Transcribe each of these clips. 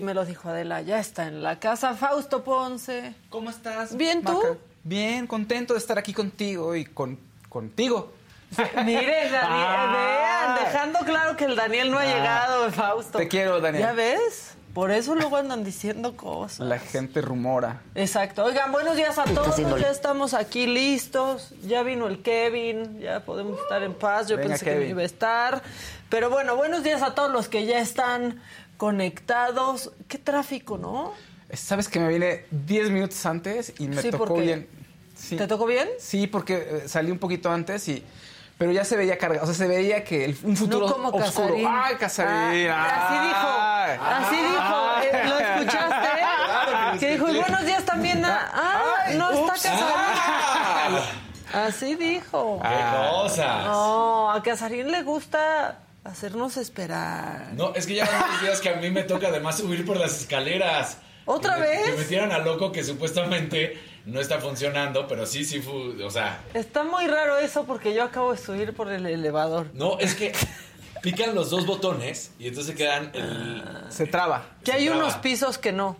Me lo dijo Adela, ya está en la casa. Fausto Ponce. ¿Cómo estás? Bien, ¿tú? Maca? Bien, contento de estar aquí contigo y con contigo. Mire, Daniel, Ah. vean, dejando claro que el Daniel no ha Ah. llegado, Fausto. Te quiero, Daniel. ¿Ya ves? Por eso luego andan diciendo cosas. La gente rumora. Exacto. Oigan, buenos días a todos. Ya estamos aquí listos. Ya vino el Kevin. Ya podemos estar en paz. Yo Venga, pensé que no iba a estar. Pero bueno, buenos días a todos los que ya están conectados. Qué tráfico, ¿no? Sabes que me vine 10 minutos antes y me Sí, tocó bien. Sí. ¿Te tocó bien? Sí, porque eh, salí un poquito antes y. Pero ya se veía cargado. O sea, se veía que el- un futuro no como oscuro. Casarín. ¡Ay, Casarín! Ah, así dijo. Así dijo. Eh, ¿Lo escuchaste? que dijo, y buenos días también a... Ah, no está Casarín. Así dijo. ¡Qué cosas! No, a Casarín le gusta hacernos esperar. No, es que ya van unos días que a mí me toca además subir por las escaleras. ¿Otra Que me- vez? Que metieron a loco que supuestamente no está funcionando, pero sí, sí fue, o sea, Está muy raro eso porque yo acabo de subir por el elevador. no, es que pican los dos botones y entonces quedan el... Se traba. Que hay unos pisos que no.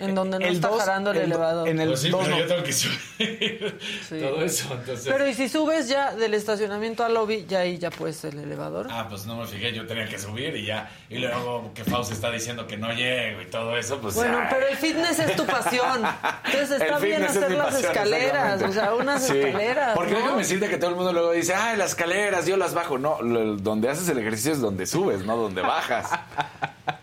En donde no El está dos- jalando el, el do- elevador. en el Pues sí, dos pero no. yo tengo que subir todo eso, entonces... Pero y si subes ya del estacionamiento al lobby, ya ahí ya puedes el elevador. Ah, pues no me fijé, yo tenía que subir y ya. Y luego que Faust está diciendo que no llego y todo eso, pues... Bueno, ay. pero el fitness es tu pasión. Entonces está El bien fitness es hacer mi las pasión, escaleras, o sea, unas Sí, escaleras. Porque ¿no? déjame decirte que todo el mundo luego dice, ay, las escaleras, yo las bajo. No, lo- donde haces el ejercicio es donde subes, no donde bajas.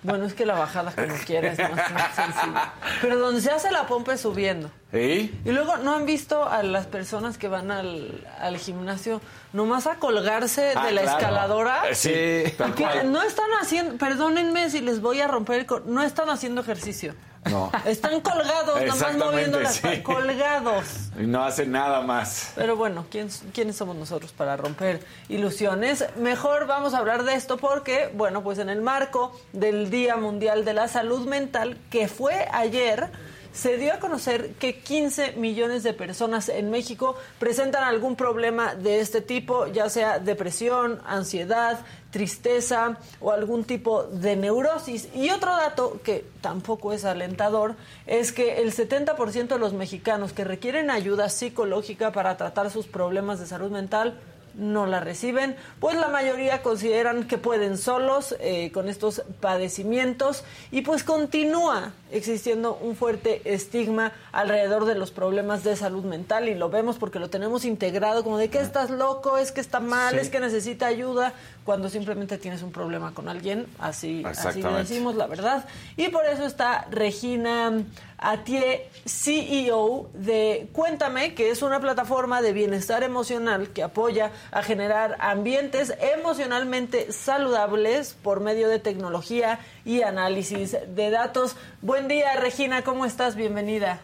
Bueno, es que la bajada como quiera es más sencillo. Pero donde se hace la pompa es subiendo. ¿Sí? Y luego, ¿no han visto a las personas que van al, al gimnasio nomás a colgarse Ah, de la claro. escaladora? Eh, Sí, tal Que cual. no están haciendo, perdónenme si les voy a romper el cor- no están haciendo ejercicio. No. Están colgados, nomás moviendo las sí. colgados. Y no hace nada más. Pero bueno, ¿quién- ¿quiénes somos nosotros para romper ilusiones? Mejor vamos a hablar de esto porque, bueno, pues en el marco del Día Mundial de la Salud Mental, que fue ayer, se dio a conocer que 15 millones de personas en México presentan algún problema de este tipo, ya sea depresión, ansiedad, tristeza o algún tipo de neurosis. Y otro dato que tampoco es alentador es que el 70% de los mexicanos que requieren ayuda psicológica para tratar sus problemas de salud mental no la reciben, pues la mayoría consideran que pueden solos eh, con estos padecimientos y pues continúa existiendo un fuerte estigma alrededor de los problemas de salud mental y lo vemos porque lo tenemos integrado como de que estás loco, es que está mal, Sí. es que necesita ayuda, cuando simplemente tienes un problema con alguien, así, así decimos la verdad. Y por eso está Regina Atié, CEO de Cuéntame, que es una plataforma de bienestar emocional que apoya a generar ambientes emocionalmente saludables por medio de tecnología y análisis de datos. Buen día, Regina, ¿cómo estás? Bienvenida.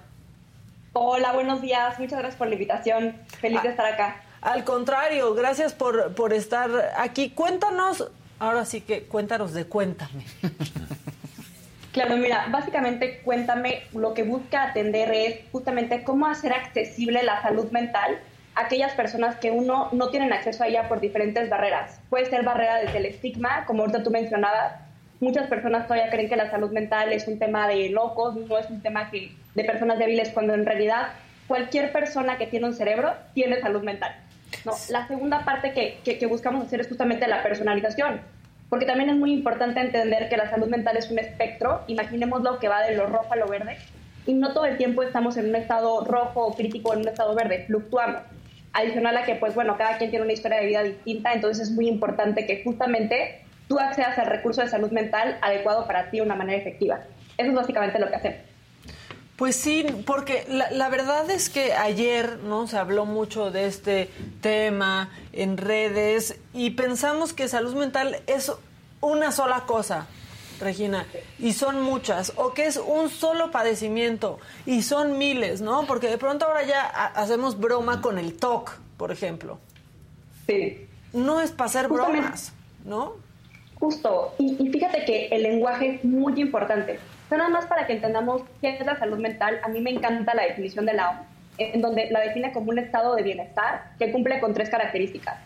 Hola, buenos días. Muchas gracias por la invitación. Feliz de estar acá. Al contrario, gracias por, por estar aquí. Cuéntanos, ahora sí que cuéntanos de Cuéntame. Claro, mira, básicamente Cuéntame lo que busca atender es justamente cómo hacer accesible la salud mental a aquellas personas que uno no tienen acceso a ella por diferentes barreras. Puede ser barrera desde el estigma, como ahorita tú mencionabas. Muchas personas todavía creen que la salud mental es un tema de locos, no es un tema que, de personas débiles, cuando en realidad cualquier persona que tiene un cerebro tiene salud mental. No, la segunda parte que, que, que buscamos hacer es justamente la personalización porque también es muy importante entender que la salud mental es un espectro, imaginemos lo que va de lo rojo a lo verde, y no todo el tiempo estamos en un estado rojo o crítico o en un estado verde, fluctuamos. Adicional a que, pues bueno, cada quien tiene una historia de vida distinta, entonces es muy importante que justamente tú accedas al recurso de salud mental adecuado para ti de una manera efectiva. Eso es básicamente lo que hacemos. Pues sí, porque la, la, verdad es que ayer no se habló mucho de este tema en redes y pensamos que salud mental es una sola cosa, Regina, y son muchas, o que es un solo padecimiento y son miles, ¿no? Porque de pronto ahora ya hacemos broma con el TOC, por ejemplo. Sí. No es para hacer bromas, ¿no? Justo, y, y fíjate que el lenguaje es muy importante nada más para que entendamos qué es la salud mental, a mí me encanta la definición de la OMS, en donde la define como un estado de bienestar que cumple con tres características.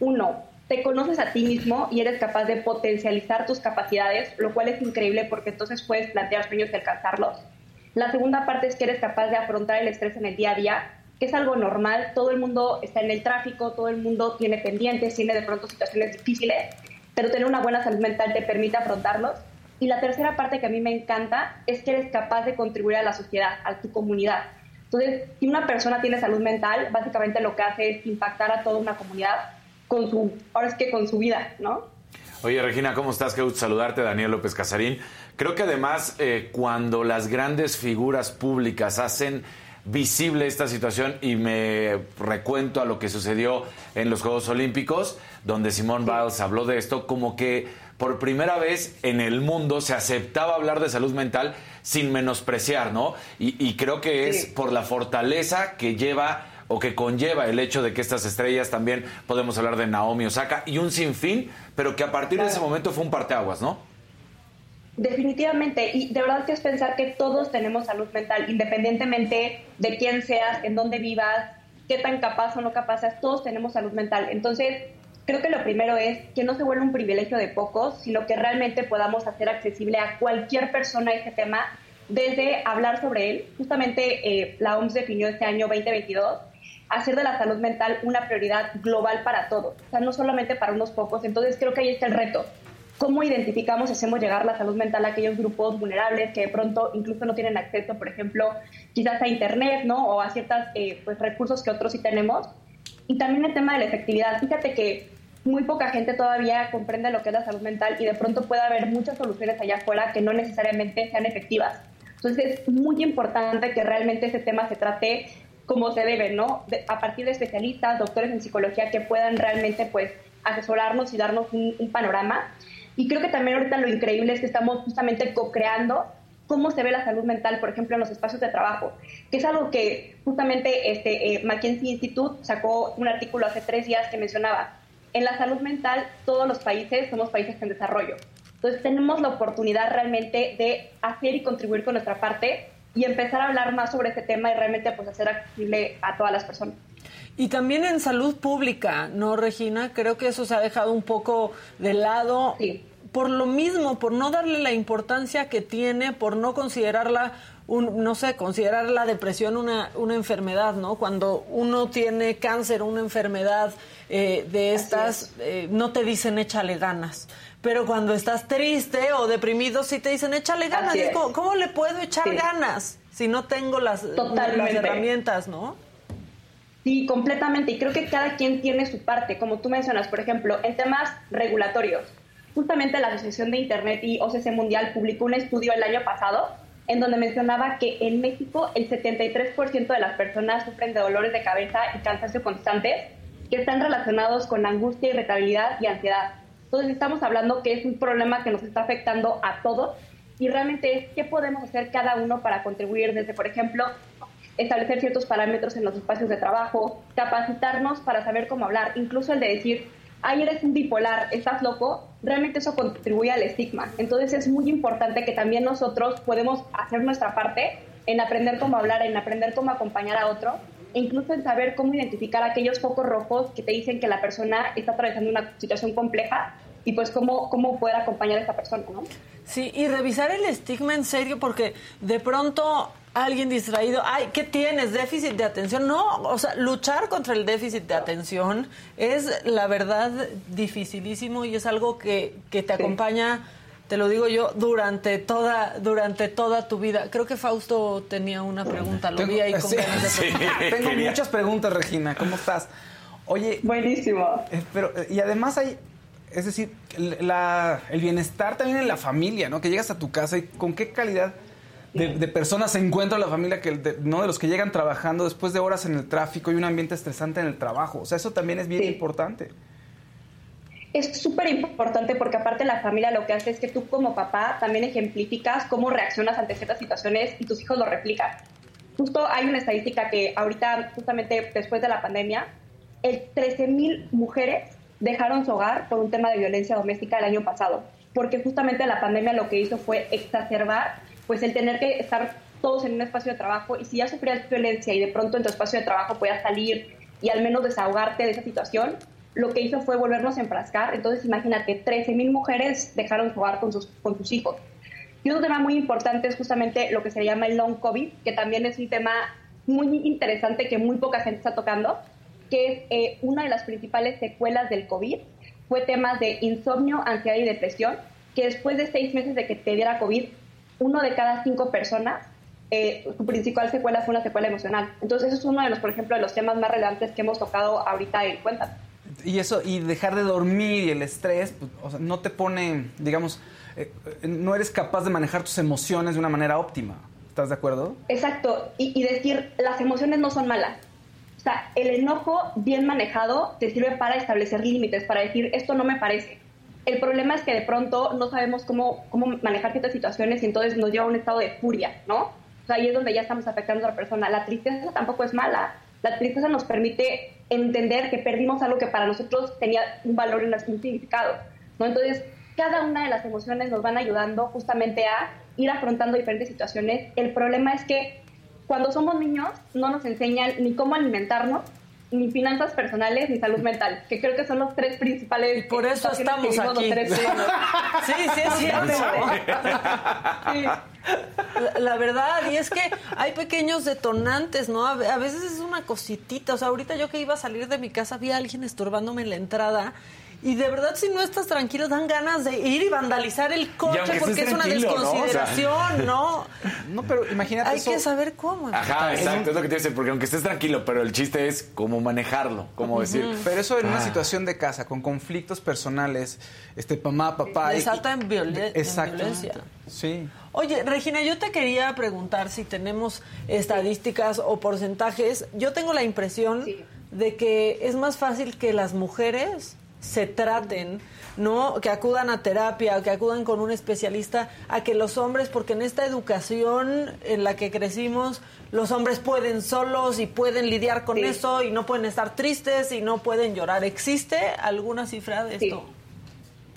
Uno, te conoces a ti mismo y eres capaz de potencializar tus capacidades, lo cual es increíble porque entonces puedes plantear sueños y alcanzarlos. La segunda parte es que eres capaz de afrontar el estrés en el día a día, que es algo normal, todo el mundo está en el tráfico, todo el mundo tiene pendientes, tiene de pronto situaciones difíciles, pero tener una buena salud mental te permite afrontarlos. Y la tercera parte que a mí me encanta es que eres capaz de contribuir a la sociedad, a tu comunidad. Entonces, si una persona tiene salud mental, básicamente lo que hace es impactar a toda una comunidad con su, ahora es que con su vida, ¿no? Oye, Regina, ¿cómo estás? Qué gusto saludarte, Daniel López Casarín. Creo que además, eh, cuando las grandes figuras públicas hacen visible esta situación y me recuento a lo que sucedió en los Juegos Olímpicos, donde Simón Biles habló de esto, como que por primera vez en el mundo se aceptaba hablar de salud mental sin menospreciar, ¿no? Y, creo que es por la fortaleza que lleva o que conlleva el hecho de que estas estrellas también podemos hablar de Naomi Osaka y un sinfín, pero que a partir de ese momento fue un parteaguas, ¿no? Definitivamente, y de verdad que es pensar que todos tenemos salud mental, independientemente de quién seas, en dónde vivas, qué tan capaz o no capaz seas, todos tenemos salud mental. Entonces, creo que lo primero es que no se vuelva un privilegio de pocos, sino que realmente podamos hacer accesible a cualquier persona este tema desde hablar sobre él. Justamente eh, la OMS definió este año 2022 hacer de la salud mental una prioridad global para todos, o sea, no solamente para unos pocos. Entonces creo que ahí está el reto. ¿Cómo identificamos y hacemos llegar la salud mental a aquellos grupos vulnerables que de pronto incluso no tienen acceso, por ejemplo, quizás a Internet, ¿no? O a ciertos eh, pues, recursos que otros sí tenemos. Y también el tema de la efectividad. Fíjate que muy poca gente todavía comprende lo que es la salud mental y de pronto puede haber muchas soluciones allá afuera que no necesariamente sean efectivas. Entonces es muy importante que realmente ese tema se trate como se debe, ¿no? a partir de especialistas, doctores en psicología que puedan realmente pues asesorarnos y darnos un, un panorama. Y creo que también ahorita lo increíble es que estamos justamente co-creando cómo se ve la salud mental, por ejemplo, en los espacios de trabajo, que es algo que justamente este, eh, McKinsey Institute sacó un artículo hace tres días que mencionaba, en la salud mental todos los países somos países en desarrollo. Entonces tenemos la oportunidad realmente de hacer y contribuir con nuestra parte y empezar a hablar más sobre este tema y realmente pues hacer accesible a todas las personas. Y también en salud pública, ¿no, Regina? Creo que eso se ha dejado un poco de lado. Sí por lo mismo, por no darle la importancia que tiene, por no considerarla, un, no sé, considerar la depresión una, una enfermedad, ¿no? Cuando uno tiene cáncer, una enfermedad eh, de estas, eh, no te dicen échale ganas. Pero cuando estás triste o deprimido, sí te dicen échale ganas. ¿cómo, le puedo echar ganas si no tengo las, las herramientas, no? Sí, completamente. Y creo que cada quien tiene su parte. Como tú mencionas, por ejemplo, en temas regulatorios justamente la Asociación de Internet y OCC Mundial publicó un estudio el año pasado en donde mencionaba que en México el 73% de las personas sufren de dolores de cabeza y cansancio constantes que están relacionados con angustia, irritabilidad y ansiedad. Entonces estamos hablando que es un problema que nos está afectando a todos y realmente es qué podemos hacer cada uno para contribuir desde, por ejemplo, establecer ciertos parámetros en los espacios de trabajo, capacitarnos para saber cómo hablar, incluso el de decir, ay, eres un bipolar, estás loco, realmente eso contribuye al estigma. Entonces es muy importante que también nosotros podemos hacer nuestra parte en aprender cómo hablar, en aprender cómo acompañar a otro, e incluso en saber cómo identificar aquellos focos rojos que te dicen que la persona está atravesando una situación compleja y pues cómo, cómo poder acompañar a esa persona, ¿no? Sí, y revisar el estigma en serio porque de pronto alguien distraído, ay, ¿qué tienes? ¿Déficit de atención? No, o sea, luchar contra el déficit de atención es la verdad dificilísimo y es algo que, que te acompaña, te lo digo yo, durante toda, durante toda tu vida. Creo que Fausto tenía una pregunta, lo vi ahí con Sí, ganas de sí. Tengo Quería- muchas preguntas, Regina. ¿Cómo estás? Oye, Buenísimo. eh, pero y además hay, es decir, el- la- el bienestar también en la familia, ¿no? Que llegas a tu casa y con qué calidad de, de personas se encuentra la familia que de- no de los que llegan trabajando después de horas en el tráfico y un ambiente estresante en el trabajo. O sea, eso también es bien Sí. importante. Es súper importante porque aparte la familia lo que hace es que tú como papá también ejemplificas cómo reaccionas ante ciertas situaciones y tus hijos lo replican. Justo hay una estadística que ahorita, justamente después de la pandemia, el 13.000 mujeres dejaron su hogar por un tema de violencia doméstica el año pasado, porque justamente la pandemia lo que hizo fue exacerbar pues el tener que estar todos en un espacio de trabajo y si ya sufrías violencia y de pronto en tu espacio de trabajo podías salir y al menos desahogarte de esa situación, lo que hizo fue volvernos a enfrascar. Entonces imagínate, 13.000 mujeres dejaron su hogar con sus, con sus hijos. Y otro tema muy importante es justamente lo que se llama el long COVID, que también es un tema muy interesante que muy poca gente está tocando, que es eh, una de las principales secuelas del COVID, fue temas de insomnio, ansiedad y depresión, que después de seis meses de que te diera COVID, uno de cada cinco personas, eh, su principal secuela fue una secuela emocional. Entonces, eso es uno de los, por ejemplo, de los temas más relevantes que hemos tocado ahorita en cuenta. Y eso, y dejar de dormir y el estrés, pues, o sea, no te pone, digamos, eh, eh, no eres capaz de manejar tus emociones de una manera óptima. ¿Estás de acuerdo? Exacto, y, y decir, las emociones no son malas. O sea, el enojo bien manejado te sirve para establecer límites, para decir, esto no me parece. El problema es que de pronto no sabemos cómo, cómo manejar ciertas situaciones y entonces nos lleva a un estado de furia, ¿no? Ahí es donde ya estamos afectando a la persona. La tristeza tampoco es mala. La tristeza nos permite entender que perdimos algo que para nosotros tenía un valor y un significado, ¿no? Entonces, cada una de las emociones nos van ayudando justamente a ir afrontando diferentes situaciones. El problema es que cuando somos niños no nos enseñan ni cómo alimentarnos, ni finanzas personales, ni salud mental, que creo que son los tres principales. Y por eso estamos los aquí. Sí, sí, es cierto. Sí. La, la verdad, y es que hay pequeños detonantes, ¿no? A, a veces es una cositita. O sea, ahorita yo que iba a salir de mi casa, vi a alguien estorbándome en la entrada. Y de verdad, si no estás tranquilo, dan ganas de ir y vandalizar el coche porque es una tranquilo, ¿no? O sea. desconsideración, ¿no? No, pero imagínate Hay eso. que saber cómo. Ajá, exacto, es lo que te dice, porque aunque estés tranquilo, pero el chiste es cómo manejarlo, cómo decir. Pero eso en una Ah. situación de casa, con conflictos personales, este mamá, papá. y- Desata en violen- en violencia. Sí. Oye, Regina, yo te quería preguntar si tenemos estadísticas o porcentajes. Yo tengo la impresión Sí. de que es más fácil que las mujeres se traten, ¿no? Que acudan a terapia, que acudan con un especialista, a que los hombres, porque en esta educación en la que crecimos, los hombres pueden solos y pueden lidiar con Sí. eso y no pueden estar tristes y no pueden llorar. ¿Existe alguna cifra de Sí. esto?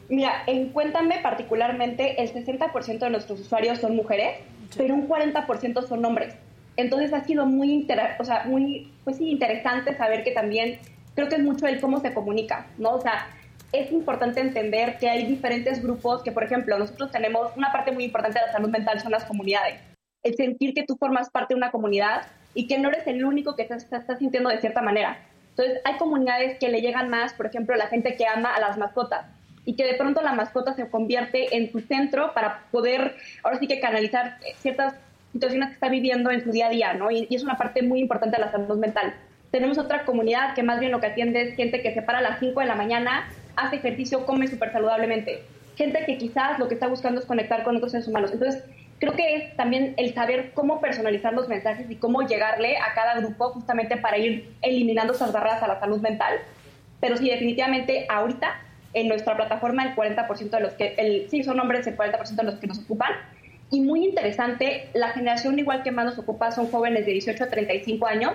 Mira, en Cuéntame particularmente, el 60% de nuestros usuarios son mujeres, pero un 40% son hombres. Entonces ha sido muy, intera- o sea, muy pues interesante saber que también creo que es mucho el cómo se comunica, ¿no? O sea, es importante entender que hay diferentes grupos que, por ejemplo, nosotros tenemos una parte muy importante de la salud mental son las comunidades. El sentir que tú formas parte de una comunidad y que no eres el único que se está, sintiendo de cierta manera. Entonces, hay comunidades que le llegan más, por ejemplo, la gente que ama a las mascotas y que de pronto la mascota se convierte en su centro para poder, ahora sí que canalizar ciertas situaciones que está viviendo en su día a día, ¿no? Y, y es una parte muy importante de la salud mental. Tenemos otra comunidad que más bien lo que atiende es gente que se para a las 5 de la mañana, hace ejercicio, come súper saludablemente. Gente que quizás lo que está buscando es conectar con otros seres humanos. Entonces, creo que es también el saber cómo personalizar los mensajes y cómo llegarle a cada grupo justamente para ir eliminando esas barreras a la salud mental. Pero sí, definitivamente ahorita en nuestra plataforma el 40% de los que, el, sí, son hombres el 40% de los que nos ocupan. Y muy interesante, la generación igual que más nos ocupa son jóvenes de 18 a 35 años.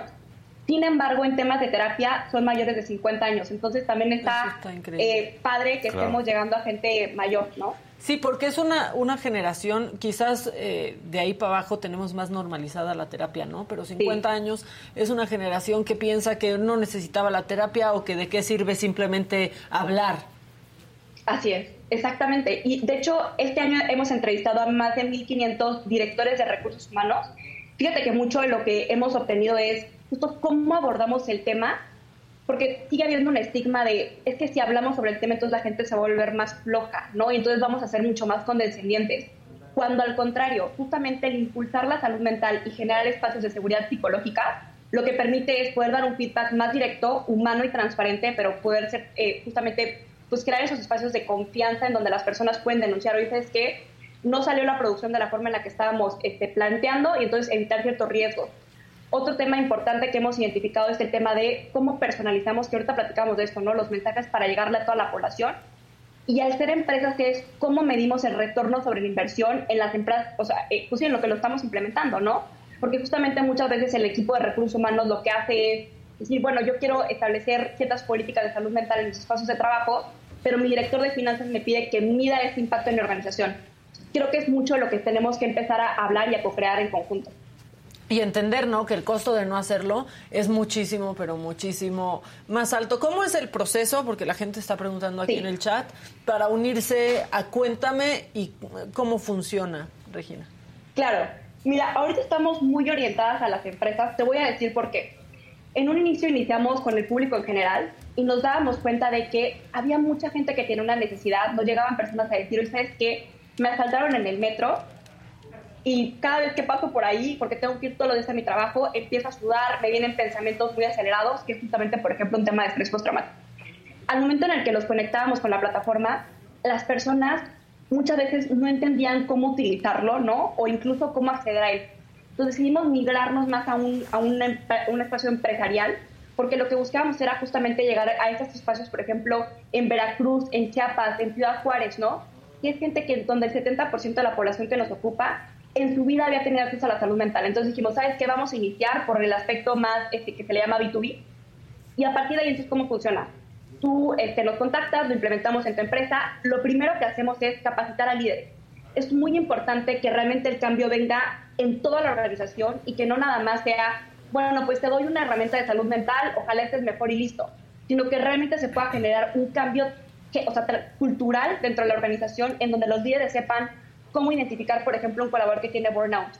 Sin embargo, en temas de terapia son mayores de 50 años. Entonces también está, eh, padre que estemos llegando a gente mayor, ¿no? Sí, porque es una, una generación, quizás eh, de ahí para abajo tenemos más normalizada la terapia, ¿no? Pero 50 años es una generación que piensa que no necesitaba la terapia o que de qué sirve simplemente hablar. Así es, exactamente. Y de hecho, este año hemos entrevistado a más de 1.500 directores de recursos humanos. Fíjate que mucho de lo que hemos obtenido es justo cómo abordamos el tema porque sigue habiendo un estigma de, es que si hablamos sobre el tema, entonces la gente se va a volver más floja, ¿no? Y entonces vamos a ser mucho más condescendientes. Cuando al contrario, justamente el impulsar la salud mental y generar espacios de seguridad psicológica, lo que permite es poder dar un feedback más directo, humano y transparente, pero poder ser eh, justamente, pues crear esos espacios de confianza en donde las personas pueden denunciar, oye, es que no salió la producción de la forma en la que estábamos este, planteando y entonces evitar ciertos riesgos. Otro tema importante que hemos identificado es el tema de cómo personalizamos, que ahorita platicamos de esto, ¿no? Los mensajes para llegarle a toda la población. Y al ser empresas, es cómo medimos el retorno sobre la inversión en las empresas, o sea, eh, en lo que lo estamos implementando, ¿no? Porque justamente muchas veces el equipo de recursos humanos lo que hace es decir, bueno, yo quiero establecer ciertas políticas de salud mental en mis espacios de trabajo, pero mi director de finanzas me pide que mida ese impacto en mi organización. Creo que es mucho lo que tenemos que empezar a hablar y a co-crear en conjunto y entender, ¿no? Que el costo de no hacerlo es muchísimo, pero muchísimo más alto. ¿Cómo es el proceso? Porque la gente está preguntando aquí en el chat para unirse a Cuéntame y cómo funciona, Regina. Claro. Mira, ahorita estamos muy orientadas a las empresas. Te voy a decir por qué. En un inicio iniciamos con el público en general y nos dábamos cuenta de que había mucha gente que tiene una necesidad. Nos llegaban personas a decir, ¿sabes qué? Me asaltaron en el metro y cada vez que paso por ahí, porque tengo que ir todos los días a mi trabajo, empiezo a sudar, me vienen pensamientos muy acelerados, que es justamente, por ejemplo, un tema de estrés postraumático. Al momento en el que los conectábamos con la plataforma, las personas muchas veces no entendían cómo utilizarlo, ¿no? O incluso cómo acceder a él. Entonces decidimos migrarnos más a un, a un, un espacio empresarial, porque lo que buscábamos era justamente llegar a estos espacios, por ejemplo, en Veracruz, en Chiapas, en Ciudad Juárez, ¿no? Y es gente que donde el 70% de la población que nos ocupa en su vida había tenido acceso a la salud mental. Entonces dijimos, ¿sabes qué? Vamos a iniciar por el aspecto más este, que se le llama B2B. Y a partir de ahí, entonces, ¿cómo funciona? Tú este, nos contactas, lo implementamos en tu empresa. Lo primero que hacemos es capacitar a líderes. Es muy importante que realmente el cambio venga en toda la organización y que no nada más sea, bueno, pues te doy una herramienta de salud mental, ojalá estés mejor y listo, sino que realmente se pueda generar un cambio que, cultural dentro de la organización en donde los líderes sepan cómo identificar, por ejemplo, un colaborador que tiene burnout.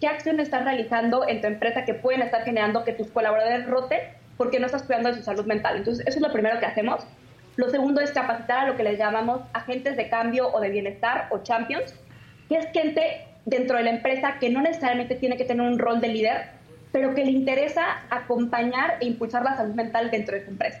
¿Qué acción estás realizando en tu empresa que pueden estar generando que tus colaboradores roten porque no estás cuidando de su salud mental? Entonces, eso es lo primero que hacemos. Lo segundo es capacitar a lo que les llamamos agentes de cambio o de bienestar o champions, que es gente dentro de la empresa que no necesariamente tiene que tener un rol de líder, pero que le interesa acompañar e impulsar la salud mental dentro de su empresa.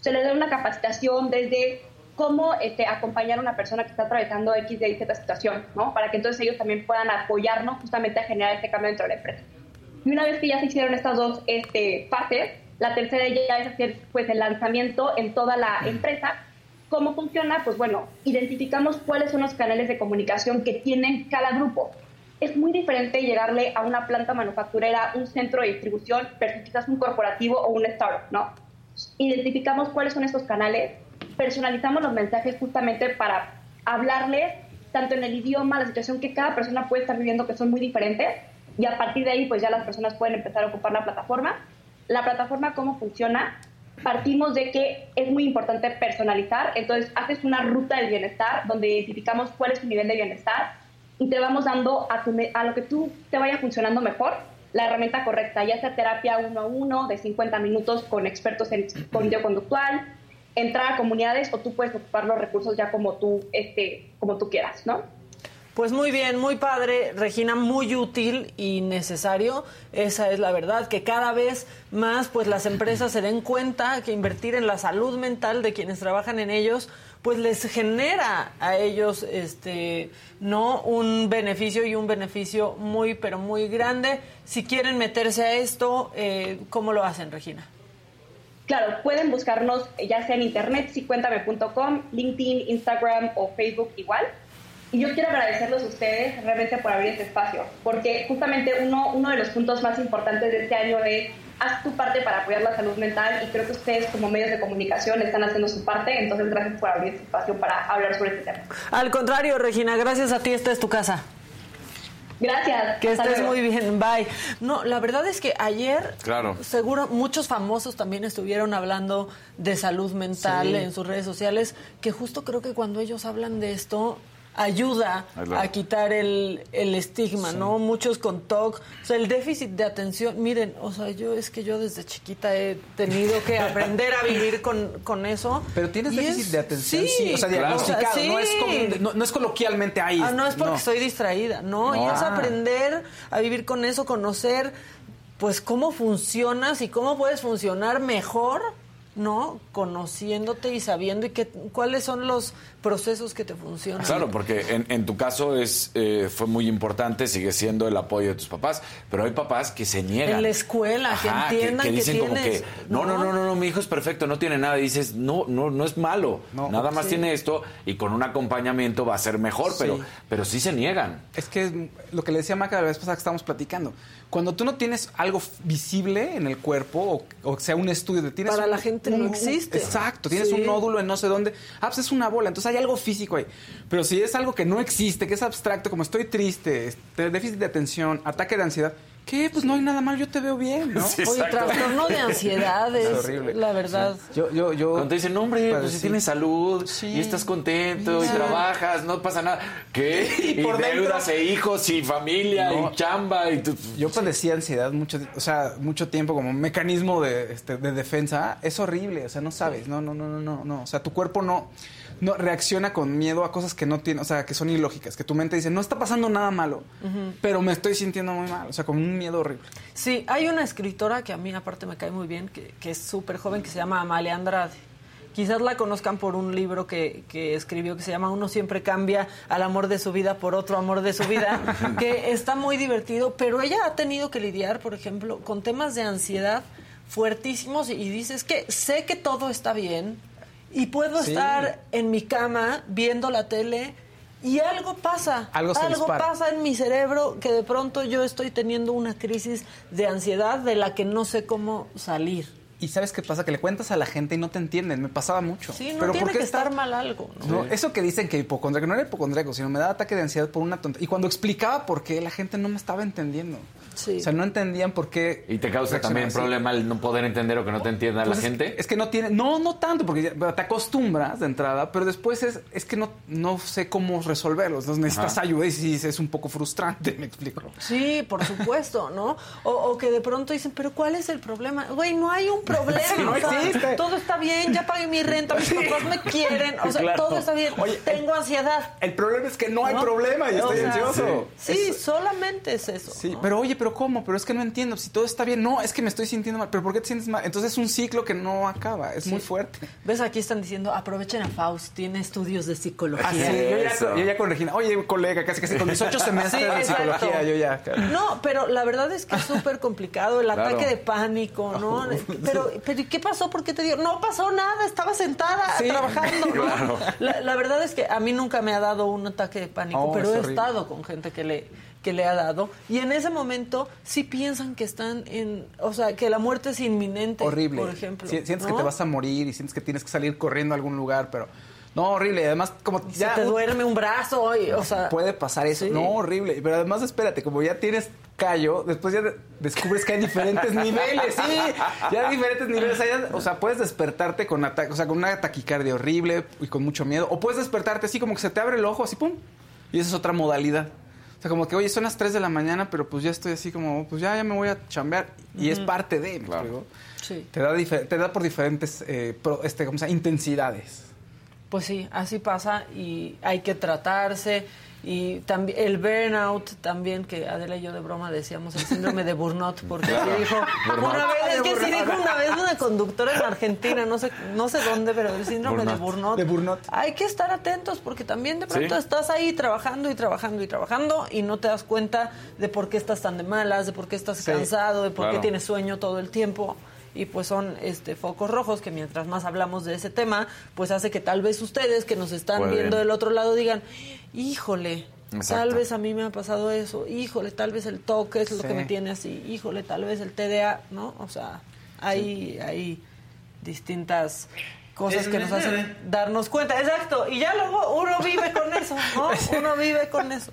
Se les da una capacitación desde cómo este, acompañar a una persona que está atravesando X de Y situación, ¿no? Para que entonces ellos también puedan apoyarnos justamente a generar este cambio dentro de la empresa. Y una vez que ya se hicieron estas dos este, fases, la tercera ya es hacer pues, el lanzamiento en toda la empresa. ¿Cómo funciona? Pues bueno, identificamos cuáles son los canales de comunicación que tienen cada grupo. Es muy diferente llegarle a una planta manufacturera, un centro de distribución, pero quizás un corporativo o un startup, ¿no? Identificamos cuáles son estos canales personalizamos los mensajes justamente para hablarles tanto en el idioma, la situación que cada persona puede estar viviendo, que son muy diferentes, y a partir de ahí, pues ya las personas pueden empezar a ocupar la plataforma. La plataforma, ¿cómo funciona? Partimos de que es muy importante personalizar, entonces haces una ruta del bienestar donde identificamos cuál es tu nivel de bienestar y te vamos dando a, a lo que tú te vaya funcionando mejor la herramienta correcta, ya sea terapia uno a uno de 50 minutos con expertos en cognitivo conductual, entrar a comunidades o tú puedes ocupar los recursos ya como tú, este, como tú quieras, ¿no? Pues muy bien, muy padre, Regina, muy útil y necesario. Esa es la verdad, que cada vez más pues las empresas se den cuenta que invertir en la salud mental de quienes trabajan en ellos pues les genera a ellos este no un beneficio y un beneficio muy pero muy grande. Si quieren meterse a esto, eh, ¿cómo lo hacen, Regina? Claro, pueden buscarnos ya sea en internet, sicuéntame.com, LinkedIn, Instagram o Facebook igual. Y yo quiero agradecerles a ustedes realmente por abrir este espacio, porque justamente uno, uno de los puntos más importantes de este año es haz tu parte para apoyar la salud mental y creo que ustedes como medios de comunicación están haciendo su parte, entonces gracias por abrir este espacio para hablar sobre este tema. Al contrario, Regina, gracias a ti, esta es tu casa. Gracias. Que estés muy bien, bye. No, la verdad es que ayer, claro. seguro muchos famosos también estuvieron hablando de salud mental en sus redes sociales, que justo creo que cuando ellos hablan de esto, ayuda a quitar el, el estigma, ¿no? Muchos con TOC, o sea, el déficit de atención, miren, o sea, yo es que yo desde chiquita he tenido que aprender a vivir con, con eso. Pero tienes déficit es, de atención, sí, o sea, diagnosticado, sí. no, es como, no, no, es coloquialmente ahí. Ah, no es porque estoy distraída, no, y es aprender a vivir con eso, conocer, pues, cómo funcionas y cómo puedes funcionar mejor ¿no? Conociéndote y sabiendo y qué, cuáles son los procesos que te funcionan. Claro, porque en, en tu caso es eh, fue muy importante, sigue siendo el apoyo de tus papás, pero hay papás que se niegan. En la escuela, Ajá, que entiendan que, que dicen tienes, como que no, no, no, no, no, mi hijo es perfecto, no tiene nada. Y dices, no, no, no es malo, No, nada más sí. tiene esto y con un acompañamiento va a ser mejor, Sí. pero, pero sí se niegan. Es que lo que le decía Maca la vez pasada que estábamos platicando. Cuando tú no tienes algo visible en el cuerpo, o, o sea, un estudio de tienes Para un- la gente no existe. Exacto, tienes Sí. un nódulo en no sé dónde. Ah, pues es una bola, entonces hay algo físico ahí. Pero si es algo que no existe, que es abstracto, como estoy triste, este, déficit de atención, ataque de ansiedad, ¿qué? Pues no hay nada mal, yo te veo bien, ¿no? Sí, Oye, trastorno de ansiedad es, Es horrible. la verdad. Yo, yo, yo. Cuando te dicen, no, hombre, Pues si sí. tienes salud Sí. y estás contento y trabajas, no pasa nada. ¿Qué? Y Y, por dentro- deudas e hijos y familia No. y chamba y tu... Yo padecía ansiedad mucho, o sea, mucho tiempo como mecanismo de, este, de defensa. Es horrible, o sea, no sabes, no, no, no, no, no, no. O sea, tu cuerpo no, no reacciona con miedo a cosas que no tiene, o sea, que son ilógicas, que tu mente dice, no está pasando nada malo, pero me estoy sintiendo muy mal, o sea, con un miedo horrible. Sí, hay una escritora que a mí aparte me cae muy bien, que, que es súper joven, que se llama Amalia Andrade. Quizás la conozcan por un libro que, que escribió que se llama Uno siempre cambia al amor de su vida por otro amor de su vida, que está muy divertido, pero ella ha tenido que lidiar, por ejemplo, con temas de ansiedad fuertísimos y dice, es que sé que todo está bien y puedo Sí. estar en mi cama viendo la tele y algo pasa. Algo se dispara. pasa en mi cerebro que de pronto yo estoy teniendo una crisis de ansiedad de la que no sé cómo salir. Y sabes qué pasa, que le cuentas a la gente y no te entienden, me pasaba mucho. Sí, no pero tiene ¿por qué que está- estar mal algo. ¿no? No, eso que dicen que hipocondríaco, no era hipocondríaco, sino me daba ataque de ansiedad por una tontería. Y cuando explicaba por qué, la gente no me estaba entendiendo. Sí. O sea, no entendían por qué. ¿Y te causa también así. problema el no poder entender o que no te entienda Pues la es- gente? Es que no tiene, no, no tanto, porque ya- te acostumbras de entrada, pero después es, es que no, no sé cómo resolverlos. Entonces necesitas Ajá. ayuda y sí, es un poco frustrante, me explico. Sí, por supuesto, ¿no? O, o que de pronto dicen, pero ¿cuál es el problema? Güey, no hay un problema. Sí, no o sea, existe. todo está bien, ya pagué mi renta, mis papás me quieren, o sea, Claro. todo está bien. Oye, Tengo ansiedad. El problema es que no hay problema y O estoy sea, ansioso. Sí, solamente es eso. Sí, ¿no? pero oye, pero ¿cómo? Pero es que no entiendo. Si todo está bien, no, es que me estoy sintiendo mal. ¿Pero por qué te sientes mal? Entonces es un ciclo que no acaba. Es muy fuerte. ¿Ves? Aquí están diciendo, aprovechen a Faust, tiene estudios de psicología. Ah, sí, yo, ya, yo ya con Regina. Oye, colega, casi casi con mis ocho semestres Sí, de exacto. psicología, yo ya. No, pero la verdad es que es súper complicado el Claro. ataque de pánico, ¿no? Pero, pero ¿y ¿qué pasó? ¿Por qué te dio? No pasó nada, estaba sentada Sí, trabajando, ¿no? claro. La, la verdad es que a mí nunca me ha dado un ataque de pánico, Oh, pero he horrible. estado con gente que le que le ha dado y en ese momento sí piensan que están en, o sea, que la muerte es inminente, horrible. por ejemplo. Si- sientes ¿no? que te vas a morir y sientes que tienes que salir corriendo a algún lugar, pero no, horrible. Y además, como Se ya te duerme un brazo y, o sea, puede pasar eso. sí. No, horrible. Pero además, espérate, como ya tienes callo, después ya de- descubres que hay diferentes niveles. Sí, ya hay diferentes niveles. O sea, ya- o sea, puedes despertarte con, ata- o sea, con una taquicardia horrible y con mucho miedo. O puedes despertarte así como que se te abre el ojo, así, pum. Y esa es otra modalidad. O sea, como que, oye, son las 3 de la mañana, pero pues ya estoy así como, pues ya, ya me voy a chambear. Y es parte de, ¿me Claro. explico? Sí. Te da, te da por diferentes, eh, pro- este, ¿cómo se llama? Intensidades. Pues sí, así pasa y hay que tratarse y también el burnout también que Adela y yo de broma decíamos el síndrome de burnout porque sí dijo una vez es que sí dijo una vez una conductora en Argentina no sé no sé dónde pero el síndrome de burnout. De burnout. hay que estar atentos porque también de pronto estás ahí trabajando y trabajando y trabajando y no te das cuenta de por qué estás tan de malas de por qué estás Sí, cansado de por qué claro. tienes sueño todo el tiempo y pues son este focos rojos que mientras más hablamos de ese tema, pues hace que tal vez ustedes que nos están Pueden. viendo del otro lado digan, híjole, Exacto. tal vez a mí me ha pasado eso, híjole, tal vez el toque es lo Sí. que me tiene así, híjole, tal vez el TDA, ¿no? O sea, hay, hay distintas cosas que nos hacen darnos cuenta, exacto, y ya luego uno vive con eso, ¿no? Uno vive con eso.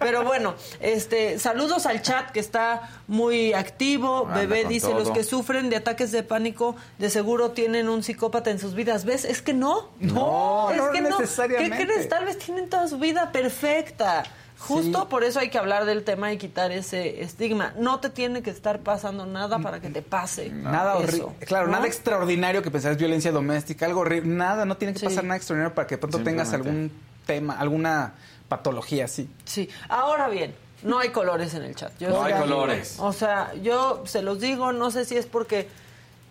Pero bueno, este, saludos al chat que está muy activo, Anda Bebé dice, todo. los que sufren de ataques de pánico de seguro tienen un psicópata en sus vidas, ¿ves? Es que no, No, es no que no, ¿qué necesariamente. crees? Tal vez tienen toda su vida perfecta. Justo por eso hay que hablar del tema y quitar ese estigma. No te tiene que estar pasando nada para que te pase. Nada horrible. Claro, ¿no? nada extraordinario que pensar es violencia doméstica, algo horrible. Nada, no tiene que Sí. pasar nada extraordinario para que pronto tengas algún tema, alguna patología así. Sí. Ahora bien, no hay colores en el chat. Yo No hay colores. O sea, yo se los digo, no sé si es porque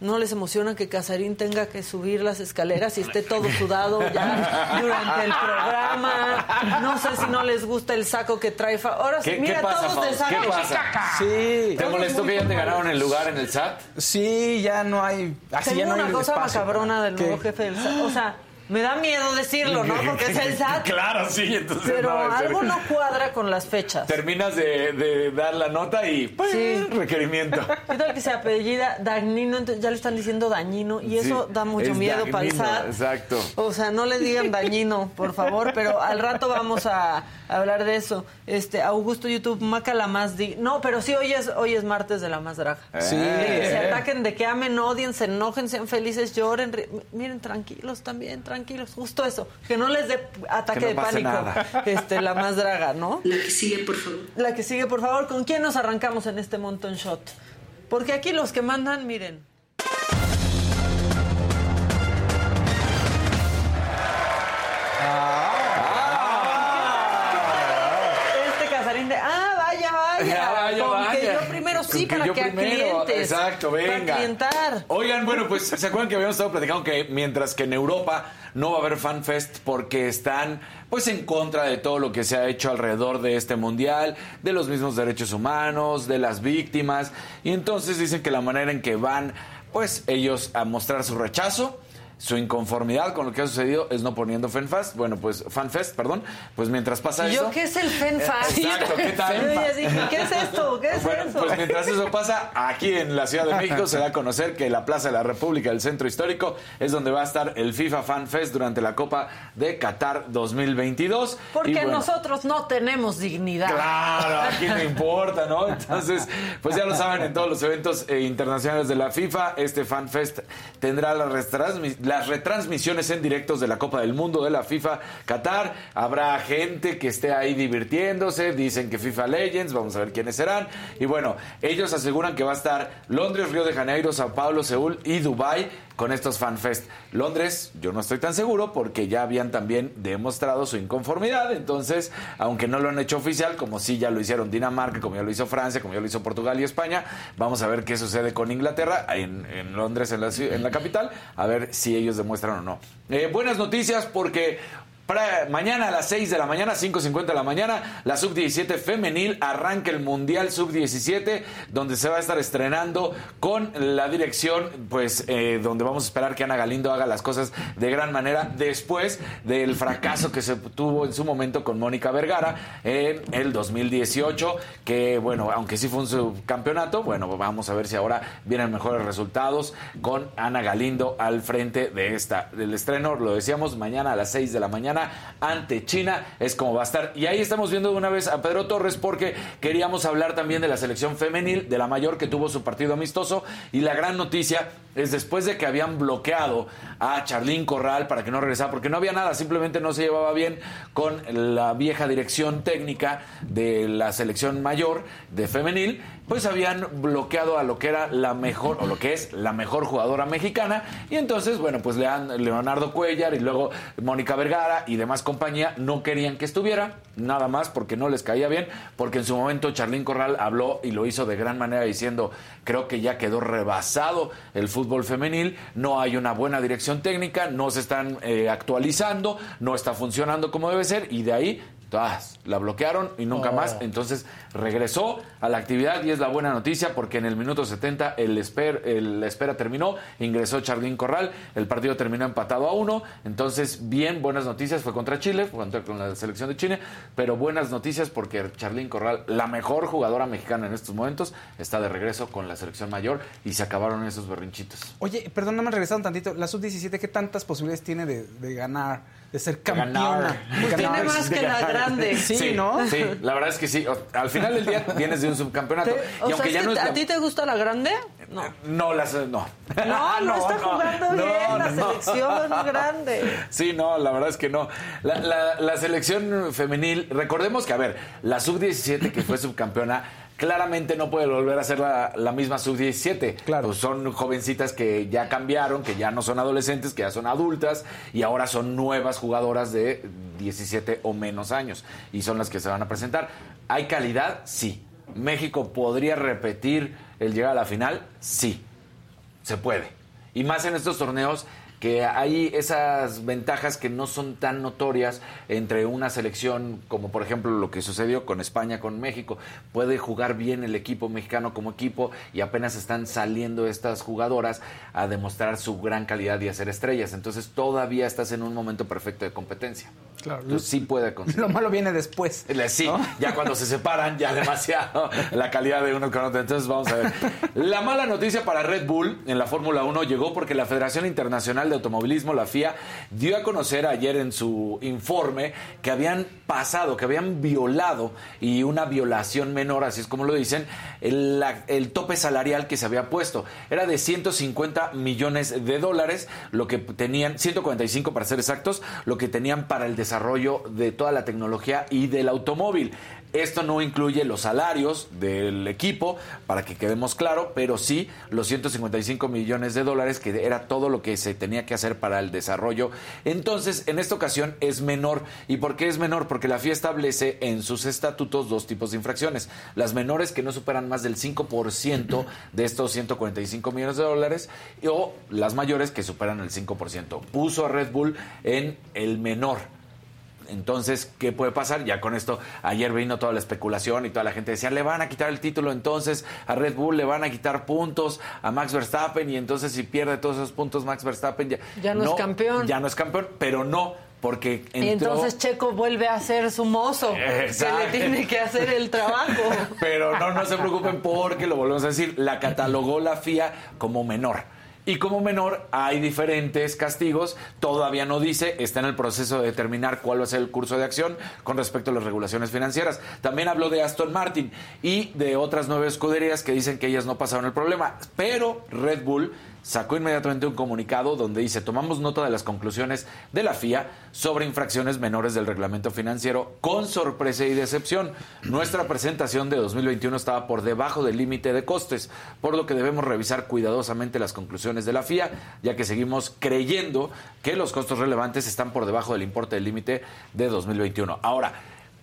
no les emociona que Casarín tenga que subir las escaleras y esté todo sudado ya durante el programa. No sé si no les gusta el saco que trae. Fa- Ahora sí, ¿Qué, mira, qué pasa, todos de saco. ¿Qué pasa? Sí, ¿Te molestó que ya te ganaron el lugar en el SAT? sí, ya no hay. Así Tengo ya no hay una cosa macabrona del ¿Qué? nuevo jefe del SAT. O sea, me da miedo decirlo, ¿no? Porque es el SAT. Claro, sí, entonces Pero no, algo no cuadra con las fechas. Terminas de, de dar la nota y ¡pum! Sí. requerimiento. ¿Qué tal que se apellida Dagnino? Entonces ya le están diciendo dañino y eso Sí, da mucho es miedo para el SAT. exacto. O sea, no le digan dañino, por favor, pero al rato vamos a hablar de eso. Este, Augusto YouTube, Maca la más di. No, pero sí, hoy es, hoy es martes de la más draga. Sí. De que se eh. ataquen, de que amen, odien, se enojen, sean felices, lloren. Miren, tranquilos también, tranquilos. Justo eso. Que no les dé ataque Que no de pase pánico. nada. Este, la más draga, ¿no? La que sigue, por favor. La que sigue, por favor, ¿con quién nos arrancamos en este montón shot? Porque aquí los que mandan, miren. Este Casarín de, ah, vaya, vaya. Ya, vaya, con que vaya. yo primero sí, para yo que a primero. clientes. Exacto, venga. Oigan, bueno, pues se acuerdan que habíamos estado platicando que mientras que en Europa no va a haber FanFest porque están pues en contra de todo lo que se ha hecho alrededor de este mundial, de los mismos derechos humanos, de las víctimas, y entonces dicen que la manera en que van pues ellos a mostrar su rechazo su inconformidad con lo que ha sucedido es no poniendo FanFest, bueno, pues FanFest, perdón, pues mientras pasa ¿Y eso yo qué es el FENFAST? Exacto, ¿qué tal? ¿qué es esto? ¿Qué es Bueno, eso? pues mientras eso pasa, aquí en la Ciudad de México se da a conocer que la Plaza de la República, el centro histórico, es donde va a estar el FIFA Fan Fest durante la Copa de Qatar 2022. Porque Y bueno, nosotros no tenemos dignidad. Claro, aquí no importa, ¿no? Entonces, pues ya lo saben, en todos los eventos eh, internacionales de la FIFA, este Fan Fest tendrá retransmi- las retransmisiones en directos de la Copa del Mundo de la FIFA Qatar. Habrá gente que esté ahí divirtiéndose, dicen que FIFA Legends, vamos a ver quiénes serán. Y bueno, ellos aseguran que va a estar Londres, Río de Janeiro, Sao Paulo, Seúl y Dubai con estos FanFest. Londres, yo no estoy tan seguro porque ya habían también demostrado su inconformidad, entonces, aunque no lo han hecho oficial, como sí ya lo hicieron Dinamarca, como ya lo hizo Francia, como ya lo hizo Portugal y España, vamos a ver qué sucede con Inglaterra en, Londres, en la, en la capital, a ver si ellos demuestran o no. Eh, buenas noticias porque para mañana a las 6 de la mañana, 5.50 de la mañana, la Sub-17 femenil arranca el Mundial Sub-17, donde se va a estar estrenando con la dirección, pues, eh, donde vamos a esperar que Ana Galindo haga las cosas de gran manera después del fracaso que se tuvo en su momento con Mónica Vergara en el 2018, que, bueno, aunque sí fue un subcampeonato, bueno, vamos a ver si ahora vienen mejores resultados con Ana Galindo al frente de esta, del estreno, lo decíamos, mañana a las 6 de la mañana ante China es como va a estar. Y ahí estamos viendo de una vez a Pedro Torres porque queríamos hablar también de la selección femenil, de la mayor que tuvo su partido amistoso. Y la gran noticia es después de que habían bloqueado a Charlín Corral para que no regresara, porque no había nada, simplemente no se llevaba bien con la vieja dirección técnica de la selección mayor de femenil. Pues habían bloqueado a lo que era la mejor, o lo que es la mejor jugadora mexicana, y entonces, bueno, pues Leonardo Cuellar y luego Mónica Vergara y demás compañía no querían que estuviera, nada más porque no les caía bien, porque en su momento Charlín Corral habló y lo hizo de gran manera diciendo, creo que ya quedó rebasado el fútbol femenil, no hay una buena dirección técnica, no se están eh, actualizando, no está funcionando como debe ser, y de ahí la bloquearon y nunca Oh. más. Entonces regresó a la actividad y es la buena noticia porque en el minuto 70 el, esper, el la espera terminó, ingresó Charlín Corral, el partido terminó empatado a uno. Entonces, bien, buenas noticias. Fue contra Chile, fue contra con la selección de Chile, pero buenas noticias porque Charlín Corral, la mejor jugadora mexicana en estos momentos, está de regreso con la selección mayor y se acabaron esos berrinchitos. Oye, perdón, no me regresaron tantito. La sub-17, ¿qué tantas posibilidades tiene de, de ganar, de ser campeona? Pues tiene ganar. más que la grande. Sí, ¿no? Sí, la verdad es que sí. Al final del día vienes de un subcampeonato. Y o sea, aunque es ya no es ¿A la- ti te gusta la grande? No. No, las, no. No, no, está jugando no, bien la no. selección grande. Sí, no, la verdad es que no. La, la- la selección femenil, recordemos que, a ver, la sub-17 que fue subcampeona, claramente no puede volver a ser la, la misma sub-17. Claro. Pues son jovencitas que ya cambiaron, que ya no son adolescentes, que ya son adultas y ahora son nuevas jugadoras de 17 o menos años y son las que se van a presentar. ¿Hay calidad? Sí. ¿México podría repetir el llegar a la final? Sí se puede. Y más en estos torneos que hay esas ventajas que no son tan notorias entre una selección como por ejemplo lo que sucedió con España, con México. Puede jugar bien el equipo mexicano como equipo y apenas están saliendo estas jugadoras a demostrar su gran calidad y a ser estrellas. Entonces todavía estás en un momento perfecto de competencia. Claro. Entonces sí puede conseguir. Lo malo viene después. Sí, ¿no? ya cuando se separan, ya demasiado la calidad de uno con otro. Entonces vamos a ver. La mala noticia para Red Bull en la Fórmula 1 llegó porque la Federación Internacional de Automovilismo, la FIA, dio a conocer ayer en su informe que habían pasado, que habían violado y una violación menor, así es como lo dicen, el, el tope salarial que se había puesto. Era de 150 millones de dólares, lo que tenían, 145 para ser exactos, lo que tenían para el desarrollo de toda la tecnología y del automóvil. Esto no incluye los salarios del equipo, para que quedemos claro, pero sí los 155 millones de dólares, que era todo lo que se tenía que hacer para el desarrollo. Entonces, en esta ocasión es menor. ¿Y por qué es menor? Porque la FIA establece en sus estatutos dos tipos de infracciones. Las menores que no superan más del 5% de estos 145 millones de dólares o las mayores que superan el 5%. Puso a Red Bull en el menor. Entonces, ¿qué puede pasar? Ya con esto, ayer vino toda la especulación y toda la gente decía, le van a quitar el título entonces a Red Bull, le van a quitar puntos a Max Verstappen y entonces si pierde todos esos puntos Max Verstappen ya, Ya no es campeón. Ya no es campeón, pero no, porque Y entonces Checo vuelve a ser su mozo, Exacto. que le tiene que hacer el trabajo. Pero no, no se preocupen porque lo volvemos a decir, la catalogó la FIA como menor. Y como menor hay diferentes castigos, todavía no dice, está en el proceso de determinar cuál va a ser el curso de acción con respecto a las regulaciones financieras. También habló de Aston Martin y de otras nueve escuderías que dicen que ellas no pasaron el problema, pero Red Bull sacó inmediatamente un comunicado donde dice, tomamos nota de las conclusiones de la FIA sobre infracciones menores del reglamento financiero con sorpresa y decepción. Nuestra presentación de 2021 estaba por debajo del límite de costes, por lo que debemos revisar cuidadosamente las conclusiones de la FIA, ya que seguimos creyendo que los costos relevantes están por debajo del importe del límite de 2021. Ahora,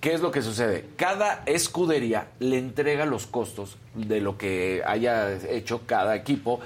¿Qué es lo que sucede? Cada escudería le entrega los costos de lo que haya hecho cada equipo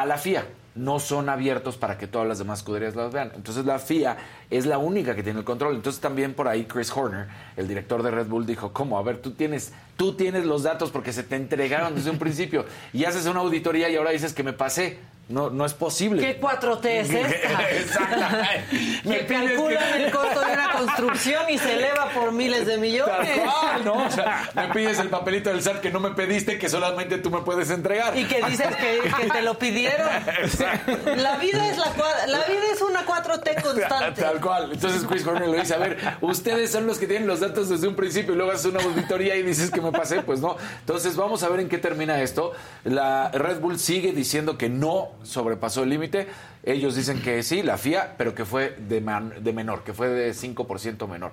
a la FIA. No son abiertos para que todas las demás escuderías las vean. Entonces la FIA es la única que tiene el control. Entonces también por ahí Chris Horner, el director de Red Bull, dijo, ¿cómo? A ver, tú tienes, tú tienes los datos porque se te entregaron desde un principio y haces una auditoría y ahora dices que me pasé. No, no es posible. ¿Qué 4T es esta? Exactamente. Me calculan que- el costo de una construcción y se eleva por miles de millones. cual, ¿no? O sea, me pides el papelito del SAT que no me pediste, que solamente tú me puedes entregar. Y que dices que, que te lo pidieron. La vida es la la vida es una 4T constante. Tal Entonces Chris Horner le dice, a ver, ustedes son los que tienen los datos desde un principio y luego haces una auditoría y dices que me pasé, pues no. Entonces vamos a ver en qué termina esto. La Red Bull sigue diciendo que no sobrepasó el límite. Ellos dicen que sí, la FIA, pero que fue de, man- de menor, que fue de 5% menor.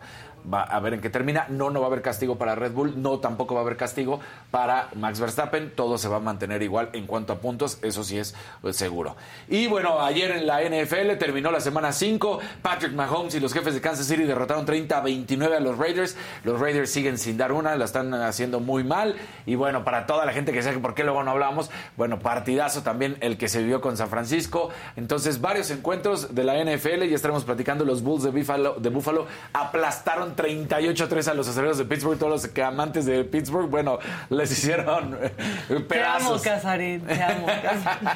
Va a ver en qué termina. No, no va a haber castigo para Red Bull, no tampoco va a haber castigo para Max Verstappen. Todo se va a mantener igual en cuanto a puntos, eso sí es eh, seguro. Y bueno, ayer en la NFL terminó la semana 5. Patrick Mahomes y los jefes de Kansas City derrotaron 30 a 29 a los Raiders. Los Raiders siguen sin dar una, la están haciendo muy mal. Y bueno, para toda la gente que sabe por qué luego no hablamos, bueno, partidazo también el que se vivió con San Francisco. Entonces, varios encuentros de la NFL. Ya estaremos platicando. Los Bulls de Buffalo, de Buffalo aplastaron 38-3 a los aceleros de Pittsburgh. Todos los amantes de Pittsburgh, bueno, les hicieron eh, Te amo, pedazos. Casarín, te amo. Casarín.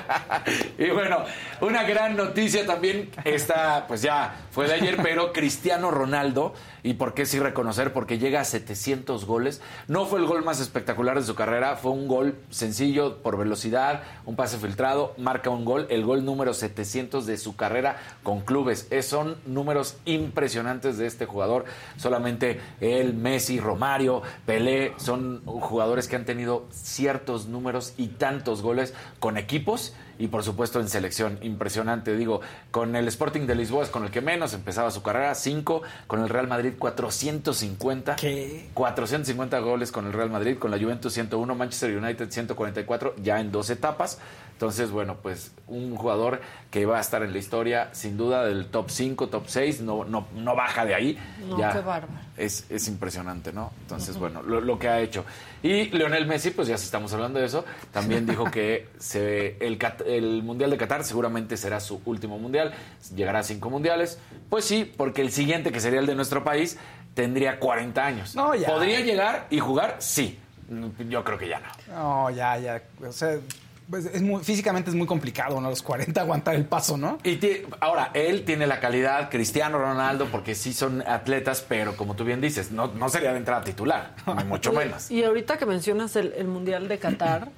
y bueno, una gran noticia también está, pues ya fue de ayer, pero Cristiano Ronaldo, y por qué sí reconocer, porque llega a 700 goles. No fue el gol más espectacular de su carrera, fue un gol sencillo por velocidad, un pase filtrado, marca un gol, el gol número 700 de su carrera con clubes. Es, son números impresionantes de este jugador. Solamente él, Messi, Romario, Pelé, son jugadores que han tenido ciertos números y tantos goles con equipos y por supuesto en selección. Impresionante, digo, con el Sporting de Lisboa es con el que menos empezaba su carrera, 5, con el Real Madrid 450. ¿Qué? 450 goles con el Real Madrid, con la Juventus 101, Manchester United 144, ya en dos etapas. Entonces, bueno, pues un jugador que va a estar en la historia, sin duda, del top 5, top 6, no, no, no baja de ahí. No, ya qué bárbaro. Es, es impresionante, ¿no? Entonces, bueno, lo, lo que ha hecho. Y Leonel Messi, pues ya si estamos hablando de eso, también dijo que se, el, Cat- el Mundial de Qatar seguramente será su último Mundial, llegará a cinco Mundiales. Pues sí, porque el siguiente, que sería el de nuestro país, tendría 40 años. No, ya. ¿Podría llegar y jugar? Sí. Yo creo que ya no. No, ya, ya. O sea, pues es muy, físicamente es muy complicado, ¿no? A los 40 aguantar el paso, ¿no? Y ahora, él tiene la calidad, Cristiano Ronaldo, porque sí son atletas, pero como tú bien dices, no, no sería de entrada titular, ni mucho menos. Y ahorita que mencionas el, el Mundial de Qatar,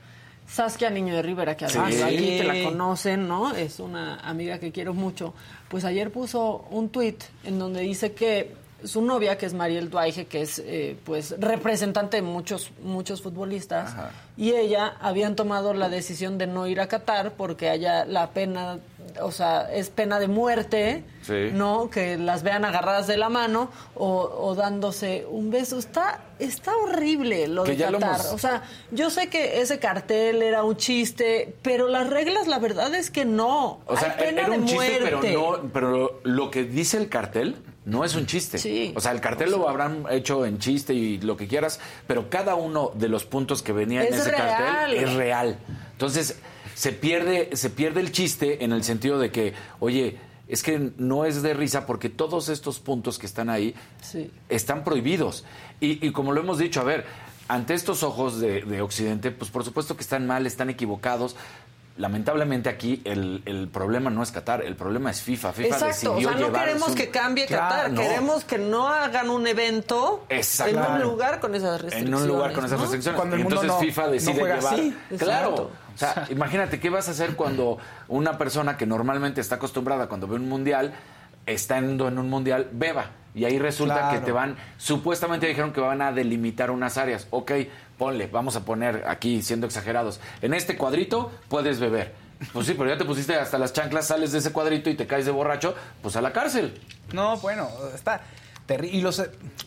Saskia Niño de Rivera, que además Sí. aquí te la conocen, ¿no? Es una amiga que quiero mucho. Pues ayer puso un tuit en donde dice que su novia, que es Mariel Duaige, que es eh, pues representante de muchos, muchos futbolistas, y ella habían tomado la decisión de no ir a Qatar porque haya la pena, o sea, es pena de muerte, Sí. ¿no? Que las vean agarradas de la mano o, o dándose un beso. Está, está horrible lo Que de lo Qatar. hemos- O sea, yo sé que ese cartel era un chiste, pero las reglas, la verdad es que no. O sea, Hay pena era de un chiste, pero no, pero lo que dice el cartel no es un chiste. Sí. O sea, el cartel lo habrán hecho en chiste y lo que quieras, pero cada uno de los puntos que venía en Es ese real. cartel es real. Entonces, se pierde, se pierde el chiste en el sentido de que, oye, es que no es de risa porque todos estos puntos que están ahí Sí. están prohibidos. Y, y como lo hemos dicho, a ver, ante estos ojos de, de Occidente, pues por supuesto que están mal, están equivocados. Lamentablemente aquí el, el problema no es Qatar, el problema es FIFA. FIFA Exacto, o decidió sea, no queremos su- que cambie Claro, Qatar, no. queremos que no hagan un evento Exacto. en un lugar con esas en restricciones. un lugar con esas ¿no? restricciones. Cuando el y mundo entonces no- FIFA no decide juega llevar. así. Claro. O sea, imagínate qué vas a hacer cuando una persona que normalmente está acostumbrada cuando ve un mundial, estando en un mundial, beba. Y ahí resulta Claro. que te van, supuestamente dijeron que van a delimitar unas áreas. Ok, ponle, vamos a poner aquí, siendo exagerados, en este cuadrito puedes beber. Pues sí, pero ya te pusiste hasta las chanclas, sales de ese cuadrito y te caes de borracho, pues a la cárcel. No, bueno, está terrible. Y los,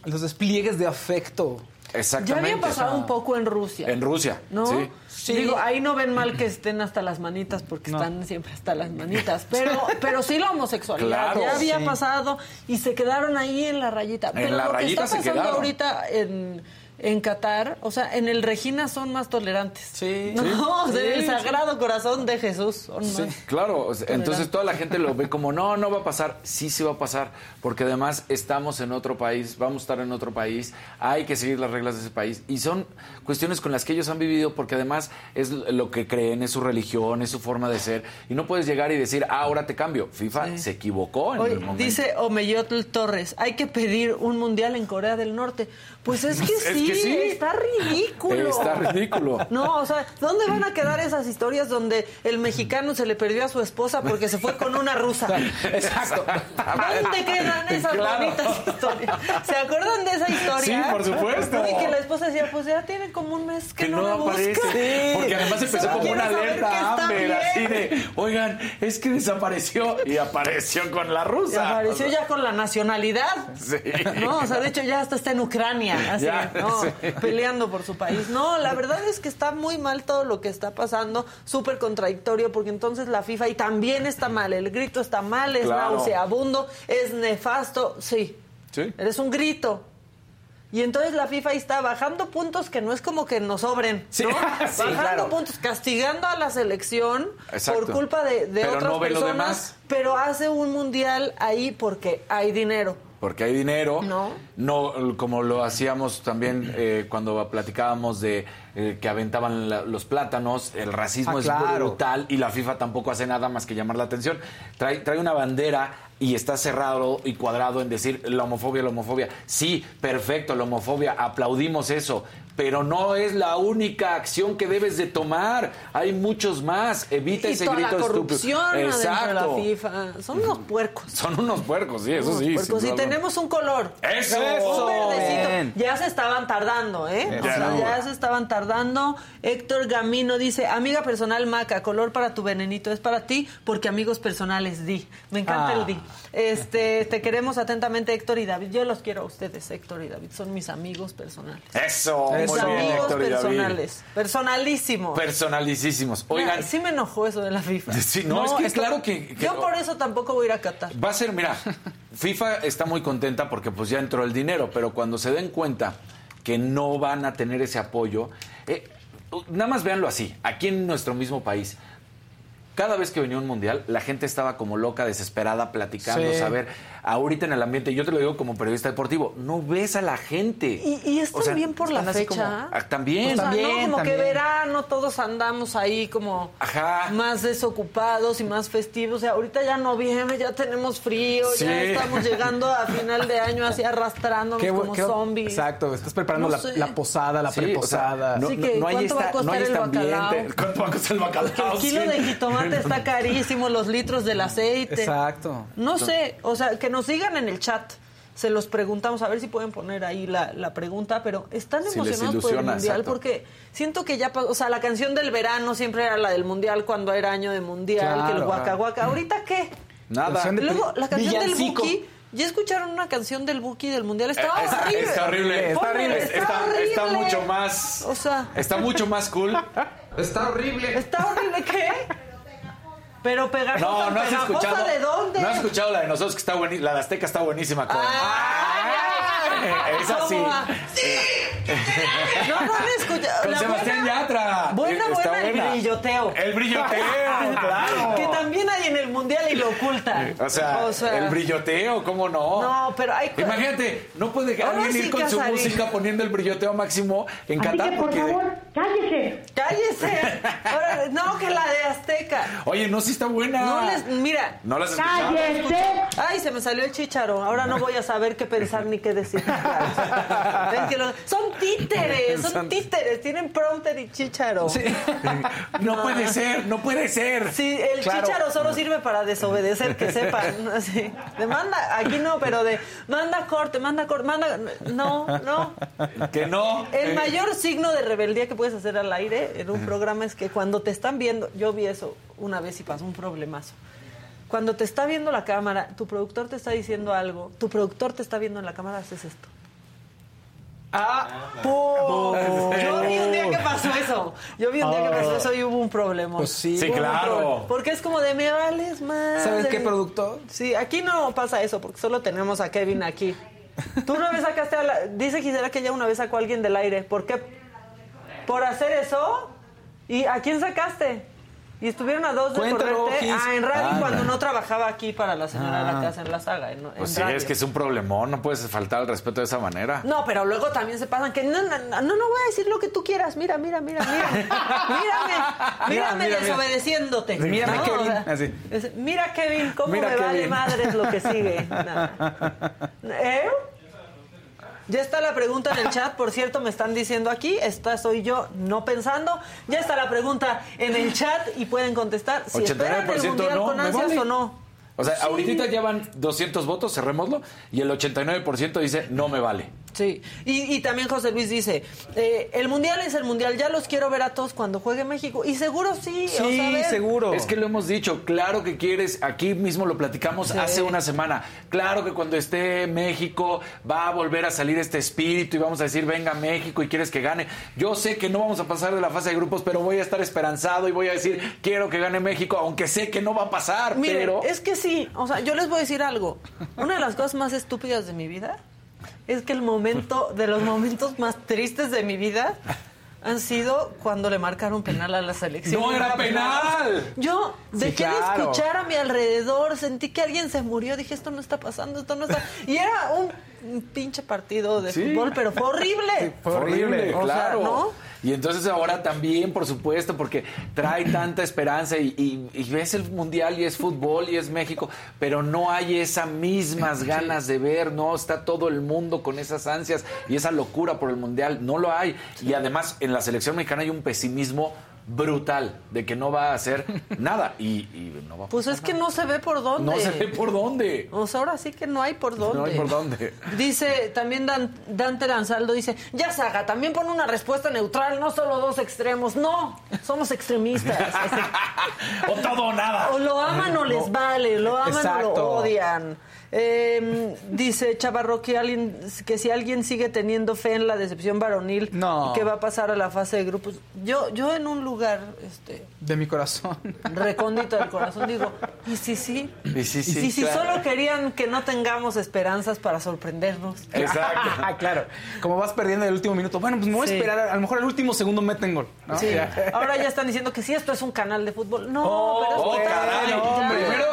los despliegues de afecto. Ya Exactamente. había pasado un poco en Rusia. En Rusia, ¿No? sí. Sí. Digo, ahí no ven mal que estén hasta las manitas porque están siempre hasta las manitas. Pero, pero sí la homosexualidad Claro, ya había sí. pasado y se quedaron ahí en la rayita. En pero la lo rayita que se está pasando quedaron. ahorita en, en Qatar, o sea, en el Regina son más tolerantes. Sí. No, Sí. o sea, en el Sí, Sagrado Corazón de Jesús son más. claro. entonces toda la gente lo ve como, no, no va a pasar. Sí, sí va a pasar. Porque además estamos en otro país, vamos a estar en otro país, hay que seguir las reglas de ese país. Y son cuestiones con las que ellos han vivido porque además es lo que creen, es su religión, es su forma de ser. Y no puedes llegar y decir, ah, ahora te cambio. FIFA se equivocó en el momento. dice Omeyotl Torres, hay que pedir un mundial en Corea del Norte. Pues es que sí, sí, que sí. está ridículo. Está ridículo. No, o sea, ¿dónde van a quedar esas historias donde el mexicano se le perdió a su esposa porque se fue con una rusa? Exacto. ¿Dónde quedan esas Claro. bonitas historias? ¿Se acuerdan de esa historia? Sí, por supuesto. Y que la esposa decía, pues ya tiene como un mes que, que no, no, me aparece. busca. Porque además empezó Solo como una alerta Amber, así de, oigan, es que desapareció y apareció con la Y rusa. apareció ya con la nacionalidad. Sí. No, o sea, de hecho ya hasta está en Ucrania, así, Ya, ¿no? sí. peleando por su país. No, la verdad es que está muy mal todo lo que está pasando, súper contradictorio, porque entonces la FIFA, y también está mal, el grito está mal, es Claro. nauseabundo, es nefasto, sí, Sí. eres un grito. Y entonces la FIFA está bajando puntos que no es como que nos sobren, Sí, ¿no? sí, bajando claro. puntos, castigando a la selección Exacto. por culpa de, de Pero otras no personas, pero hace un mundial ahí porque hay dinero. Porque hay dinero. No. No, como lo hacíamos también eh, cuando platicábamos de eh, que aventaban la- los plátanos, el racismo Ah, es claro. brutal y la FIFA tampoco hace nada más que llamar la atención. Trae, trae una bandera y está cerrado y cuadrado en decir la homofobia, la homofobia. Sí, perfecto, la homofobia, aplaudimos eso. Pero no es la única acción que debes de tomar. Hay muchos más. Evita y ese toda grito la estúpido. corrupción adentro de la Exacto. FIFA. Son unos puercos. Son unos puercos, sí, eso sí. puercos. Y tenemos un color. ¡Eso! Un verdecito. Bien. Ya se estaban tardando, ¿eh? O Ya sea, ya se estaban tardando. Héctor Gamino dice, amiga personal Maca, color para tu venenito es para ti, porque amigos personales di. Me encanta Ah. el di. Este, te queremos atentamente, Héctor y David. Yo los quiero a ustedes, Héctor y David. Son mis amigos personales. Eso, Mis muy bien, amigos Héctor y David. personales. Personalísimos. Personalicísimos. Oigan, sí me enojó eso de la FIFA. Sí, no, es que claro que- que- Yo por eso tampoco voy a ir a Qatar. va a ser, mira, FIFA está muy contenta porque pues ya entró el dinero, pero cuando se den cuenta que no van a tener ese apoyo, eh, nada más véanlo así, aquí en nuestro mismo país. Cada vez que venía un mundial, la gente estaba como loca, desesperada, platicando, Sí. saber. Ahorita en el ambiente, yo te lo digo como periodista deportivo, no ves a la gente. Y, y es O sea, también por la fecha. como- ah, también. O sea, También, no como también. que verano, todos andamos ahí como Ajá. más desocupados y más festivos. O sea, ahorita ya noviembre, ya tenemos frío, Sí. ya estamos llegando a final de año así arrastrándonos Qué como qué- zombies. Exacto, estás preparando No la, sé. la posada, la Sí, o sea, preposada. no, Así no- que, no hay ¿cuánto va a esta- no hay costar este el bacalao? ambiente. ¿Cuánto va a costar el bacalao? El kilo Sí. de jitomate está carísimo, los litros del aceite. Exacto. No sé, o sea, que nos sigan en el chat. Se los preguntamos, a ver si pueden poner ahí la, la pregunta, pero están Si emocionados por el mundial exacto. porque siento que ya pasó, o sea, la canción del verano siempre era la del mundial cuando era año de mundial, que el Claro. guaca guaca. ¿Ahorita qué? Nada. Luego, la canción del. Buki, ¿ya escucharon una canción del Buki del mundial? Está Eh, está- horrible. Está horrible. Está horrible. Está, está- horrible. está mucho más. O sea, Está mucho más cool. Está horrible. ¿está horrible qué? Pero pegajosa, No, no has pegajosa escuchado. ¿de dónde? No has escuchado la de nosotros que está buenísima. La de Azteca está buenísima. Con... Ah, sí. ¿Cómo va? No, no han escuchado. Con La Sebastián buena- Yatra. Buena, Está buena, el buena. brilloteo. El brilloteo, claro. Que también hay en el mundial y lo ocultan. O sea, el brilloteo, ¿cómo no? No, pero hay- Imagínate, no puede Ahora alguien sí, ir con su Casarín. música poniendo el brilloteo máximo en Así Qatar que, por porque. favor, cállese. Cállese. Ahora, no, que la de Azteca. Oye, no, sí está buena. No les, mira. No las escuchamos. ¡Cállese! Ay, se me salió el chicharo. Ahora no voy a saber qué pensar ni qué decir. Son títeres, son Son- títeres. Tienen prompter y chicharo. Sí, No puede ser, no puede ser. el Claro. chicharo solo sirve para desobedecer, que sepan. Así. De manda, aquí no, pero de manda corte, manda corte, manda. No, no. Que no. El mayor signo de rebeldía que puedes hacer al aire en un programa es que cuando te están viendo, yo vi eso una vez y pasó un problemazo. Cuando te está viendo la cámara, tu productor te está diciendo algo, tu productor te está viendo en la cámara, haces esto. Ah, ¡Pum! Yo vi un día que pasó eso. Yo vi un día que pasó eso y hubo un problema. Pues sí. Sí, claro. Porque es como de me vales más. ¿Sabes qué productor? Sí, aquí no pasa eso porque solo tenemos a Kevin aquí. Tú una vez sacaste a la... Dice Gisela que ella una vez sacó a alguien del aire. ¿Por qué? ¿Por hacer eso? ¿Y a quién sacaste? Y estuvieron a dos de Cuéntalo, correrte. Gis. Ah, en radio Anda. cuando no trabajaba aquí para la señora de la Ah. casa en la saga. En, en Pues sí, radio. es que es un problemón, no puedes faltar al respeto de esa manera. No, pero luego también se pasan que no, no, no, voy a decir lo que tú quieras. Mira, mira, mira, mira. Mírame, mírame mira, mira. desobedeciéndote. Mírame, ¿no? Kevin, así. es- mira, Kevin, cómo Mira, me vale Kevin. madres lo que sigue. No. ¿Eh? Ya está la pregunta en el chat, por cierto, me están diciendo aquí, esta soy yo no pensando. Ya está la pregunta en el chat y pueden contestar si esperan el 89% mundial no, con me ansias vale. o no. O sea, Sí. ahorita ya van 200 votos, cerrémoslo, y el 89% dice no me vale. Sí, y, y también José Luis dice, eh, el mundial es el mundial, ya los quiero ver a todos cuando juegue México. Y seguro sí, o sea, a Sí, ver, seguro. Es que lo hemos dicho, claro que quieres, aquí mismo lo platicamos Sí. hace una semana, claro que cuando esté México va a volver a salir este espíritu y vamos a decir, venga México y quieres que gane. Yo sé que no vamos a pasar de la fase de grupos, pero voy a estar esperanzado y voy a decir, quiero que gane México, aunque sé que no va a pasar, Miren, pero... es que sí, o sea, yo les voy a decir algo. Una de las cosas más estúpidas de mi vida es que el momento, de los momentos más tristes de mi vida han sido cuando le marcaron penal a la selección. ¡No era penal! Yo dejé claro. de escuchar a mi alrededor, sentí que alguien se murió, dije, esto no está pasando, esto no está... Y era un, un pinche partido de Sí. fútbol, pero fue horrible. Fue horrible, O sea, claro. ¿no? Y entonces ahora también, por supuesto, porque trae tanta esperanza y, y- y ves el mundial y es fútbol y es México, pero no hay esas mismas ganas de ver, no está todo el mundo con esas ansias y esa locura por el mundial, no lo hay. Y además en la selección mexicana hay un pesimismo brutal de que no va a hacer nada y, y no va a Pues es que no se ve por dónde. no se ve por dónde. O sea, ahora sí que no hay por dónde. No hay por dónde. Dice, también Dan- Dante Lanzaldo dice, ya Saga, también pone una respuesta neutral, no solo dos extremos. No, somos extremistas. o todo o nada. o lo aman o les vale, lo aman o lo odian. Eh, dice Chavarro que, alguien, que si alguien sigue teniendo fe en la decepción varonil No. y que va a pasar a la fase de grupos. Yo, yo en un lugar este, De mi corazón. recóndito del corazón digo, y sí, sí. Y sí, sí, y si claro. solo querían que no tengamos esperanzas para sorprendernos. Exacto. Ah, claro. Como vas perdiendo en el último minuto. Bueno, pues me voy Sí. a esperar. A lo mejor el último segundo meten gol. ¿no? Sí. Ahora ya están diciendo que sí, esto es un canal de fútbol. No, Oh, pero es oh, que caray. ya- Primero,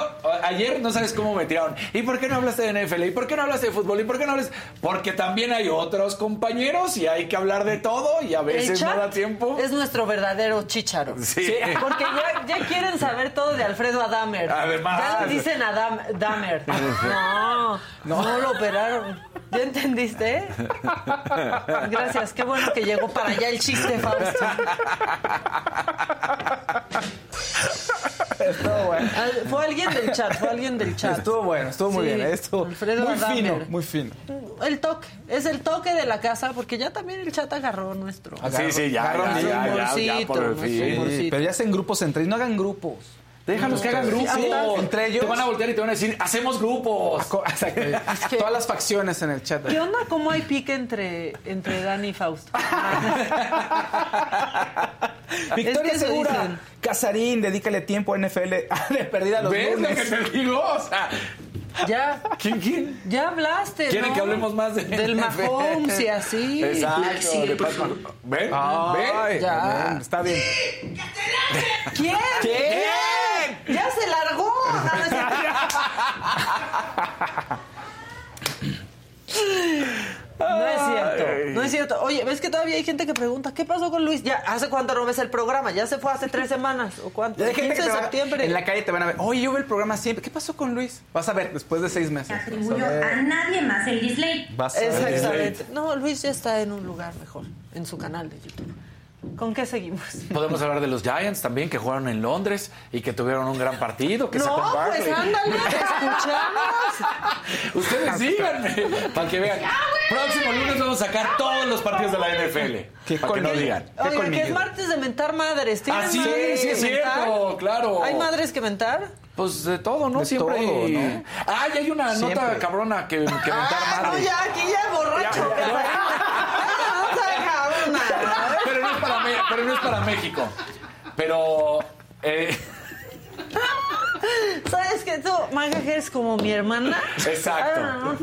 ayer no sabes cómo me tiraron. ¿Y por qué no hablaste de NFL? ¿Y por qué no hablaste de fútbol? ¿Y por qué no hablas? Porque también hay otros compañeros y hay que hablar de todo y a veces no da tiempo. Es nuestro verdadero chícharo. Sí. Porque ya, ya quieren saber todo de Alfredo Adamer. Además. Ya le dicen Adam, Dahmer. No, no, lo operaron. ¿Ya entendiste? Gracias, qué bueno que llegó para allá el chiste, Fausto. Estuvo bueno. Fue alguien del chat, fue alguien del chat. Estuvo bueno, estuvo muy Sí, bien. Estuvo Alfredo muy fino, muy fino. El toque, es el toque de la casa, porque ya también el chat agarró nuestro. Sí, sí, ya, Agarró ya, ya, ya, ya. Sí, Sí, pero ya hacen grupos entre. No hagan grupos. Déjalos que hagan grupos. Sí, entre ellos. Te van a voltear y te van a decir, hacemos grupos. Que- Todas las facciones en el chat. ¿Qué onda? ¿Cómo hay pique entre, entre Dani y Fausto? Victoria Es que eso Segura. dicen. Casarín, dedícale tiempo a NFL. de perdida los ¿Ves lo que lunes. te digo? O sea, Ya, ¿quién, quién? ya hablaste, ¿Quieren ¿no? que hablemos más de Del? Mahomes y así. Exacto. de. ¿Ven? ¿Ven? Ya. Está bien. ¿Quién? ¿Quién? ¡Ya se largó! No, es cierto. No es cierto. Oye, ¿ves que todavía hay gente que pregunta qué pasó con Luis? Ya, ¿hace cuánto no ves el programa? ¿Ya se fue hace tres semanas? ¿O cuánto? Ya hay gente 15 que de septiembre. en la calle te van a ver. Oye, yo veo el programa siempre. ¿Qué pasó con Luis? Vas a ver después de seis meses. atribuyó Vas a a nadie más el dislike. Vas a ver. Exactamente. No, Luis ya está en un lugar mejor, en su canal de YouTube. ¿Con qué seguimos? Podemos hablar de los Giants también, que jugaron en Londres y que tuvieron un gran partido. Que No, sacó pues ándale, te escuchamos. Ustedes díganme, para que vean. Próximo lunes vamos a sacar todos los partidos de la NFL. Qué Para que no digan. Que es martes de mentar madres. ¿Tienen Ah, sí, madres sí, es cierto, mentar? claro. ¿Hay madres que mentar? Pues de todo, ¿no? De Siempre. todo, hay- ¿no? Ah, y hay una Siempre. nota cabrona que, que mentar Ah, no, ya, aquí ya borracho. Ya, ya, ya. Ah, no sea cabrona. Pero no es para, Me- pero no es para México. Pero. eh, ¿Sabes qué? Tú, Manga, que eres como mi hermana. Exacto. Ah, no,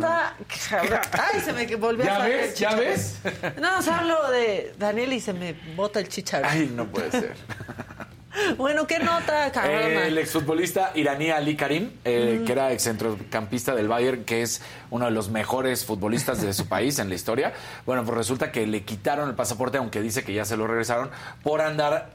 cabrón. Ay, se me volvió a ¿Ya salir ves? ¿Ya ves? No, o sea, hablo de Daniel y se me bota el chicharo. Ay, no puede ser. Bueno, ¿qué nota, cabrona? El exfutbolista iraní Ali Karim, eh, que era excentrocampista del Bayern, que es uno de los mejores futbolistas de su país en la historia. Bueno, pues resulta que le quitaron el pasaporte, aunque dice que ya se lo regresaron, por andar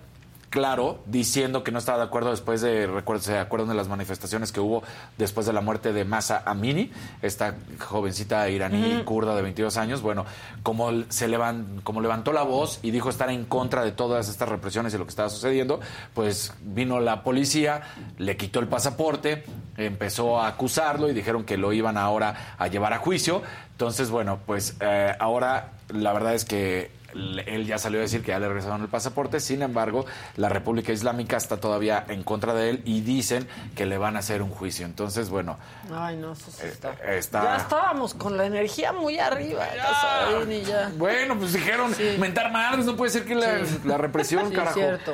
claro diciendo que no estaba de acuerdo después de, recuerdo, se acuerdan de las manifestaciones que hubo después de la muerte de Masa Amini, esta jovencita iraní kurda de 22 años. Bueno, como, se levan- como levantó la voz y dijo estar en contra de todas estas represiones y lo que estaba sucediendo, pues vino la policía, le quitó el pasaporte, empezó a acusarlo y dijeron que lo iban ahora a llevar a juicio. Entonces, bueno, pues eh, ahora la verdad es que él ya salió a decir que ya le regresaron el pasaporte, sin embargo, la República Islámica está todavía en contra de él y dicen que le van a hacer un juicio. Entonces, bueno, Ay, no, eso sí está. Eh, está- Ya estábamos con la energía muy arriba. Casarín, y ya. bueno, pues dijeron Sí. mentar madres, no puede ser que la, Sí. la represión, Sí, carajo. cierto.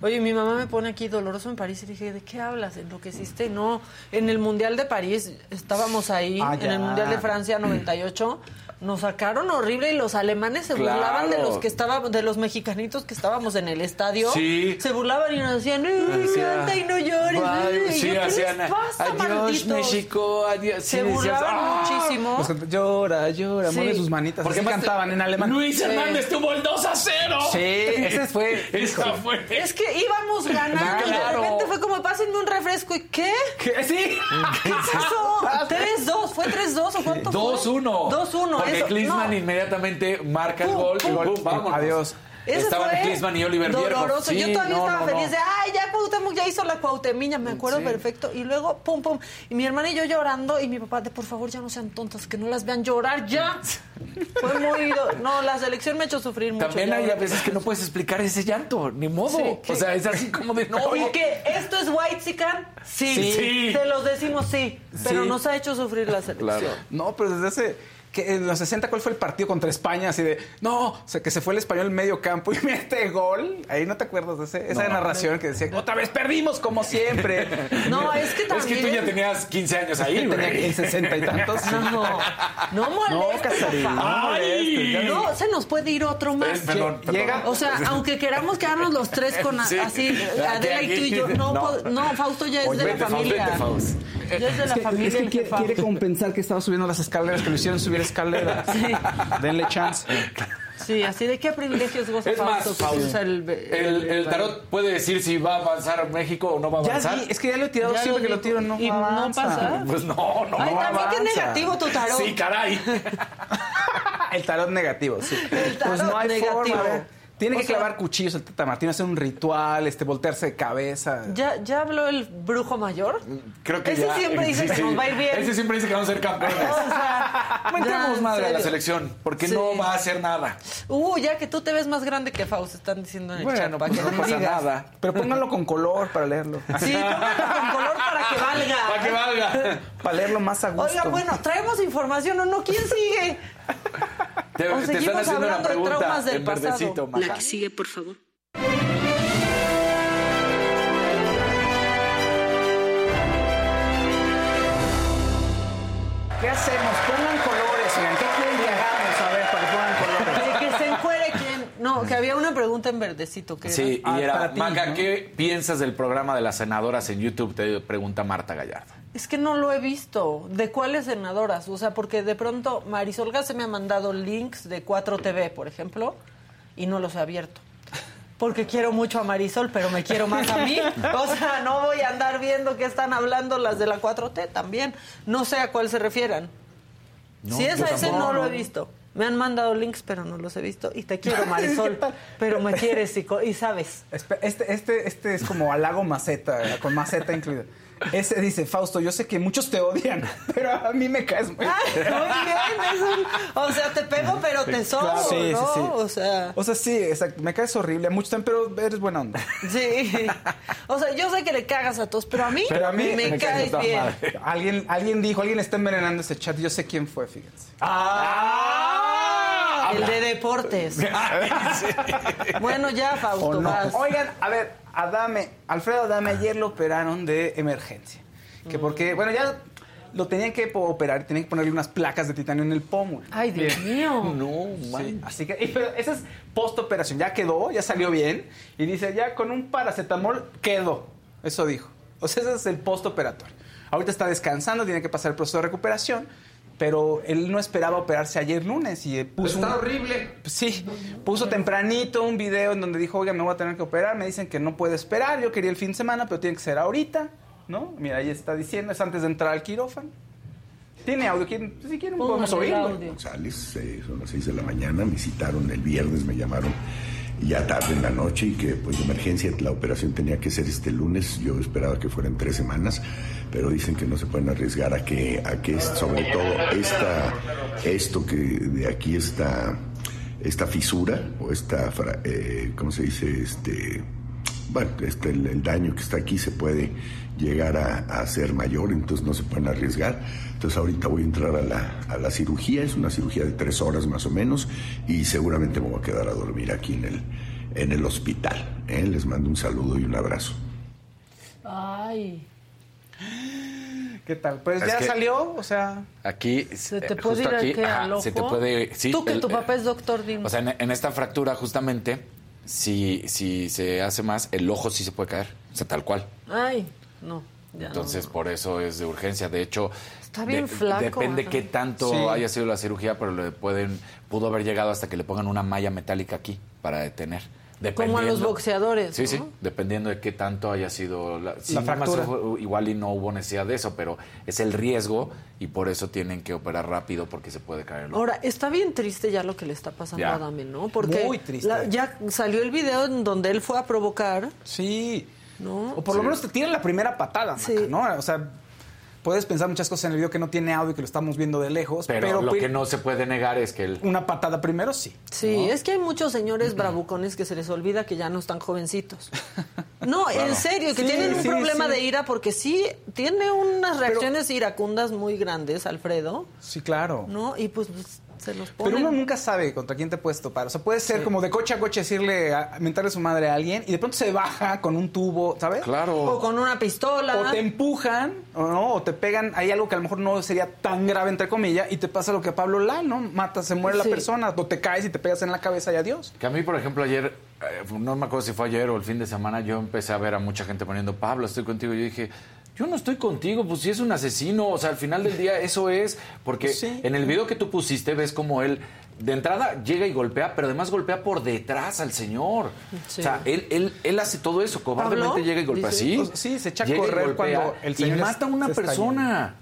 Oye, mi mamá me pone aquí doloroso en París y dije, ¿de qué hablas? ¿Enloqueciste? No, en el Mundial de París estábamos ahí, Ah, en ya. el Mundial de Francia 98. Nos sacaron horrible y los alemanes se Claro. burlaban de los que estaban, de los mexicanitos que estábamos en el estadio. Sí. Se burlaban y nos decían, ¡ay, Decía, canta y no llores! "Bye". ay". Y Sí, yo, ¿Qué hacían, les pasa, adiós malditos? México, adiós. Sí, Se decías, burlaban "Ah". muchísimo. Los llora, llora, Sí. mueve sus manitas. Porque además cantaban en alemán. Luis Hernández tuvo el 2 a 0. Sí, ese fue. Esa fue. Es que íbamos ganando y de Claro. repente fue como, pásenme un refresco. ¿Y qué? ¿Qué? Sí. ¿Qué pasó? 3-2, ¿fue 3-2 o cuánto fue? 2-1. 2-1. Porque no. inmediatamente marca el Pum, gol y pum. gol, vámonos. Adiós. Ese Estaban fue Klinsmann y Oliver doloroso. Sí, Yo todavía no, estaba no, feliz de, ay, ya Cuauhtémoc ya hizo la Cuauhtemiña, me acuerdo perfecto. Y luego, pum, pum. Y mi hermana y yo llorando y mi papá, de por favor, ya no sean tontas, que no las vean llorar ya. Fue muy... No, la selección me ha hecho sufrir mucho. También ya hay a veces que no puedes explicar ese llanto, ni modo. O sea, es así como de no. ¿Y que esto es White Sican? Sí. Sí. Te los decimos sí. Pero Sí. nos ha hecho sufrir la selección. Claro. No, pero desde hace. Que en los 60, ¿cuál fue el partido contra España? Así de, no, o sea, que se fue el español en medio campo y mete gol. Ahí no te acuerdas de ese- esa narración que decía, otra vez perdimos como siempre. No, es que Es también... que tú ya tenías 15 años ahí, Tenía güey. en 60 y tantos. No, no molestes, Casarín, por no molestes, No, se nos puede ir otro más. Eh, perdón, perdón. Llega- O sea, aunque queramos quedarnos los tres con a- Sí. así, Adela y tú y yo, no, No. no, Fausto ya es Oye, de la Faust, familia. vete, Faust. Ya es de la familia. el quiere, jefazo. quiere compensar que estaba subiendo las escaleras, que lo hicieron subir escaleras. Denle chance. Sí, así de qué privilegios goza Es más, Fausto. usa el, El, el tarot puede decir si va a avanzar México o no va a Ya avanzar. vi, es que ya lo he tirado Ya siempre lo que lo tiro, no, ¿Y no pasa? Pues no, no. Ay, no también que es negativo tu tarot. Sí, caray. El tarot negativo, sí. El tarot pues no hay negativo. forma. Tiene O que sea- clavar cuchillos el Tata Martino, hacer un ritual, este, voltearse de cabeza. ¿Ya, ¿Ya habló el brujo mayor? Creo que Ese ya- siempre dice sí, que nos va a ir bien. Ese siempre dice que vamos a ser campeones. O sea, No entremos ya, madre a la selección, porque Sí. no va a hacer nada. Uh, ya que tú te ves más grande que Faust, están diciendo en el Bueno, chat, para pues que no no pasa digas. nada. Pero pónganlo con color para leerlo. Sí, póngalo con color para que valga. Para que valga. Para leerlo más a gusto. Oiga, bueno, traemos información o no, ¿quién sigue? Te, O te están seguimos haciendo una hablando de pregunta traumas del pasado. Maja. sigue, por favor. ¿Qué hacemos? Pongan colores, oigan. ¿Qué quieren que hagamos? A ver, para que pongan colores. De que se encuere quién. No, que había una pregunta en verdecito. que Sí, Ah, y era, para ti, Maca, ¿no? ¿qué piensas del programa de las senadoras en YouTube? Te pregunta Marta Gallardo. Es que no lo he visto. ¿De cuáles senadoras? O sea, porque de pronto Marisol se me ha mandado links de 4TV, por ejemplo, y no los he abierto. Porque quiero mucho a Marisol, pero me quiero más a mí. O sea, no voy a andar viendo qué están hablando las de la 4T también. No sé a cuál se refieran. si es a ese, no lo he visto. Me han mandado links, pero no los he visto. Y te quiero, Marisol. Pero me quieres y, y sabes. Este, este, este es como halago maceta, con maceta incluida. Ese dice, Fausto, yo sé que muchos te odian, pero a mí me caes muy Ay, muy bien, es un- o sea, te pego, pero te sobo, sí, ¿no? sí. O sea, O sea, sí, exacto. Me caes horrible. Muchos también, pero eres buena onda. sí. O sea, yo sé que le cagas a todos, pero a mí, Pero a mí me, me caes caes bien. madre. Alguien, alguien dijo, alguien está envenenando ese chat. Yo sé quién fue, fíjense. ¡Ah! El de deportes. Bueno, ya, ¿O Fausto, no? vas. Oigan, a ver, Adame, Alfredo Adame ayer lo operaron de emergencia. Que porque, bueno, ya lo tenían que operar, tenían que ponerle unas placas de titanio en el pómulo. Ay, Dios mío. No, Sí, así que, y, pero esa es post-operación, ya quedó, ya salió bien. Y dice, ya con un paracetamol quedó. Eso dijo. O sea, ese es el post-operatorio. Ahorita está descansando, tiene que pasar el proceso de recuperación. Pero él no esperaba operarse ayer lunes y puso Está un- horrible. Sí, puso tempranito un video en donde dijo, oiga, me voy a tener que operar, me dicen que no puede esperar, yo quería el fin de semana, pero tiene que ser ahorita, ¿no? Mira, ahí está diciendo, es antes de entrar al quirófano. Tiene audio, ¿quieren? Si quieren podemos oírlo. audio. González, eh, son las 6 de la mañana, me citaron el viernes, me llamaron ya tarde en la noche y que pues de emergencia la operación tenía que ser este lunes, yo esperaba que fueran tres semanas, pero dicen que no se pueden arriesgar a que, a que sobre todo esta, esto que de aquí está, esta fisura o esta, eh, ¿cómo se dice? Este, bueno, este, el daño que está aquí se puede llegar a, a ser mayor, entonces no se pueden arriesgar. Entonces ahorita voy a entrar a la, a la cirugía, es una cirugía de tres horas más o menos, y seguramente me voy a quedar a dormir aquí en el, en el hospital. ¿eh? Les mando un saludo y un abrazo. Ay, ¿Qué tal? Pues Es ya salió, o sea... Aquí, ¿se eh, te puede justo ir aquí, ¿qué, ajá, al ojo? se te puede, sí, Tú que el- tu papá es doctor, dime. O sea, en, en esta fractura justamente, si, si se hace más, el ojo sí se puede caer, o sea, tal cual. Ay, no, ya Entonces, no. por eso es de urgencia. De hecho, Está bien de- flaco, depende ajá. qué tanto Sí. haya sido la cirugía, pero le pueden, pudo haber llegado hasta que le pongan una malla metálica aquí para detener. Como a los boxeadores, Sí, ¿no? sí, dependiendo de qué tanto haya sido la, sí, La más fractura. fue- igual y no hubo necesidad de eso, pero es el riesgo y por eso tienen que operar rápido porque se puede caer. el. Ahora, está bien triste ya lo que le está pasando Ya. a Adame, ¿no? Porque Muy triste. la- ya salió el video en donde él fue a provocar, Sí. ¿No? O por lo menos te tiran la primera patada, Maca, Sí. ¿no? O sea, puedes pensar muchas cosas en el video que no tiene audio y que lo estamos viendo de lejos, pero, pero, lo que no se puede negar es que el, una patada primero sí. Sí, es que hay muchos señores bravucones que se les olvida que ya no están jovencitos. No, en serio, que Sí, tienen un sí, problema sí. de ira porque sí tiene unas reacciones iracundas muy grandes, Alfredo, Sí, claro. ¿no? Y pues se los ponen. Pero uno nunca sabe contra quién te puedes topar. O sea, puede ser como de coche a coche decirle, a, mentarle su madre a alguien y de pronto se baja con un tubo, ¿sabes? claro. O con una pistola. O te empujan, o no, o te pegan, hay algo que a lo mejor no sería tan grave, entre comillas, y te pasa lo que a Pablo Lal, ¿no? Mata, se muere Sí. la persona, o te caes y te pegas en la cabeza y adiós. Que a mí, por ejemplo, ayer, eh, no me acuerdo si fue ayer o el fin de semana, yo empecé a ver a mucha gente poniendo, Pablo, estoy contigo. Yo dije, yo no estoy contigo, pues si es un asesino, o sea, al final del día eso es, porque Sí. en el video que tú pusiste ves como él, de entrada llega y golpea, pero además golpea por detrás al señor. Sí. O sea, él, él, él hace todo eso, cobardemente llega y golpea. Dice. Sí, Pues, sí, se echa a y correr cuando el y señor mata a una persona.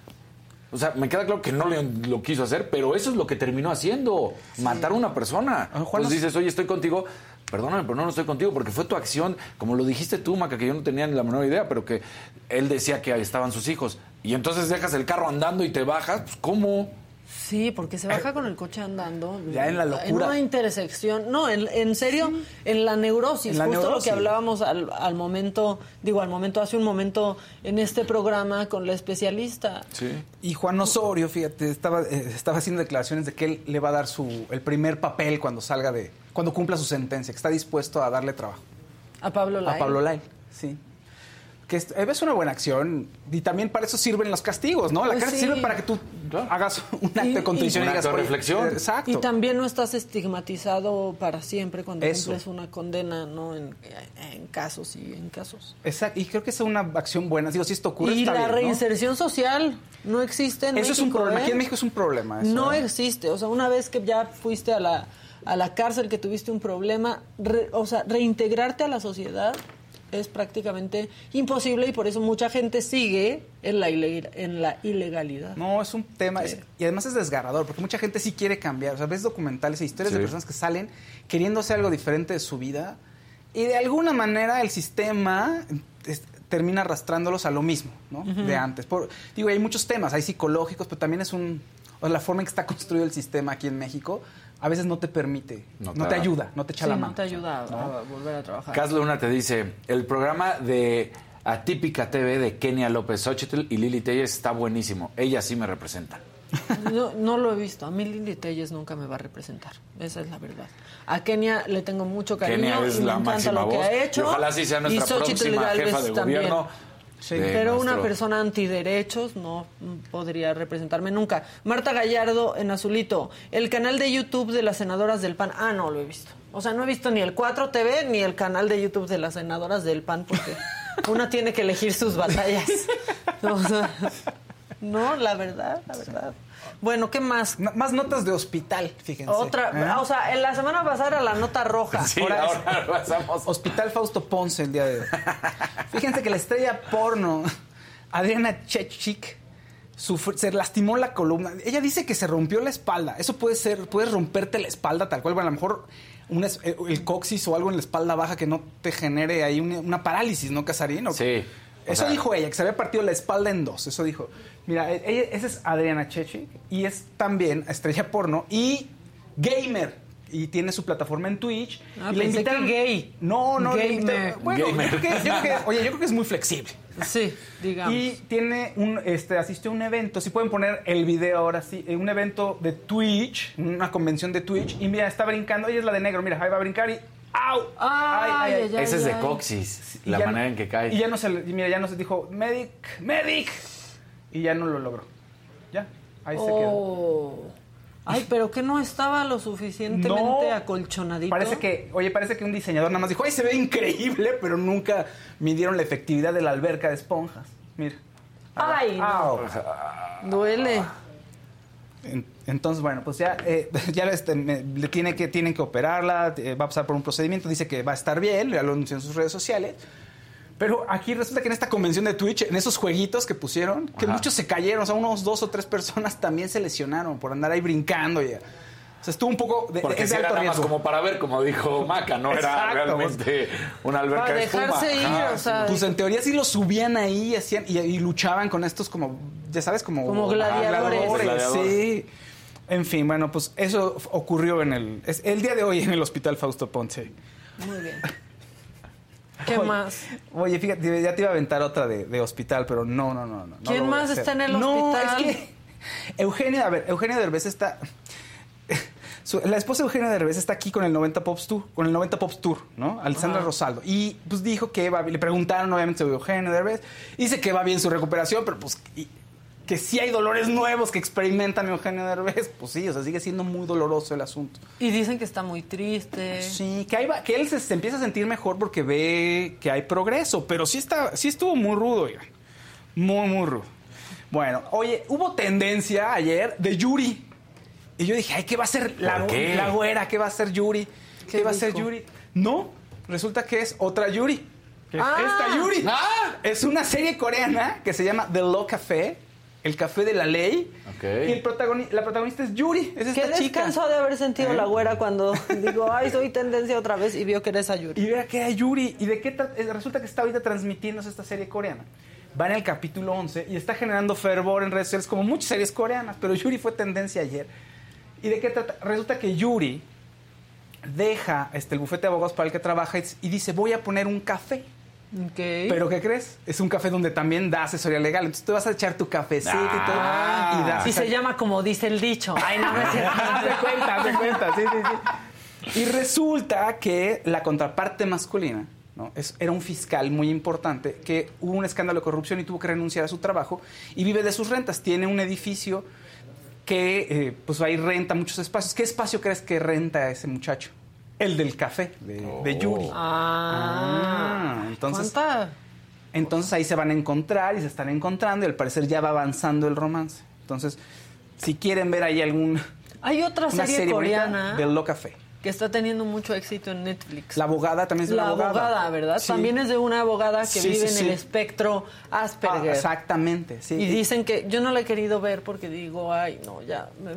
O sea, me queda claro que no le- lo quiso hacer, pero eso es lo que terminó haciendo, matar a una persona. Juan, Entonces dices, oye, estoy contigo, perdóname, pero no, no estoy contigo, porque fue tu acción, como lo dijiste tú, Maca, que yo no tenía ni la menor idea, pero que él decía que ahí estaban sus hijos. Y entonces dejas el carro andando y te bajas, pues ¿cómo? Sí, porque se baja con el coche andando. Ya en la locura. En una intersección. No, en, en serio, en la neurosis. En la justo lo que hablábamos al, al momento, digo, al momento, hace un momento en este programa con la especialista. Sí. Y Juan Osorio, fíjate, estaba, eh, estaba haciendo declaraciones de que él le va a dar su el primer papel cuando salga de, cuando cumpla su sentencia, que está dispuesto a darle trabajo. A Pablo Lai. A Pablo Lai, sí. Que es, es una buena acción y también para eso sirven los castigos, ¿no? La Pues cárcel sí. sirve para que tú Claro. hagas un acto Y- de contrición y- y, Un digas, acto de "Oye, reflexión". eh, Exacto. Y también no estás estigmatizado para siempre cuando Eso. cumples una condena, ¿no? En, en casos y en casos. Exacto. Y creo que es una acción buena. Digo, si esto ocurre, y está la bien, ¿no? reinserción social no existe en Eso es un México, problema. ¿eh? Aquí en México es un problema. eso, No ¿eh? existe. O sea, una vez que ya fuiste a la, a la cárcel, que tuviste un problema, re- o sea, reintegrarte a la sociedad es prácticamente imposible y por eso mucha gente sigue en la, ile- en la ilegalidad. No, es un tema, es- y además es desgarrador, porque mucha gente sí quiere cambiar. O sea, ves documentales e historias Sí. de personas que salen queriendo hacer algo diferente de su vida, y de alguna manera el sistema es- termina arrastrándolos a lo mismo, ¿no? De antes. Por, digo, hay muchos temas, hay psicológicos, pero también es un... o la forma en que está construido el sistema aquí en México, a veces no te permite, No no, te te da. ayuda, no te echa Sí, la no mano. te ayuda a, a volver a trabajar. Cas Luna te dice, el programa de Atípica TV de Kenia López Xochitl y Lili Telles está buenísimo. Ella sí me representa. No, no lo he visto. A mí Lili Telles nunca me va a representar. Esa es la verdad. A Kenia le tengo mucho cariño Kenia es y me la encanta máxima lo que voz. ha hecho. Y ojalá sí sea nuestra Y próxima jefa de también. gobierno. Sí. Pero una persona antiderechos no podría representarme nunca. Marta Gallardo en Azulito, el canal de YouTube de las senadoras del PAN. Ah, no lo he visto. O sea, no he visto ni el 4 TV ni el canal de YouTube de las senadoras del PAN porque una tiene que elegir sus batallas. O sea, no, la verdad, la verdad. Bueno, ¿qué más? No- más notas de hospital, fíjense. Otra, ¿eh? o sea, en la semana pasada era la nota roja. Sí, Ahora ahora, pasamos. Hospital Fausto Ponce el día de hoy. Fíjense que la estrella porno, Adriana Chechik, sufre- se lastimó la columna. Ella dice que se rompió la espalda. Eso puede ser, puedes romperte la espalda tal cual. Bueno, a lo mejor una eh, el coxis o algo en la espalda baja que no te genere ahí una, una parálisis, ¿no, Casarín? Sí. Eso sea- dijo ella, que se había partido la espalda en dos. Eso dijo. Mira, e- ella, esa es Adriana Chechik y es también estrella porno y gamer. Y tiene su plataforma en Twitch. Ah, y le invitaron- gay. No, no, Gamer. Bueno, Gamer. Yo creo que, yo creo que- oye, yo creo que es muy flexible. Sí, digamos. Y tiene un, este, asistió a un evento, si pueden poner el video ahora sí, eh, un evento de Twitch, una convención de Twitch, y mira, está brincando, ella es la de negro, mira, ahí va a brincar y ¡au! Ay, ay, ay. Ese es de ay. coxis, la ya manera no- en que cae. Y ya no se, mira, ya no se dijo, medic, medic, y ya no lo logró. Ya, ahí se quedó. Oh. Ay, pero que no estaba lo suficientemente No. acolchonadito. Parece que, oye, parece que un diseñador nada más dijo, ay, se ve increíble, pero nunca midieron la efectividad de la alberca de esponjas. Mira. Ay, no. Au. Duele. En- Entonces, bueno, pues ya, eh, ya este, me- le tiene que, tienen que operarla, eh, va a pasar por un procedimiento, dice que va a estar bien, ya lo anunció en sus redes sociales. Pero aquí resulta que en esta convención de Twitch, en esos jueguitos que pusieron, que Ajá. muchos se cayeron, o sea, unos dos o tres personas también se lesionaron por andar ahí brincando. Y, o sea, estuvo un poco de, Porque es si de era más riesgo. como para ver, como dijo Maca, no era Exacto. realmente una alberca Para de espuma. dejarse ir, Ajá. o sea, Pues en teoría sí los subían ahí y hacían, y, y luchaban con estos como, ya sabes, como... Como gladiadores. gladiadores, Gladiador. Sí. En fin, bueno, pues eso ocurrió en el, es- el día de hoy en el Hospital Fausto Ponce. Muy bien. ¿Qué Oye, más? Oye, fíjate, ya te iba a aventar otra de, de hospital, pero no, no, no. no no ¿Quién lo más está en el no, hospital? es que Eugenia, a ver, Eugenia Derbez está... su- la esposa de Eugenio Derbez está aquí con el 90 Pops Tour, con el 90 Pops Tour, ¿no? Alessandra Rosaldo. Y pues dijo que va, le preguntaron obviamente sobre Eugenio Derbez, dice que va bien su recuperación, pero pues y- que sí hay dolores nuevos que experimentan Eugenio Derbez, pues sí, o sea, sigue siendo muy doloroso el asunto. Y dicen que está muy triste. Sí, que, él se, se empieza a sentir mejor porque ve que hay progreso, pero sí, está, sí estuvo muy rudo, oigan. Muy, muy rudo. Bueno, oye, hubo tendencia ayer de Yuri. Y yo dije, ay, ¿qué va a ser la, ¿Por qué? la güera? ¿Qué va a hacer Yuri? ¿Qué, ¿Qué va a hacer dijo? Yuri? No, resulta que es otra Yuri. Que es Ah. esta Yuri. Ah. Es una serie coreana que se llama The Law Café, el café de la ley. Y el protagoni- la protagonista es Yuri, es Qué esta chica. descanso de haber sentido ¿Eh? la güera cuando digo, ay, soy tendencia otra vez y vio que eres Ayuri. Y vea que hay Yuri. ¿Y de qué resulta que está ahorita transmitiéndose esta serie coreana? Va en el capítulo 11 y está generando fervor en redes sociales como muchas series coreanas, pero Yuri fue tendencia ayer. ¿Y de qué trata? Resulta que Yuri deja este, el bufete de abogados para el que trabaja y, y dice, voy a poner un café. ¿Pero qué crees? Es un café donde también da asesoría legal. Entonces tú vas a echar tu cafecito y todo. Ah. Y das y se llama como dice el dicho. Ay, no, de cuenta, de cuenta, sí, sí, sí. Y resulta que la contraparte masculina ¿no? es, era un fiscal muy importante que hubo un escándalo de corrupción y tuvo que renunciar a su trabajo y vive de sus rentas. Tiene un edificio que eh, pues ahí renta muchos espacios. ¿Qué espacio crees que renta ese muchacho? El del café, de, de Yuri. Ah, Ah, entonces- ¿Cuánta? Entonces ahí se van a encontrar y se están encontrando y al parecer ya va avanzando el romance. Entonces, si quieren ver ahí algún Hay otra serie, bonita coreana del Lo Café. Que está teniendo mucho éxito en Netflix. La abogada también es de La una abogada. abogada, ¿verdad? Sí. También es de una abogada que Sí, vive sí, en el espectro Ah, Asperger. exactamente, sí. Y dicen que yo no la he querido ver porque digo, ay, no, ya me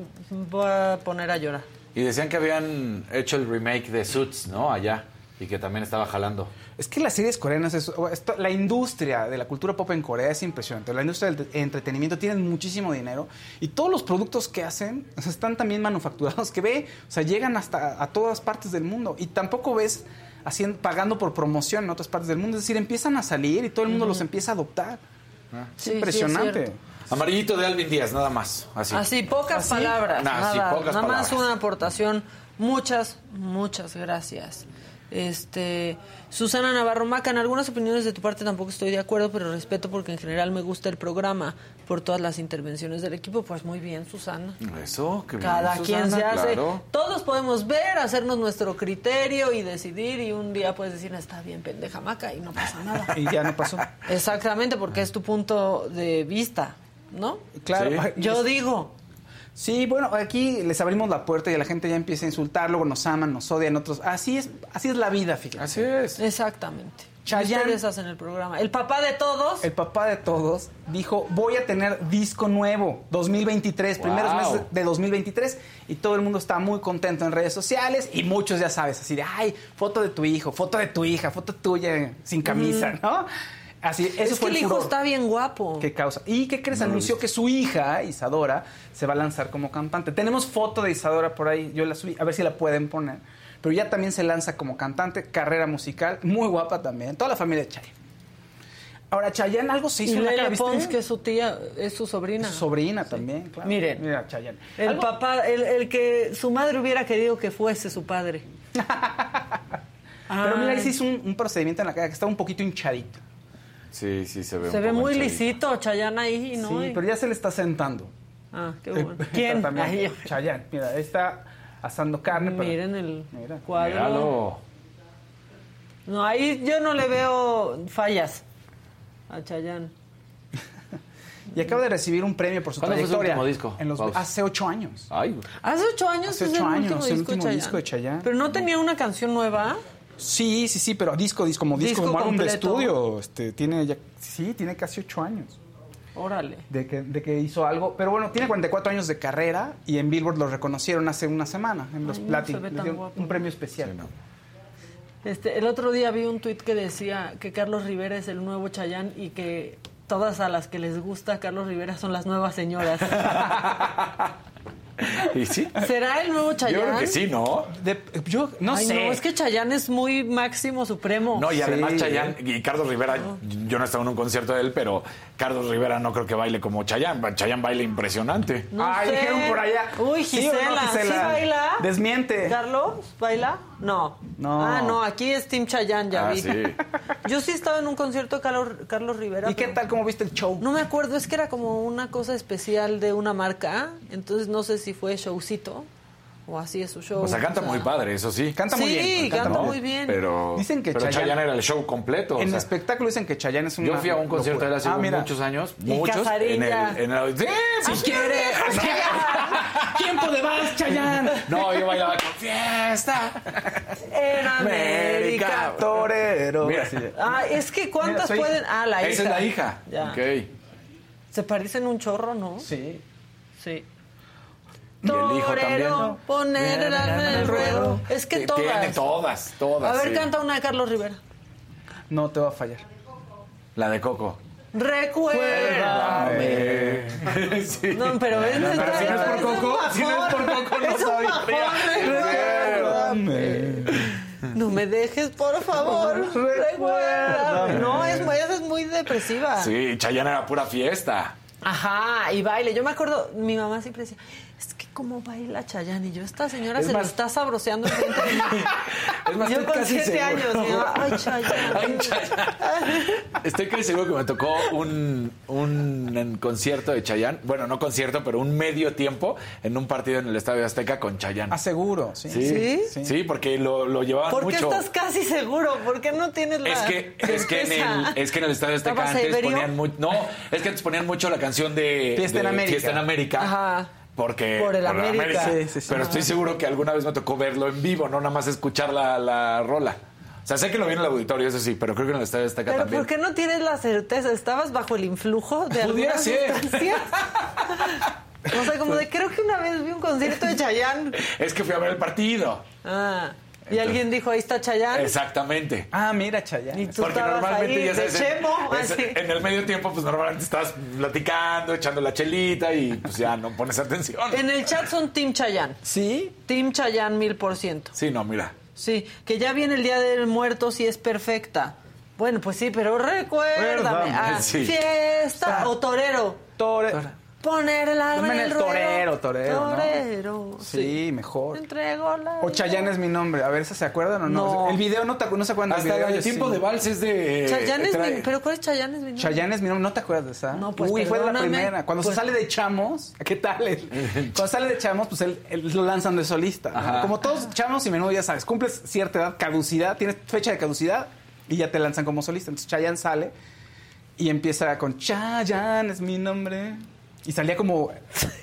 voy a poner a llorar. Y decían que habían hecho el remake de Suits, ¿no? Allá. Y que también estaba jalando. Es que las series coreanas, es- esto- la industria de la cultura pop en Corea es impresionante. La industria del te- entretenimiento tienen muchísimo dinero y todos los productos que hacen o sea, están también manufacturados, que ve, o sea, llegan hasta a todas partes del mundo y tampoco ves haciendo, pagando por promoción en otras partes del mundo. Es decir, empiezan a salir y todo el mundo los empieza a adoptar. Sí, es sí, es impresionante. Amarillito de Alvin Díaz, nada más. Así. Así, pocas ¿Así? palabras. Nah, nada, sí, pocas nada más una aportación. Muchas, muchas gracias. Este, Susana Navarro Maca, en algunas opiniones de tu parte tampoco estoy de acuerdo, pero respeto porque en general me gusta el programa por todas las intervenciones del equipo. Pues muy bien, Susana. Eso, que bien, Cada Susana, quien se hace. claro. Todos podemos ver, hacernos nuestro criterio y decidir. Y un día puedes decir, está bien, pendeja maca, y no pasa nada. Y ya no pasó. Exactamente, porque es tu punto de vista, ¿no? Claro. Sí. Yo digo. Sí, bueno, aquí les abrimos la puerta y la gente ya empieza a insultar, luego nos aman, nos odian, otros. Así es, así es la vida, fíjate. Así es. Exactamente. Chayanne. Ustedes hacen el programa. El papá de todos. El papá de todos dijo, voy a tener disco nuevo, 2023, Wow. primeros meses de 2023, y todo el mundo está muy contento en redes sociales, y muchos ya sabes, así de, ay, foto de tu hijo, foto de tu hija, foto tuya sin camisa, ¿no? Así, eso es que fue el el hijo furor. está bien guapo. ¿Qué causa? ¿Y qué crees? Anunció que su hija, Isadora, se va a lanzar como cantante. Tenemos foto de Isadora por ahí, yo la subí, a ver si la pueden poner. Pero ya también se lanza como cantante, carrera musical, muy guapa también. Toda la familia de Chayanne. Ahora, Chayanne algo se hizo Y en la cara, Lele ¿viste? Pons, que es su tía, es su sobrina. Su sobrina también, claro. Miren. Mira, Chayanne. El Algo- papá, el, el que su madre hubiera querido que fuese su padre. Pero mira, ahí se hizo un, un procedimiento en la cara que estaba un poquito hinchadito. Sí, sí, se ve Se un ve poco muy lisito Chayanne ahí, ¿no? Sí, pero ya se le está sentando. Ah, qué El- bueno. ¿Quién? yo- Chayanne, mira, ahí está asando carne. pero- Miren el Mira. cuadro. Míralo. No, ahí yo no le veo fallas a Chayanne. Y acaba de recibir un premio por su ¿Cuándo fue su trayectoria. último disco? En los- hace ocho años. Ay. Hace ocho años Hace es ocho el años, último, el disco, último de disco de Chayanne. Pero no tenía una canción nueva. Sí, sí, sí, pero disco, disco, como disco, Disco como álbum de estudio. Este, tiene ya, sí, tiene casi ocho años Órale. de que, de que hizo algo. Pero bueno, tiene 44 años de carrera y en Billboard lo reconocieron hace una semana en los Ay, no Latin. se ve Le tan dieron guapo. un premio especial. Este, el otro día vi un tuit que decía que Carlos Rivera es el nuevo Chayanne y que todas a las que les gusta Carlos Rivera son las nuevas señoras. ¿Y sí? ¿Será el nuevo Yo Chayanne? creo que sí, ¿no? De- yo no Ay, sé. no, es que Chayanne es muy máximo supremo. No, y además Sí. Chayanne y Carlos Rivera, yo no he estado en un concierto de él, pero Carlos Rivera no creo que baile como Chayanne. Chayanne baila impresionante. No Ay, sé. dijeron por allá. Uy, ¿Sí o no, Gisela. ¿Sí, Gisela? baila? Desmiente. ¿Carlos baila? No. No. Ah, no, aquí es Team Chayanne, ya Ah, vi. sí. Yo sí estaba en un concierto de Carlos, Carlos Rivera. ¿Y qué tal? ¿Cómo viste el show? No me acuerdo, es que era como una cosa especial de una marca, entonces no sé si fue showcito o así es su show. O sea, canta o sea. muy padre, eso sí. Canta sí, muy bien. canta ¿no? muy bien. Pero, Dicen que pero Chayanne- Chayanne era el show completo. o En sea, espectáculo dicen que Chayanne es un yo fui a un concierto de él hace ah, mira. muchos años, Y muchos. En el, en el- sí, Si pues, quiere. Tiempo de vals, Chayanne. No, yo bailaba con fiesta. En América. Torero. Mira. Ah, es que ¿cuántas Mira, soy- pueden? Ah, la hija. Esa es la hija. Ya. Ok. Se parecen un chorro, ¿no? Sí. Sí. Y el hijo Torero, también. poner el alma en el ruedo. Es que todas. Tiene todas, todas. A ver, sí. canta una de Carlos Rivera. No te va a fallar. La de Coco. Recuérdame. sí. No, pero es, no, si no es por Coco, si no es por Coco, no Es bajón, recuérdame. No me dejes, por favor. Recuérdame. No, es, es muy depresiva. Sí, Chayanne era pura fiesta. Ajá, y baile. Yo me acuerdo, mi mamá siempre decía, es que cómo baila Chayanne. Y yo, esta señora Es se más- lo está sabroseando enfrente de mí. Es más, yo estoy con casi siete seguro. años, ay, Chayanne. Ay, Chayanne. Estoy casi seguro que me tocó un, un concierto de Chayanne. Bueno, no concierto, pero un medio tiempo en un partido en el Estadio Azteca con Chayanne. Aseguro, sí. ¿Sí? Sí, Sí. porque lo, lo llevaban ¿Por qué mucho. estás casi seguro? ¿Por qué no tienes la Es que, es, que en el, es que en el Estadio Azteca ¿Estaba antes ponían mucho. No, es que antes ponían mucho la canción de Fiesta en América. Fiesta en América. Ajá. Porque. Por el América. Sí, sí, sí. Pero estoy seguro que alguna vez me tocó verlo en vivo, no nada más escuchar la, la rola. O sea, sé que lo vi en el auditorio, eso sí, pero creo que en el Estadio Azteca Pero también. ¿por qué no tienes la certeza? ¿Estabas bajo el influjo de alguna sustancia? O sea, como de creo que una vez vi un concierto de Chayanne. Es que fui a ver el partido. Ah, y alguien dijo, ahí está Chayanne. Exactamente. Ah, mira, Chayanne. Y tú Porque normalmente ahí ya sabes, en- chemo, es- en el medio tiempo, pues normalmente estás platicando, echando la chelita y pues ya no pones atención. En el chat son Team Chayanne. ¿Sí? Team Chayanne mil por ciento. Sí, no, mira. Sí, que ya viene el Día del Muerto si es perfecta. Bueno, pues sí, pero recuérdame. Ah, Sí. Fiesta o torero. Tore... Poner el alma en el ruedo. torero, torero, ¿no? Torero, Sí, mejor. Entrego la... O Chayanne es mi nombre. A ver, ¿se acuerdan o no? No. El video no, te, acu- no se acuerdan del Hasta video. el tiempo sí. de vals es de. Chayanne es mi... ¿Pero cuál es Chayanne es mi nombre? Chayanne es mi nombre, ¿no te acuerdas de esa? No, pues, Uy, fue de la primera. Cuando Pues- se sale de Chamos, ¿qué tal? él? Cuando sale de Chamos, pues él, él lo lanzan de solista. Como todos Chamos y Menudo, ya sabes, cumples cierta edad, caducidad, tienes fecha de caducidad y ya te lanzan como solista. Entonces Chayanne sale y empieza con Chayanne es mi nombre. Y salía como.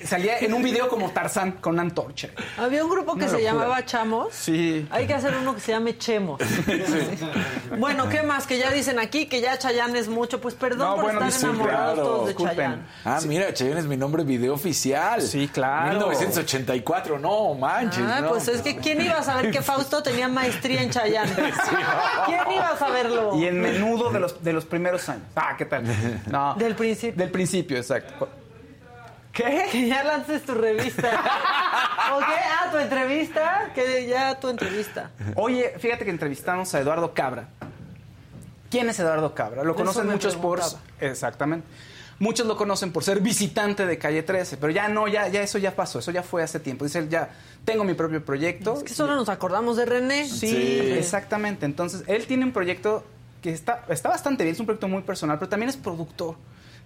Salía en un video como Tarzán con una antorcha. Había un grupo que se llamaba Chamos. Sí. Hay que hacer uno que se llame Chemos. Bueno, ¿qué más? Que ya dicen aquí que ya Chayanne es mucho. Pues perdón No, por bueno, estar enamorados claro, todos de disculpen. Chayanne. Ah, mira, Cheyenne es mi nombre video oficial. Sí, claro. 1984, no manches. Ah, no. pues es que ¿quién iba a saber que Fausto tenía maestría en Chayanne? ¿Quién iba a saberlo? Y en menudo de los, de los primeros años. Ah, ¿qué tal? No. Del principio. Del principio, exacto. ¿Qué? Que ya lances tu revista. ¿O qué? Ah, tu entrevista. Que ya tu entrevista. Oye, fíjate que entrevistamos a Eduardo Cabra. ¿Quién es Eduardo Cabra? Lo Eso conocen me muchos por... Exactamente. Muchos lo conocen por ser visitante de Calle 13, pero ya no, ya, ya eso ya pasó, eso ya fue hace tiempo. Dice él, ya tengo mi propio proyecto. Es que solo nos acordamos de René. Sí, exactamente. Entonces, él tiene un proyecto que está, está bastante bien, es un proyecto muy personal, pero también es productor.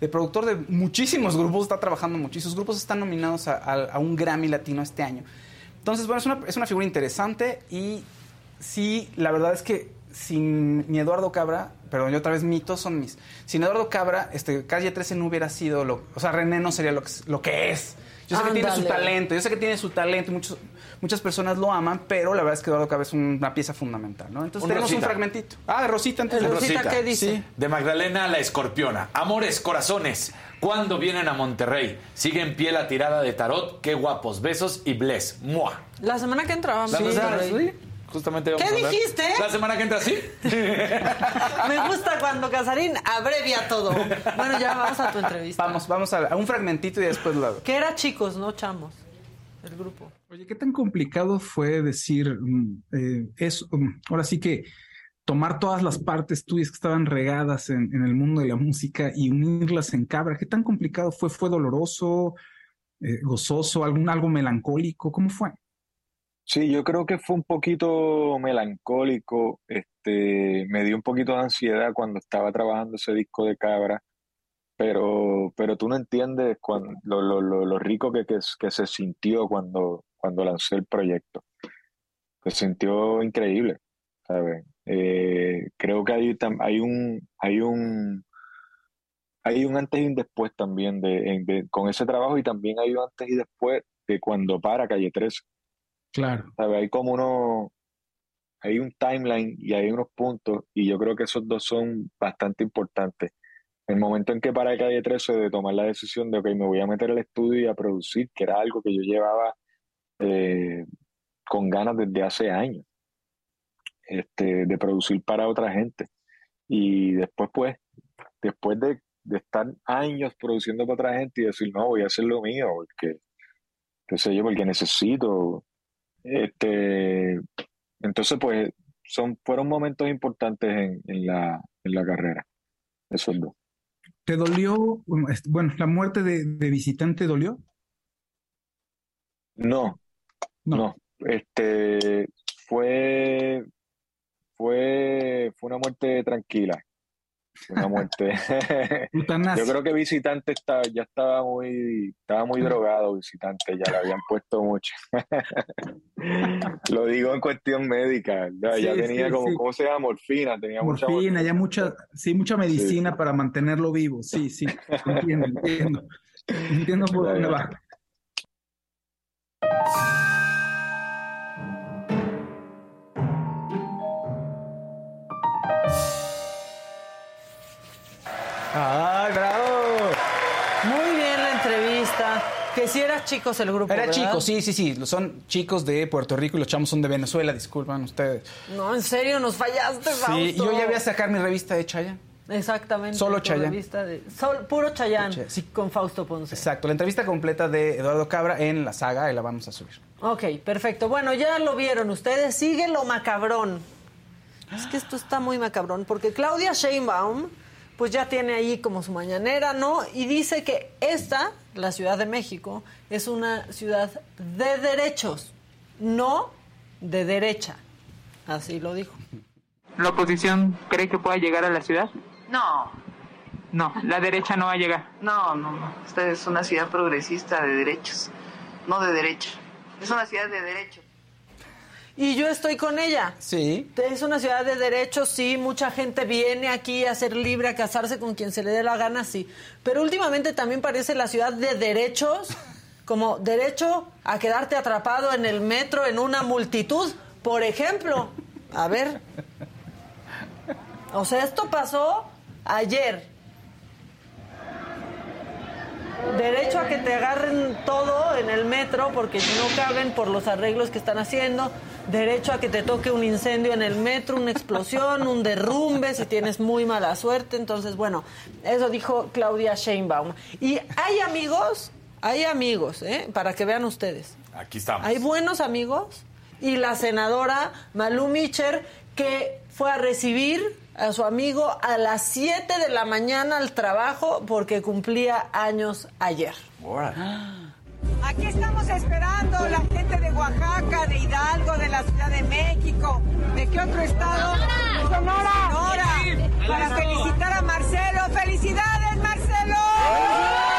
De productor de muchísimos grupos, está trabajando sus grupos están nominados a, a- a un Grammy Latino este año. Entonces, bueno, es una, es una figura interesante y sí, la verdad es que sin mi Eduardo Cabra, perdón, yo otra vez mitos son mis. Sin Eduardo Cabra, este, Calle 13 no hubiera sido lo. O sea, René no sería lo que, lo que es. Yo sé que tiene su talento, yo sé que tiene su talento y muchos, muchas personas lo aman, pero la verdad es que Eduardo Cabra es una pieza fundamental, ¿no? Entonces Un tenemos un Rosita. fragmentito. Ah, de Rosita antes ¿El de Rosita qué dice? Sí. De Magdalena la Escorpiona. Amores, corazones. ¿Cuándo vienen a Monterrey? Sigue en pie la tirada de tarot. Qué guapos. Besos y bless. Mua. La semana que entra vamos sí, Justamente vamos ¿Qué dijiste? La semana que entra, sí. Me gusta cuando Casarín abrevia todo. Bueno, ya vamos a tu entrevista. Vamos, vamos a, a un fragmentito y después lo hago. Que era chicos, no chamos. El grupo. Oye, ¿qué tan complicado fue decir mm, eh, eso? mm, ahora sí que tomar todas las partes tuyas que estaban regadas en, el mundo de la música y unirlas en cabra. ¿Qué tan complicado fue? ¿Fue doloroso, eh, gozoso, algún algo melancólico? ¿Cómo fue? Sí, yo creo que fue un poquito melancólico, este, me dio un poquito de ansiedad cuando estaba trabajando ese disco de Cabra, pero, pero tú no entiendes lo, rico que, que se sintió cuando, cuando lancé el proyecto. Se sintió increíble, ¿sabes? Eh, creo que hay, un, hay un, hay un antes y un después también de, de- con ese trabajo y también hay un antes y después de cuando para Calle 13. Claro. ¿Sabe? Hay como uno, hay un timeline y hay unos puntos y yo creo que esos dos son bastante importantes. El momento en que para Calle 13 de tomar la decisión de, ok, me voy a meter al estudio y a producir, que era algo que yo llevaba eh, con ganas desde hace años, este, de producir para otra gente. Y después, pues, después de, de estar años produciendo para otra gente y decir, no, voy a hacer lo mío, porque, qué sé yo, porque necesito. Este, entonces, pues, son, fueron momentos importantes en, en la, en la carrera, esos dos. ¿Te dolió, bueno, la muerte de, de visitante dolió? No, No. no. Este, fue, fue, fue una muerte tranquila. Una muerte. Yo creo que visitante estaba, ya estaba muy, estaba muy drogado, visitante, ya le habían puesto mucho. Lo digo en cuestión médica, ya, ya tenía sí, como, sí. ¿cómo se llama? Morfina, tenía mucha Morfina, ya mucha, sí, mucha medicina para mantenerlo vivo. Sí, sí, entiendo, entiendo. Entiendo por dónde va. Que si eras chicos el grupo. Era ¿verdad? chicos, sí, sí, sí. Son chicos de Puerto Rico y los chamos son de Venezuela, disculpan ustedes. No, en serio, nos fallaste, Fausto. Sí, yo ya voy a sacar mi revista de Chaya. Exactamente. Solo revista de- sol- puro Chayán. Chayanne, sí. Con Fausto Ponce. Exacto, la entrevista completa de Eduardo Cabra en la saga y la vamos a subir. Ok, perfecto. Bueno, ya lo vieron ustedes. Sigue lo macabrón. Es que esto está muy macabrón porque Claudia Sheinbaum pues ya tiene ahí como su mañanera, ¿no? Y dice que esta, la Ciudad de México, es una ciudad de derechos, no de derecha. Así lo dijo. ¿La oposición cree que pueda llegar a la ciudad? No, No, la derecha no va a llegar. no, no, no. Esta es una ciudad progresista de derechos, no de derecha. Es una ciudad de derechos. Y yo estoy con ella. Sí. Es una ciudad de derechos, sí. Mucha gente viene aquí a ser libre, a casarse con quien se le dé la gana, sí. Pero últimamente también parece la ciudad de derechos, como derecho a quedarte atrapado en el metro en una multitud, por ejemplo. A ver. O sea, esto pasó ayer. Derecho a que te agarren todo en el metro porque no caben por los arreglos que están haciendo. Derecho a que te toque un incendio en el metro, una explosión, un derrumbe si tienes muy mala suerte. Entonces, bueno, eso dijo Claudia Sheinbaum. Y hay amigos, hay amigos, ¿eh? para que vean ustedes. Aquí estamos. Hay buenos amigos y la senadora Malú Micher que fue a recibir a su amigo a las 7 de la mañana al trabajo porque cumplía años ayer. Aquí estamos esperando la gente de Oaxaca, de Hidalgo, de la Ciudad de México. ¿De qué otro estado? Sonora. Sonora. Para felicitar a Marcelo. ¡Felicidades, Marcelo!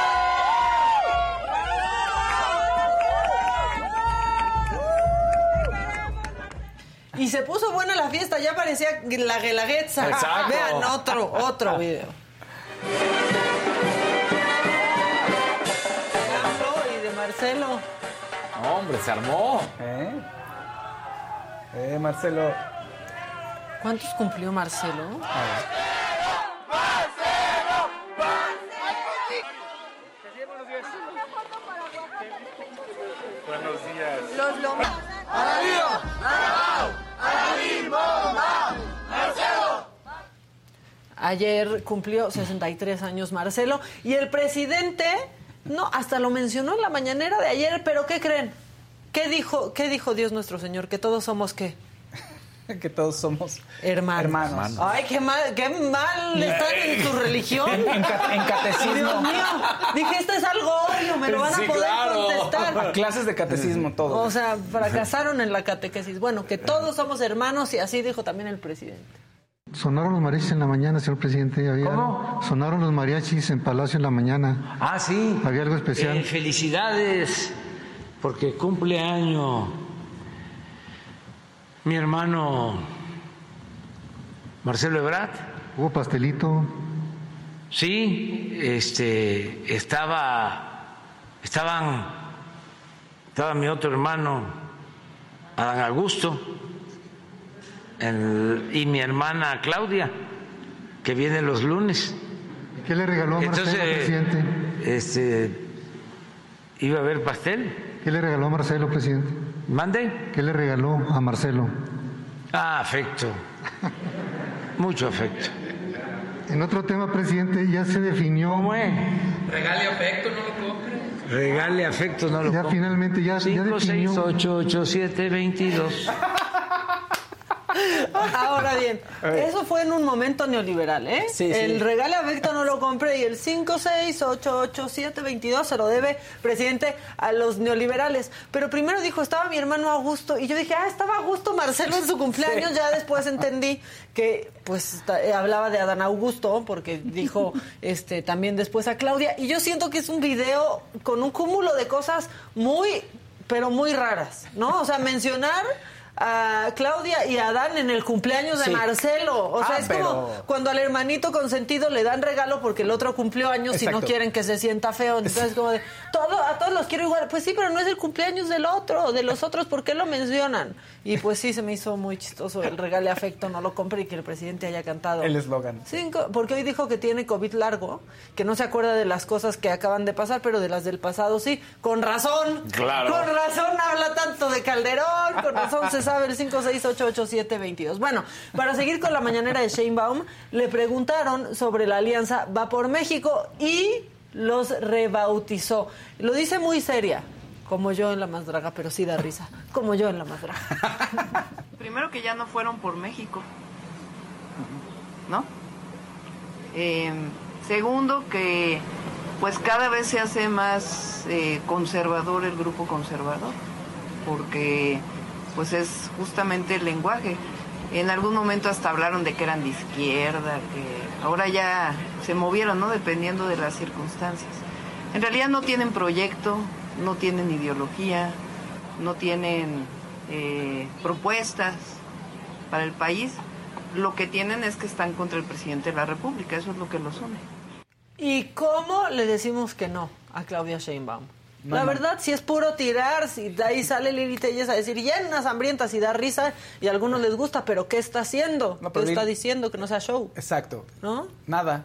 Y se puso buena la fiesta, ya parecía la guelaguetza. Exacto. Vean otro, otro video. Y de Marcelo. No, hombre, se armó. ¿Eh? Eh, Marcelo. ¿Cuántos cumplió Marcelo? Buenos días. Los lomos. Ayer cumplió 63 años Marcelo y el presidente, no, hasta lo mencionó en la mañanera de ayer, pero ¿qué creen? ¿Qué dijo, qué dijo Dios nuestro Señor? Que todos somos qué? que todos somos hermanos. hermanos. Ay, qué mal, qué mal están en tu religión. En, en ca- en catecismo. Dios mío, dije, esto es algo obvio, me lo van a Sí, poder claro. contestar. A clases de catecismo, todo. O sea, fracasaron en la catequesis. Bueno, que todos somos hermanos y así dijo también el presidente. Sonaron los mariachis en la mañana, señor presidente. Había, ¿Cómo? Sonaron los mariachis en Palacio en la mañana. Ah, sí. Había algo especial. Eh, felicidades, porque cumple año mi hermano Marcelo Ebrard. Hubo pastelito. Sí, este, estaba, estaban, estaba mi otro hermano, Adán Augusto, el- y mi hermana Claudia, que viene los lunes. ¿Qué le regaló a Marcelo, Entonces, presidente? este, iba a haber pastel. ¿Qué le regaló a Marcelo, presidente? ¿Mande? ¿Qué le regaló a Marcelo? Ah, afecto. Mucho afecto. En otro tema, presidente, ya se definió. ¿Cómo es? Regale afecto, no lo compre. Regale afecto, no lo Ya compre. finalmente ya, ya 5, 6, definió. 8, 8, 7, 22. Ahora bien, eso fue en un momento neoliberal, ¿eh? Sí, sí. El regalo afecto no lo compré y el 5688722 se lo debe, presidente, a los neoliberales. Pero primero dijo, estaba mi hermano Augusto y yo dije, ah, estaba Augusto Marcelo en su cumpleaños. Ya después entendí que, pues, eh, hablaba de Adán Augusto porque dijo este también después a Claudia. Y yo siento que es un video con un cúmulo de cosas muy, pero muy raras, ¿no? O sea, mencionar a Claudia y a Adán en el cumpleaños de Sí. Marcelo. O sea, Ah, es pero- como cuando al hermanito consentido le dan regalo porque el otro cumplió años y no quieren que se sienta feo. Entonces, como de, todo, a todos los quiero igual. Pues sí, pero no es el cumpleaños del otro, de los otros, ¿por qué lo mencionan? Y pues sí, se me hizo muy chistoso el regale afecto, no lo compré y que el presidente haya cantado. El eslogan. Cinco, porque hoy dijo que tiene COVID largo, que no se acuerda de las cosas que acaban de pasar, pero de las del pasado sí. Con razón. Claro. Con razón habla tanto de Calderón, con razón se sabe el 5688722. Bueno, para seguir con la mañanera de Sheinbaum, le preguntaron sobre la alianza Va por México y los rebautizó. Lo dice muy seria, como yo en la más draga, pero sí da risa, como yo en la más draga. Primero que ya no fueron por México, ¿no? Eh, segundo que pues cada vez se hace más eh, conservador el grupo conservador, porque pues es justamente el lenguaje. En algún momento hasta hablaron de que eran de izquierda, que ahora ya se movieron, ¿no? Dependiendo de las circunstancias. En realidad no tienen proyecto, no tienen ideología, no tienen eh, propuestas para el país, lo que tienen es que están contra el presidente de la República, eso es lo que los une. ¿Y cómo le decimos que no a Claudia Sheinbaum? No, la verdad, si es puro tirar, si de ahí sale Lili Telles a decir llenas hambrientas y da risa y a algunos les gusta, pero ¿qué está haciendo? No, ¿Qué está diciendo? Que no sea show, Exacto. ¿no? Nada.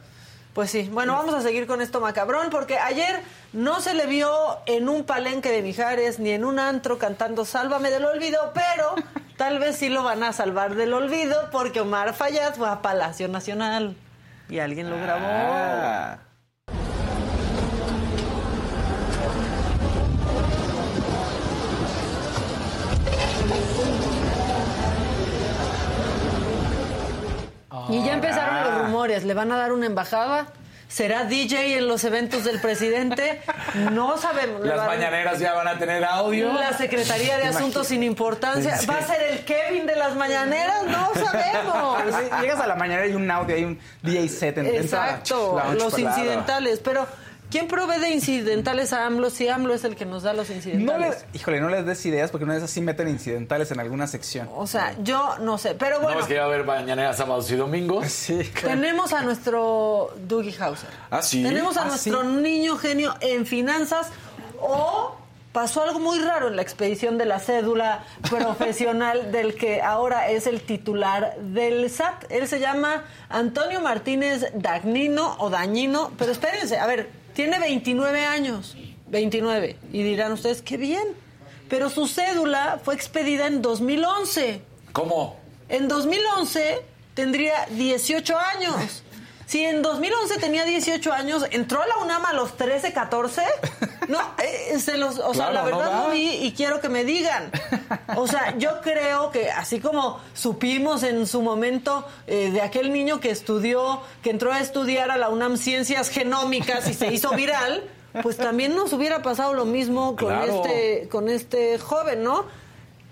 Pues sí, bueno, vamos a seguir con esto macabrón, porque ayer no se le vio en un palenque de Mijares ni en un antro cantando Sálvame del olvido, pero tal vez sí lo van a salvar del olvido, porque Omar Fayad fue a Palacio Nacional y alguien lo grabó. Ah. Y ya empezaron los rumores, ¿le van a dar una embajada? ¿Será DJ en los eventos del presidente? No sabemos. Las mañaneras ya van a tener audio. La Secretaría de Asuntos sin Importancia. ¿Va a ser el Kevin de las mañaneras? No sabemos. Llegas a la mañana y hay un audio, hay un DJ set en en Exacto, la los incidentales. Pero, ¿quién provee de incidentales a AMLO si AMLO es el que nos da los No incidentales? les, híjole, no les des ideas porque una vez así meten incidentales en alguna sección. O sea, yo no sé. Pero bueno, No, es que va a haber mañaneras, sábados y domingos. Sí, tenemos a nuestro Dougie Hauser. Ah, sí. Tenemos a Ah, nuestro sí. niño genio en finanzas o pasó algo muy raro en la expedición de la cédula profesional del que ahora es el titular del SAT. Él se llama Antonio Martínez Dagnino o Dañino, pero espérense, a ver, tiene 29 años, 29, y dirán ustedes, qué bien, pero su cédula fue expedida en 2011. ¿Cómo? En 2011 tendría 18 años. Si en 2011 tenía 18 años, ¿entró a la UNAM a los 13, 14? No, eh, se los, o sea, la verdad no vi y quiero que me digan. O sea, yo creo que así como supimos en su momento eh, de aquel niño que estudió, que entró a estudiar a la UNAM Ciencias Genómicas y se hizo viral, pues también nos hubiera pasado lo mismo con Claro. este con este joven, ¿no?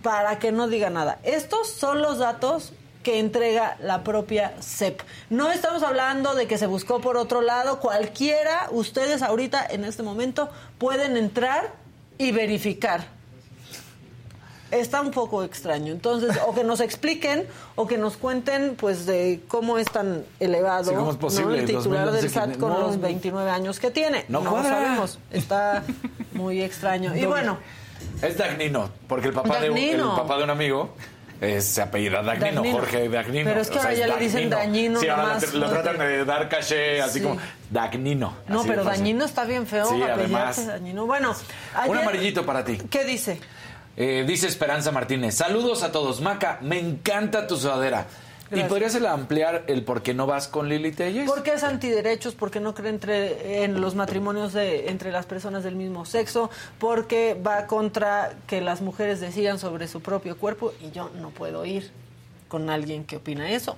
Para que no diga nada. Estos son los datos que entrega la propia CEP. No estamos hablando de que se buscó por otro lado. Cualquiera, ustedes ahorita en este momento pueden entrar y verificar. Está un poco extraño. Entonces, o que nos expliquen o que nos cuenten, pues, de cómo es tan elevado Sí, ¿cómo es posible? ¿no? el titular 2011 del SAT con no. los 29 años que tiene. No lo cuadra. sabemos. Está muy extraño. Y bueno, Es Dagnino, porque el papá, de un, el papá de un amigo eh, se apellida Dagnino, Dagnino. Jorge Dagnino. Pero es que ahora es ya le dicen Dagnino Sí, ahora nomás, lo tratan de dar caché así Sí. como Dagnino. no, pero dañino está bien feo. Sí, además. Dañino. Bueno, Un amarillito para ti. ¿Qué dice? Eh, dice Esperanza Martínez. Saludos a todos. Maca, me encanta tu sudadera. Gracias. ¿Y podrías ampliar el por qué no vas con Lili Telles? Porque es antiderechos, porque no cree entre, en los matrimonios de, entre las personas del mismo sexo, porque va contra que las mujeres decidan sobre su propio cuerpo y yo no puedo ir con alguien que opina eso.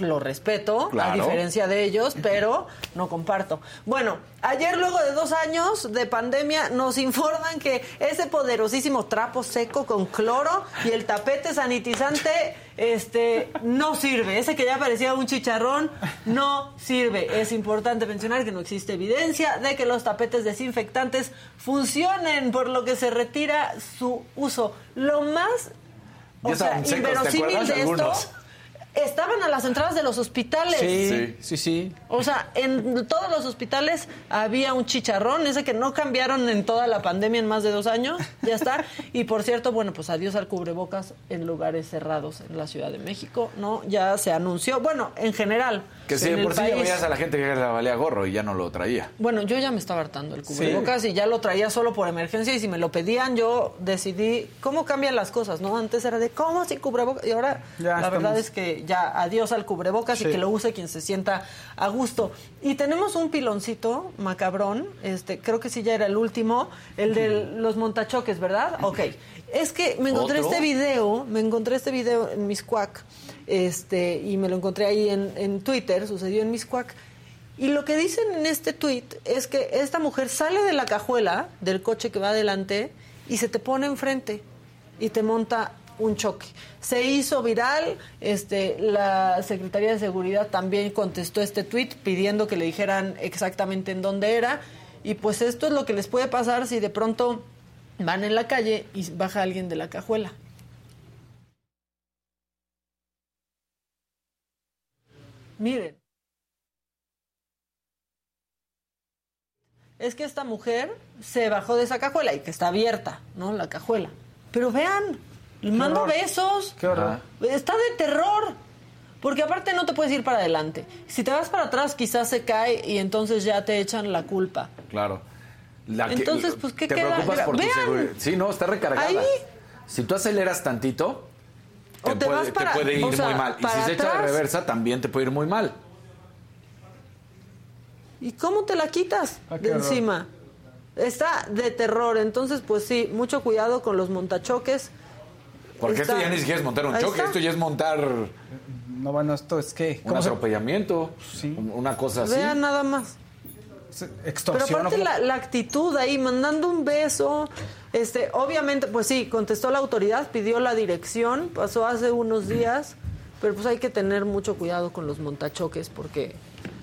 Lo respeto, a diferencia de ellos, pero no comparto. Bueno, ayer luego de dos años de pandemia nos informan que ese poderosísimo trapo seco con cloro y el tapete sanitizante este, no sirve. Ese que ya parecía un chicharrón no sirve. Es importante mencionar que no existe evidencia de que los tapetes desinfectantes funcionen, por lo que se retira su uso. Lo más Ya o sea, estaban secos, ¿te inverosímil de esto. Estaban a las entradas de los hospitales. Sí, sí, sí. O sea, en todos los hospitales había un chicharrón, ese que no cambiaron en toda la pandemia en más de dos años, ya está. Y por cierto, bueno, pues adiós al cubrebocas en lugares cerrados en la Ciudad de México, ¿no? Ya se anunció, bueno, en general. Que si de por sí ya país- veías a la gente que le valía gorro y ya no lo traía. Bueno, yo ya me estaba hartando el cubrebocas y ya lo traía solo por emergencia y si me lo pedían yo decidí cómo cambian las cosas, ¿no? Antes era de cómo sin cubrebocas y ahora Ya la estamos- verdad es que ya adiós al cubrebocas y que lo use quien se sienta a gusto. Y tenemos un piloncito macabrón, este creo que sí ya era el último, el de los montachoques, ¿verdad? Ok. Es que me encontré ¿Otro? este video, me encontré este video en Miscuac, este, y me lo encontré ahí en, en Twitter, sucedió en Miscuac. Y lo que dicen en este tweet es que esta mujer sale de la cajuela del coche que va adelante y se te pone enfrente y te monta un choque. Se hizo viral, este, la Secretaría de Seguridad también contestó este tuit pidiendo que le dijeran exactamente en dónde era. Y pues esto es lo que les puede pasar si de pronto van en la calle y baja alguien de la cajuela. Miren. Es que esta mujer se bajó de esa cajuela y que está abierta, ¿no? La cajuela. Pero vean, mando horror. besos. Qué horror. Está de terror. Porque aparte no te puedes ir para adelante. Si te vas para atrás, quizás se cae y entonces ya te echan la culpa. Claro. La que- Entonces, pues, ¿qué te queda? preocupas por tu Vean. seguridad. Sí, no, está recargada. Ahí. Si tú aceleras tantito, te, O te puede, vas para- te puede ir o sea, muy mal. Y si se echa de reversa, también te puede ir muy mal. ¿Y cómo te la quitas Ah, de horror. encima? Está de terror. Entonces, pues sí, mucho cuidado con los montachoques. Porque Está- esto ya ni siquiera es montar un Ahí choque, está. esto ya es montar No, bueno, esto es que. un atropellamiento, un- una cosa así. Vean nada más. Pero Extorsión. aparte ¿no? la, la actitud ahí, mandando un beso, este, obviamente, pues sí, contestó la autoridad, pidió la dirección, pasó hace unos días, pero pues hay que tener mucho cuidado con los montachoques porque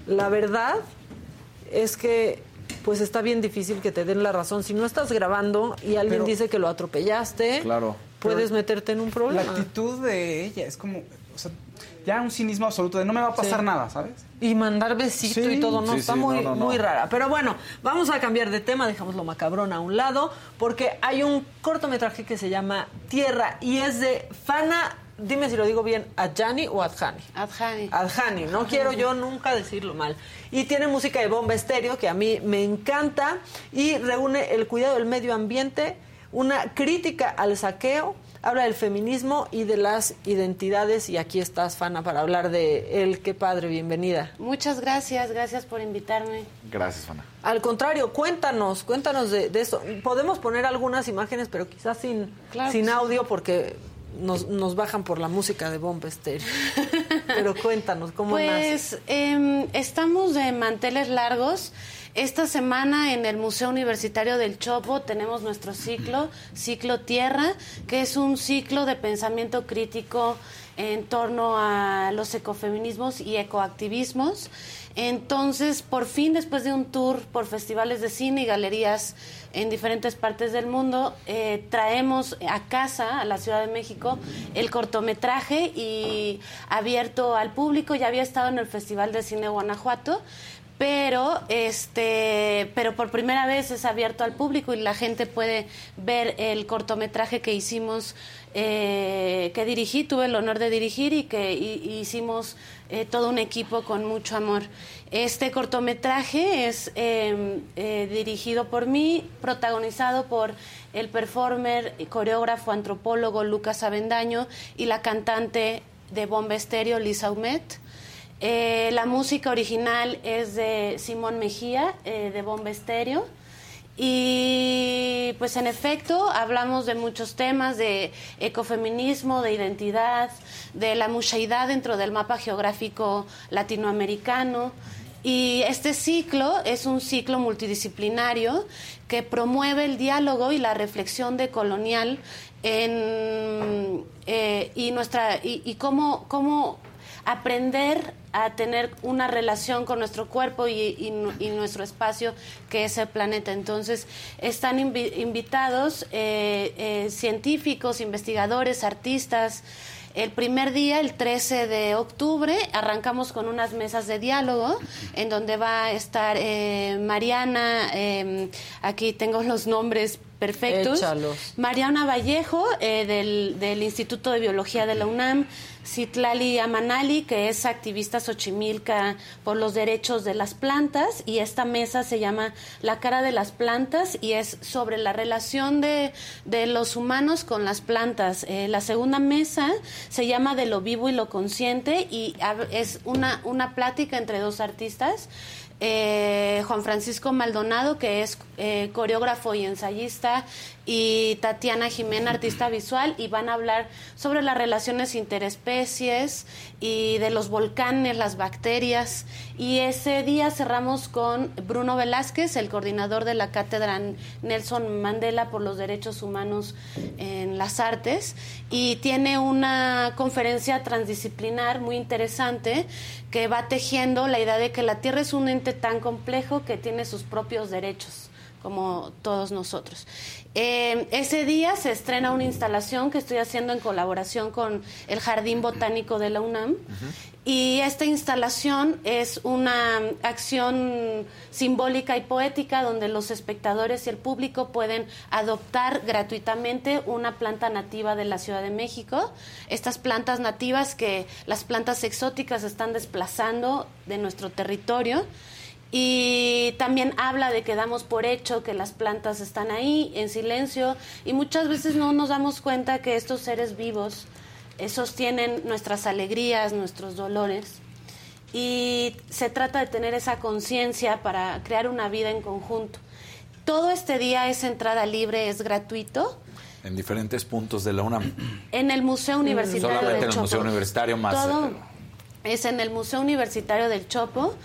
la verdad es que pues está bien difícil que te den la razón. Si no estás grabando y alguien Pero- dice que lo atropellaste, Claro. Puedes meterte en un La problema. actitud de ella es como. o sea, ya un cinismo absoluto de no me va a pasar Sí. nada, ¿sabes? Y mandar besito Sí. y todo, no, Sí, está sí, muy, no, no, no. muy rara. Pero bueno, vamos a cambiar de tema, dejamos lo macabrón a un lado, porque hay un cortometraje que se llama Tierra y es de Fana, dime si lo digo bien, Adjani o Adjani. Adjani. Adjani, no quiero yo nunca decirlo mal. Y tiene música de bomba estéreo que a mí me encanta y reúne el cuidado del medio ambiente, una crítica al saqueo, habla del feminismo y de las identidades y aquí estás, Fana, para hablar de él. Qué padre, bienvenida. Muchas gracias, gracias por invitarme. Gracias, Fana. Al contrario, cuéntanos, cuéntanos de, de eso. Podemos poner algunas imágenes, pero quizás sin, Claro sin sí. audio porque nos, nos bajan por la música de bomba estéreo. pero cuéntanos, ¿cómo nace? Pues em, estamos de manteles largos. Esta semana en el Museo Universitario del Chopo tenemos nuestro ciclo, Ciclo Tierra, que es un ciclo de pensamiento crítico en torno a los ecofeminismos y ecoactivismos. Entonces, por fin, después de un tour por festivales de cine y galerías en diferentes partes del mundo, eh, traemos a casa, a la Ciudad de México, el cortometraje y abierto al público. Ya había estado en el Festival de Cine Guanajuato, pero este pero por primera vez es abierto al público y la gente puede ver el cortometraje que hicimos eh, que dirigí. Tuve el honor de dirigir y que hi- hicimos eh, todo un equipo con mucho amor. Este cortometraje es eh, eh, dirigido por mí protagonizado por el performer coreógrafo antropólogo Lucas Avendaño y la cantante de bomba estéreo Lisa Humet eh, la música original es de Simón Mejía, eh, de Bomba Estéreo. Y pues en efecto hablamos de muchos temas, de ecofeminismo, de identidad, de la mushaidad dentro del mapa geográfico latinoamericano. Y este ciclo es un ciclo multidisciplinario que promueve el diálogo y la reflexión decolonial en, eh, y, nuestra, y, y cómo, cómo aprender a tener una relación con nuestro cuerpo y, y nu- y nuestro espacio que es el planeta. Entonces, están invi- invitados eh, eh, científicos, investigadores, artistas. El primer día, el 13 de octubre, arrancamos con unas mesas de diálogo en donde va a estar eh, Mariana, aquí tengo los nombres perfectos. Échalos. Mariana Vallejo, eh, del, del Instituto de Biología de la UNAM, Citlali Amanali, que es activista xochimilca por los derechos de las plantas, y esta mesa se llama La cara de las plantas y es sobre la relación de, de los humanos con las plantas. Eh, la segunda mesa se llama De lo vivo y lo consciente y es una, una plática entre dos artistas eh, Juan Francisco Maldonado, que es eh, coreógrafo y ensayista, y Tatiana Jimena, artista visual, y van a hablar sobre las relaciones interespecies y de los volcanes, las bacterias. Y ese día cerramos con Bruno Velázquez, el coordinador de la cátedra Nelson Mandela por los Derechos Humanos en las Artes, y tiene una conferencia transdisciplinar muy interesante que va tejiendo la idea de que la Tierra es un ente tan complejo que tiene sus propios derechos como todos nosotros. Eh, ese día se estrena una instalación que estoy haciendo en colaboración con el Jardín Botánico de la UNAM. Y esta instalación es una acción simbólica y poética donde los espectadores y el público pueden adoptar gratuitamente una planta nativa de la Ciudad de México. Estas plantas nativas que las plantas exóticas están desplazando de nuestro territorio y también habla de que damos por hecho que las plantas están ahí en silencio y muchas veces no nos damos cuenta que estos seres vivos eh, sostienen nuestras alegrías, nuestros dolores. Y se trata de tener esa conciencia para crear una vida en conjunto. Todo este día es entrada libre, es gratuito. En diferentes puntos de la UNAM. En el Museo Universitario Solamente del en el Chopo. Museo Universitario más. Todo es en el Museo Universitario del Chopo.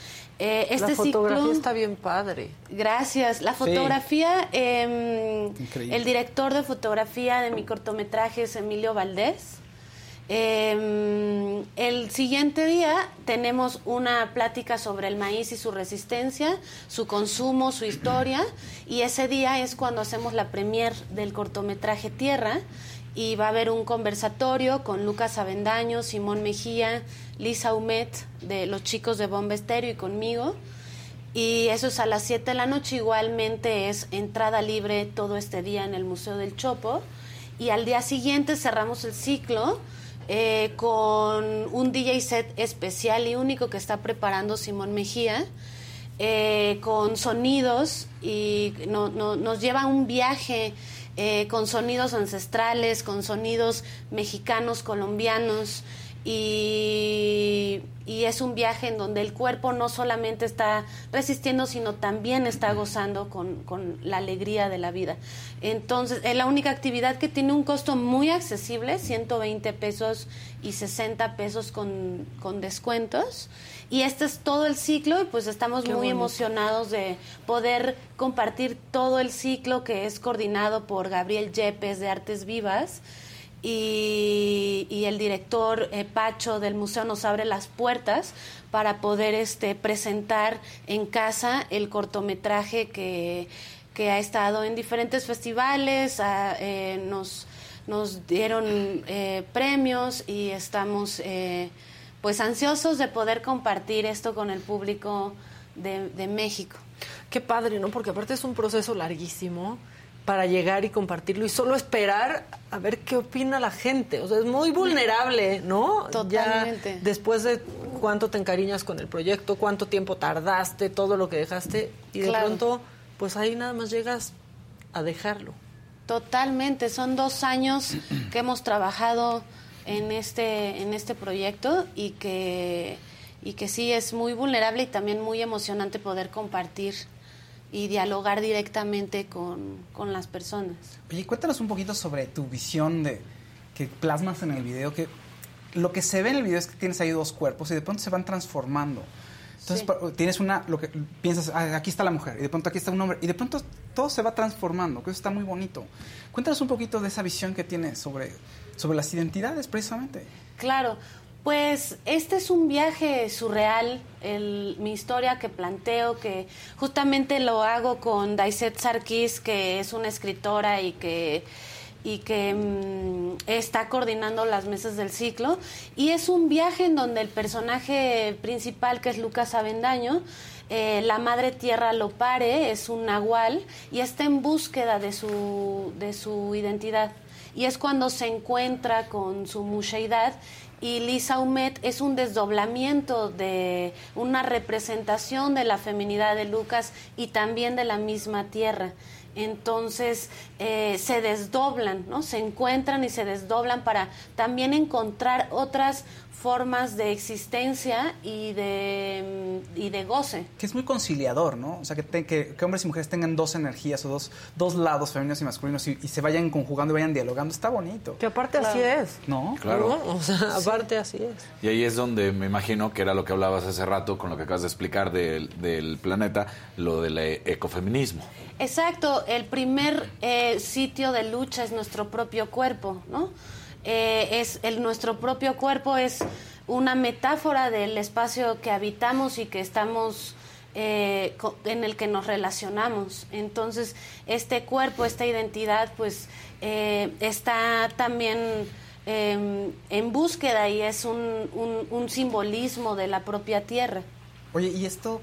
Eh, este la fotografía ciclo- está bien padre. Gracias. La fotografía, em, el director de fotografía de mi cortometraje es Emilio Valdés. Em, el siguiente día tenemos una plática sobre el maíz y su resistencia, su consumo, su historia, y ese día es cuando hacemos la premier del cortometraje Tierra, y va a haber un conversatorio con Lucas Avendaño, Simón Mejía, Lisa Humet, de los chicos de Bomba Estéreo y conmigo. Y eso es a las 7 de la noche. Igualmente es entrada libre todo este día en el Museo del Chopo. Y al día siguiente cerramos el ciclo eh, con un DJ set especial y único que está preparando Simón Mejía. eh, con sonidos y no- no- nos lleva a un viaje eh, con sonidos ancestrales, con sonidos mexicanos, colombianos, y, y es un viaje en donde el cuerpo no solamente está resistiendo, sino también está gozando con, con la alegría de la vida. Entonces, es la única actividad que tiene un costo muy accesible, 120 pesos y 60 pesos con, con descuentos. Y este es todo el ciclo y pues estamos Qué muy bonito. emocionados de poder compartir todo el ciclo que es coordinado por Gabriel Yepes de Artes Vivas y, y el director eh, Pacho del museo nos abre las puertas para poder este presentar en casa el cortometraje que, que ha estado en diferentes festivales, eh, nos, nos dieron eh, premios y estamos eh, pues ansiosos de poder compartir esto con el público de, de México. Qué padre, ¿no? Porque aparte es un proceso larguísimo para llegar y compartirlo y solo esperar a ver qué opina la gente. O sea, es muy vulnerable, ¿no? Totalmente. Ya después de cuánto te encariñas con el proyecto, cuánto tiempo tardaste, todo lo que dejaste y de Claro. pronto, pues ahí nada más llegas a dejarlo. Totalmente, son dos años que hemos trabajado en este, en este proyecto y que, y que sí es muy vulnerable y también muy emocionante poder compartir y dialogar directamente con, con las personas. Oye, cuéntanos un poquito sobre tu visión de que plasmas en el video, que lo que se ve en el video es que tienes ahí dos cuerpos y de pronto se van transformando. Entonces pa- tienes una, lo que piensas, "Ah, aquí está la mujer, y de pronto aquí está un hombre, y de pronto todo se va transformando, que eso está muy bonito. Cuéntanos un poquito de esa visión que tienes sobre, sobre las identidades, precisamente. Claro, pues este es un viaje surreal, el- mi historia que planteo, que justamente lo hago con Daiset Sarkis, que es una escritora y que y que mm, está coordinando las mesas del ciclo. Y es un viaje en donde el personaje principal que es Lucas Avendaño eh, la madre tierra lo pare es un nahual y está en búsqueda de su de su identidad. Y es cuando se encuentra con su musheidad y Lisa Humet es un desdoblamiento de una representación de la feminidad de Lucas y también de la misma tierra. Entonces eh, se desdoblan, ¿no? Se encuentran y se desdoblan para también encontrar otras formas de existencia y de, mm, y de goce. Que es muy conciliador, ¿no? O sea, que, te- que, que hombres y mujeres tengan dos energías o dos, dos lados, femeninos y masculinos, y, y se vayan conjugando y vayan dialogando. Está bonito. Que aparte así es. ¿No? Claro. ¿no? O sea, aparte así es. Y ahí es donde me imagino que era lo que hablabas hace rato con lo que acabas de explicar del, del planeta, lo del ecofeminismo. Exacto, el primer eh, sitio de lucha es nuestro propio cuerpo, ¿no? Eh, es el nuestro propio cuerpo es una metáfora del espacio que habitamos y que estamos eh, en el que nos relacionamos. Entonces, este cuerpo, esta identidad, pues eh, está también em, en búsqueda y es un, un, simbolismo de la propia tierra. Oye, y esto,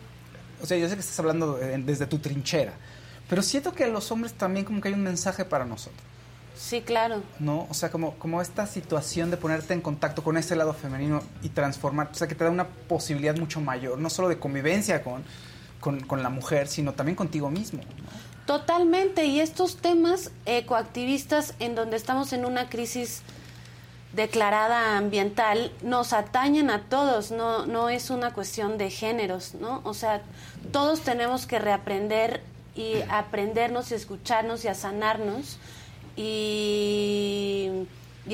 o sea, yo sé que estás hablando eh, desde tu trinchera, pero siento que a los hombres también como que hay un mensaje para nosotros. Sí, claro. ¿No? O sea, como, como esta situación de ponerte en contacto con ese lado femenino y transformar, o sea, que te da una posibilidad mucho mayor, no solo de convivencia con, con, la mujer, sino también contigo mismo. Totalmente, y estos temas ecoactivistas en donde estamos en una crisis declarada ambiental nos atañen a todos, no, no es una cuestión de géneros, ¿no? O sea, todos tenemos que reaprender y aprendernos y escucharnos y a sanarnos y,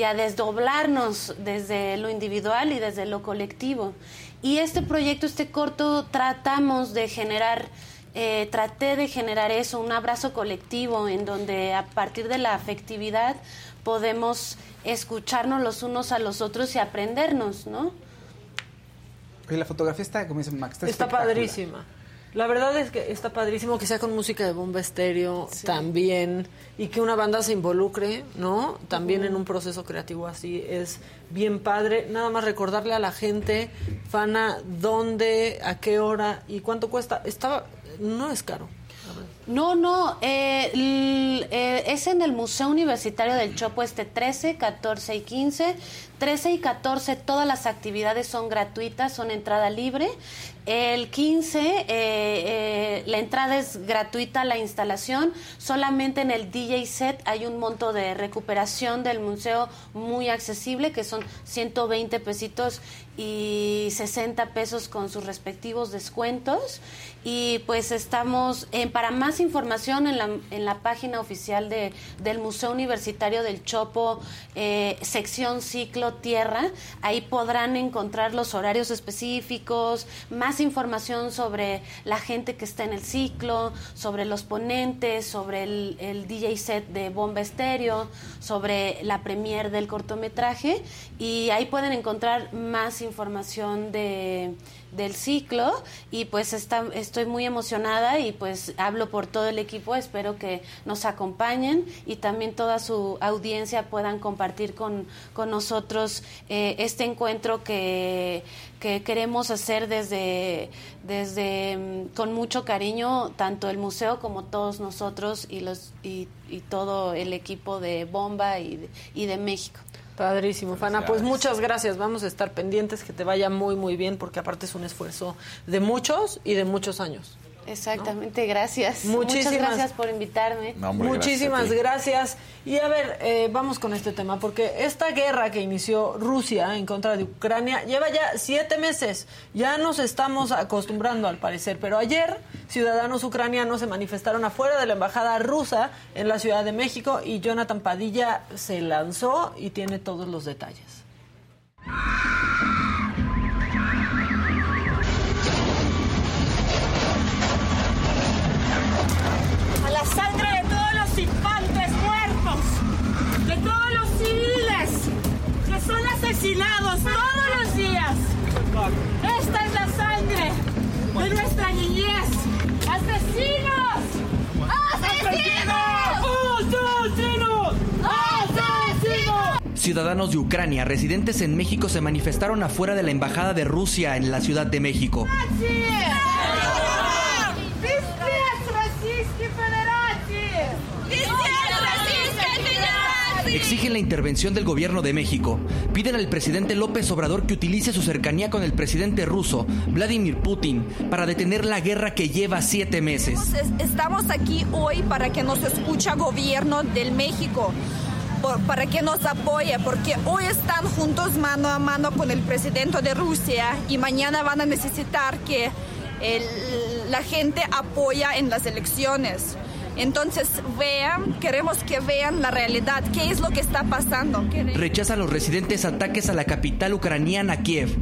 a desdoblarnos desde lo individual y desde lo colectivo. Y este proyecto, este corto, tratamos de generar, eh, traté de generar eso, un abrazo colectivo en donde a partir de la afectividad podemos escucharnos los unos a los otros y aprendernos, ¿no? Y la fotografía está, como dice Max, está, está padrísima. La verdad es que está padrísimo que sea con música de bomba estéreo también y que una banda se involucre, ¿no? También en un proceso creativo así es bien padre. Nada más recordarle a la gente, Fana, dónde, a qué hora y cuánto cuesta. Estaba, no es caro. No, no, eh, eh, es en el Museo Universitario del Chopo este 13, 14 y 15. 13 y 14 todas las actividades son gratuitas, son entrada libre. El 15 eh, la entrada es gratuita, la instalación. Solamente en el DJ set hay un monto de recuperación del museo muy accesible, que son 120 pesitos y 60 pesos con sus respectivos descuentos. Y pues estamos, para más información en la, en la página oficial de, del Museo Universitario del Chopo, eh, sección ciclo tierra, ahí podrán encontrar los horarios específicos, más información sobre la gente que está en el ciclo, sobre los ponentes, sobre el, el DJ set de Bomba Estéreo, sobre la premier del cortometraje y ahí pueden encontrar más información de, del ciclo y pues está, estoy muy emocionada y pues hablo por todo el equipo, espero que nos acompañen y también toda su audiencia puedan compartir con, con nosotros eh, este encuentro que, que queremos hacer desde, desde mm, con mucho cariño, tanto el museo como todos nosotros y, los, y, y todo el equipo de Bomba y y de México. Padrísimo, Fana. Pues muchas gracias. Vamos a estar pendientes que te vaya muy, muy bien, porque aparte es un esfuerzo de muchos y de muchos años. Exactamente, gracias. Muchísimas Muchas gracias por invitarme. Muchísimas gracias, Y a ver, eh, vamos con este tema, porque esta guerra que inició Rusia en contra de Ucrania lleva ya siete meses. Ya nos estamos acostumbrando al parecer, pero ayer ciudadanos ucranianos se manifestaron afuera de la embajada rusa en la Ciudad de México y Jonathan Padilla se lanzó y tiene todos los detalles. Sangre de todos los infantes muertos, de todos los civiles que son asesinados todos los días. Esta es la sangre de nuestra niñez. ¡Asesinos! ¡Asesinos! ¡Asesinos! ¡Asesinos! Ciudadanos de Ucrania residentes en México se manifestaron afuera de la Embajada de Rusia en la Ciudad de México. Exigen la intervención del gobierno de México. Piden al presidente López Obrador que utilice su cercanía con el presidente ruso, Vladimir Putin, para detener la guerra que lleva siete meses. Estamos aquí hoy para que nos escuche el gobierno del México para que nos apoye, porque hoy están juntos mano a mano con el presidente de Rusia y mañana van a necesitar que la gente apoya en las elecciones. Entonces vean, queremos que vean la realidad, qué es lo que está pasando. Rechazan los residentes ataques a la capital ucraniana Kiev.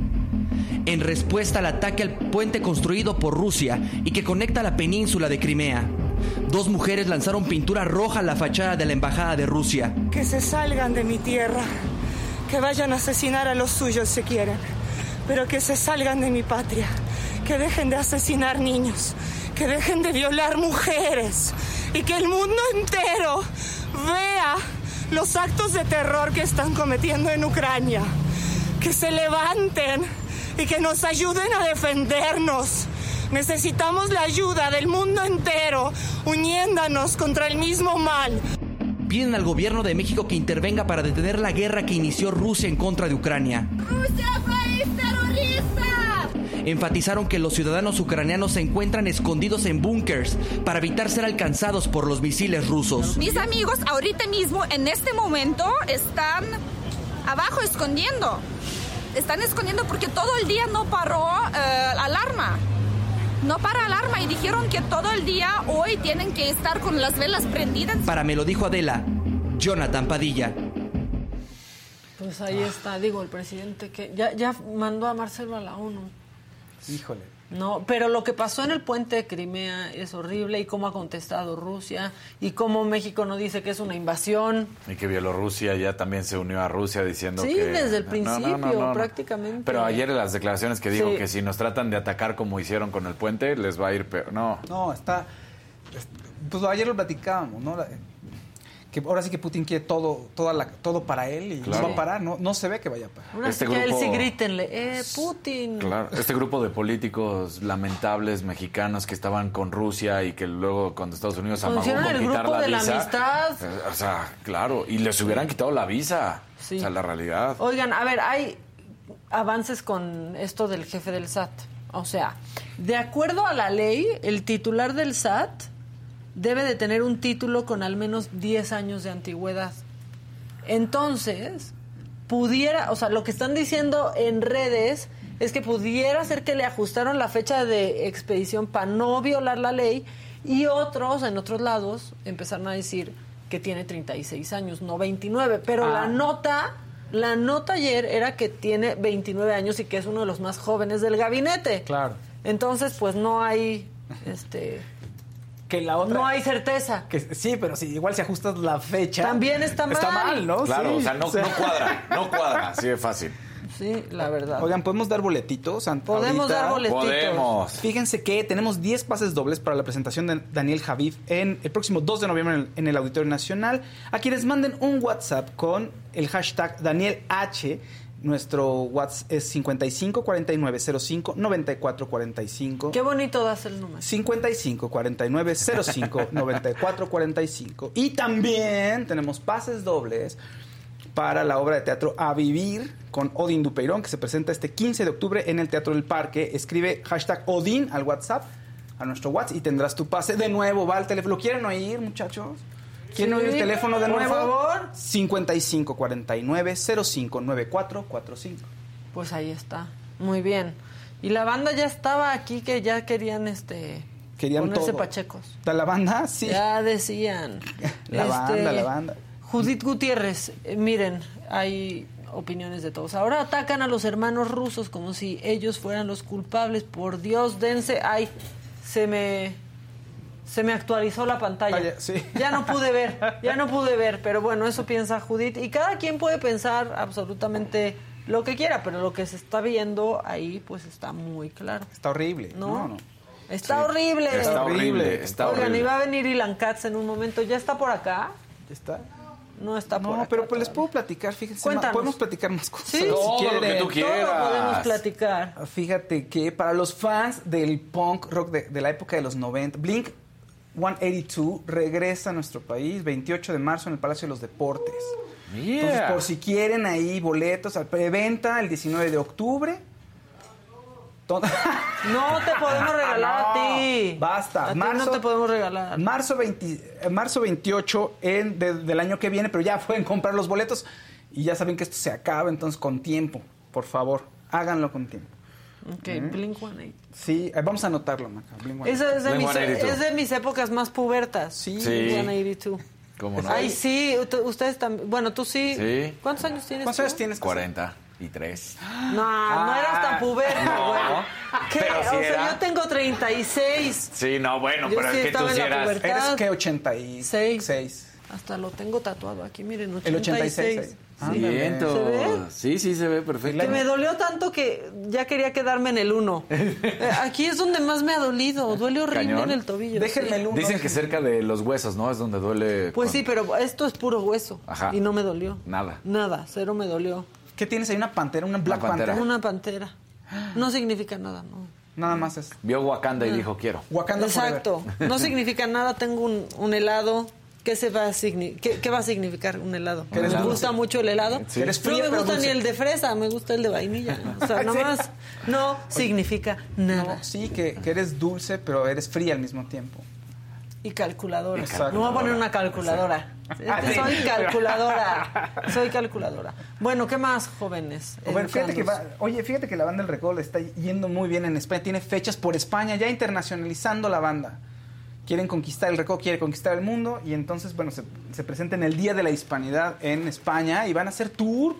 En respuesta al ataque al puente construido por Rusia y que conecta la península de Crimea, dos mujeres lanzaron pintura roja a la fachada de la embajada de Rusia. Que se salgan de mi tierra, que vayan a asesinar a los suyos si quieren, pero que se salgan de mi patria que dejen de asesinar niños, que dejen de violar mujeres y que el mundo entero vea los actos de terror que están cometiendo en Ucrania. Que se levanten y que nos ayuden a defendernos. Necesitamos la ayuda del mundo entero, uniéndonos contra el mismo mal. Piden al gobierno de México que intervenga para detener la guerra que inició Rusia en contra de Ucrania. ¡Rusia país terrorista! Enfatizaron que los ciudadanos ucranianos se encuentran escondidos en búnkers para evitar ser alcanzados por los misiles rusos. Mis amigos ahorita mismo, en este momento, están abajo escondiendo. Están escondiendo porque todo el día no paró eh, alarma. No para alarma y dijeron que todo el día hoy tienen que estar con las velas prendidas. Para me lo dijo Adela, Jonathan Padilla. Pues ahí está, digo, el presidente que ya, ya mandó a Marcelo a la ONU. Híjole. No, pero lo que pasó en el puente de Crimea es horrible y cómo ha contestado Rusia y cómo México no dice que es una invasión. Y que Bielorrusia ya también se unió a Rusia diciendo Sí, que... desde el principio, no, no, no, no. prácticamente. Pero ayer las declaraciones que digo Sí. que si nos tratan de atacar como hicieron con el puente, les va a ir peor. No. No, está. es- Pues ayer lo platicábamos, ¿no? Que ahora sí que Putin quiere todo, toda la, todo para él y Claro. no va a parar, no, no se ve que vaya a parar. Ahora Este sí que a él grupo- sí grítenle, eh, Putin. Claro, este grupo de políticos lamentables mexicanos que estaban con Rusia y que luego cuando Estados Unidos amagó con el quitar grupo la de la visa. amistad. eh, O sea, claro, y les hubieran quitado la visa. Sí. O sea, la realidad. Oigan, a ver, hay avances con esto del jefe del SAT. O sea, de acuerdo a la ley, el titular del SAT debe de tener un título con al menos 10 años de antigüedad. Entonces, pudiera, o sea, lo que están diciendo en redes es que pudiera ser que le ajustaron la fecha de expedición para no violar la ley y otros, en otros lados, empezaron a decir que tiene 36 años, no 29, pero la Ah. nota, la nota ayer era que tiene 29 años y que es uno de los más jóvenes del gabinete. Claro. Entonces, pues no hay, este, Que la otra. no hay certeza. Que, sí, pero si igual si ajustas la fecha. También está Está mal. mal, ¿no? Claro, Sí. o sea, no, no cuadra, no cuadra, así de fácil. Sí, la verdad. Oigan, ¿podemos dar boletitos? Ant- Podemos ahorita? dar boletitos. Podemos. Fíjense que tenemos 10 pases dobles para la presentación de Daniel Javif en el próximo 2 de noviembre en el, en el Auditorio Nacional. A quienes manden un WhatsApp con el hashtag Daniel H. Nuestro WhatsApp es 554905 9445. Qué bonito das el número. 55 49 05 94 45. Y también tenemos pases dobles para la obra de teatro A Vivir con Odín Dupeirón, que se presenta este 15 de octubre en el Teatro del Parque. Escribe hashtag Odín al WhatsApp, a nuestro WhatsApp, y tendrás tu pase. De nuevo, va al teléfono. ¿Lo quieren oír, muchachos? ¿Quieren Sí, oír el teléfono de por nuevo? favor. 55 49 05 94 45. Pues ahí está. Muy bien. Y la banda ya estaba aquí que ya querían este Querían ponerse todo. pachecos. ¿De la banda? Sí. Ya decían. La banda, Este, la banda. Judith Gutiérrez, eh, miren, hay opiniones de todos. Ahora atacan a los hermanos rusos como si ellos fueran los culpables. Por Dios, dense. Ay, se me se me actualizó la pantalla. Vaya, sí. Ya no pude ver, ya no pude ver, pero bueno, eso piensa Judith y cada quien puede pensar absolutamente lo que quiera, pero lo que se está viendo ahí pues está muy claro. Está horrible. ¿No? No, no. Está Sí. horrible. Está horrible, está Oigan, horrible. iba a venir Ilan Katz en un momento. ¿Ya está por acá? ¿Ya está? No está por No, acá. pero pues les puedo platicar, fíjense. Cuéntanos. Podemos platicar más cosas. Sí, si Todo lo que quieren. tú quieras. Todo podemos platicar. Fíjate que para los fans del punk rock de, de la época de los 90, Blink 182 regresa a nuestro país 28 de marzo en el Palacio de los Deportes. Entonces, Yeah. por si quieren ahí boletos al preventa el 19 de octubre. No te podemos regalar a ti. Basta. A ti Marzo- no te podemos regalar. Marzo, 20 eh, marzo 28 en, de- del año que viene, pero ya pueden comprar los boletos y ya saben que esto se acaba, entonces con tiempo, por favor, háganlo con tiempo. Ok, Blink 182. Sí, eh, vamos a anotarlo, Maca. Esa es de, mis, 182. es de mis épocas más pubertas. Sí. Sí. Blink 182. ¿Cómo no? Ay, sí, ustedes también. Bueno, tú sí. Sí. ¿Cuántos años tienes? ¿Cuántos años tienes? 43. No, no eras tan puberto, No, güey. ¿Qué? pero sí o sea, era. yo tengo 36. Sí, no, bueno, Yo pero sí es que estaba tú en sí la eras... pubertad. ¿Eres qué? 86. Seis. Hasta lo tengo tatuado aquí, miren, 86. El 86. Sí. Viento. ¿Se ve? Sí, sí, se ve perfecto. Que me dolió tanto que ya quería quedarme en el 1. aquí es donde más me ha dolido. Duele horrible Cañón. en el tobillo. Déjenme sí. el uno. Dicen que cerca de los huesos, ¿no? Es donde duele. Pues con- sí, pero esto es puro hueso. Ajá. Y no me dolió. Nada. Nada, cero me dolió. ¿Qué tienes ahí? ¿Una pantera? ¿Una Black pantera. Panther? Una pantera. No significa nada, no. Nada más es. Vio Wakanda y dijo, quiero. Wakanda Exacto. Forever. No significa nada. Tengo un, un helado. ¿Qué, se va a qué, qué va a significar un helado? Que eres ¿Me dulce. gusta mucho el helado? Sí. No me gusta ni el de fresa, me gusta el de vainilla. O sea, nomás no significa nada. No, sí, que, que eres dulce, pero eres fría al mismo tiempo. Y calculadora. Me voy a poner una calculadora. Sí. Soy calculadora. Soy calculadora. Bueno, ¿qué más, jóvenes? Bueno, fíjate que va, Educandos. oye, fíjate que la banda del Recodo le está yendo muy bien en España. Tiene fechas por España, ya internacionalizando la banda. Quieren conquistar el Recodo, quiere conquistar el mundo. Y entonces, bueno, se, se presenta en el Día de la Hispanidad en España y van a hacer tour.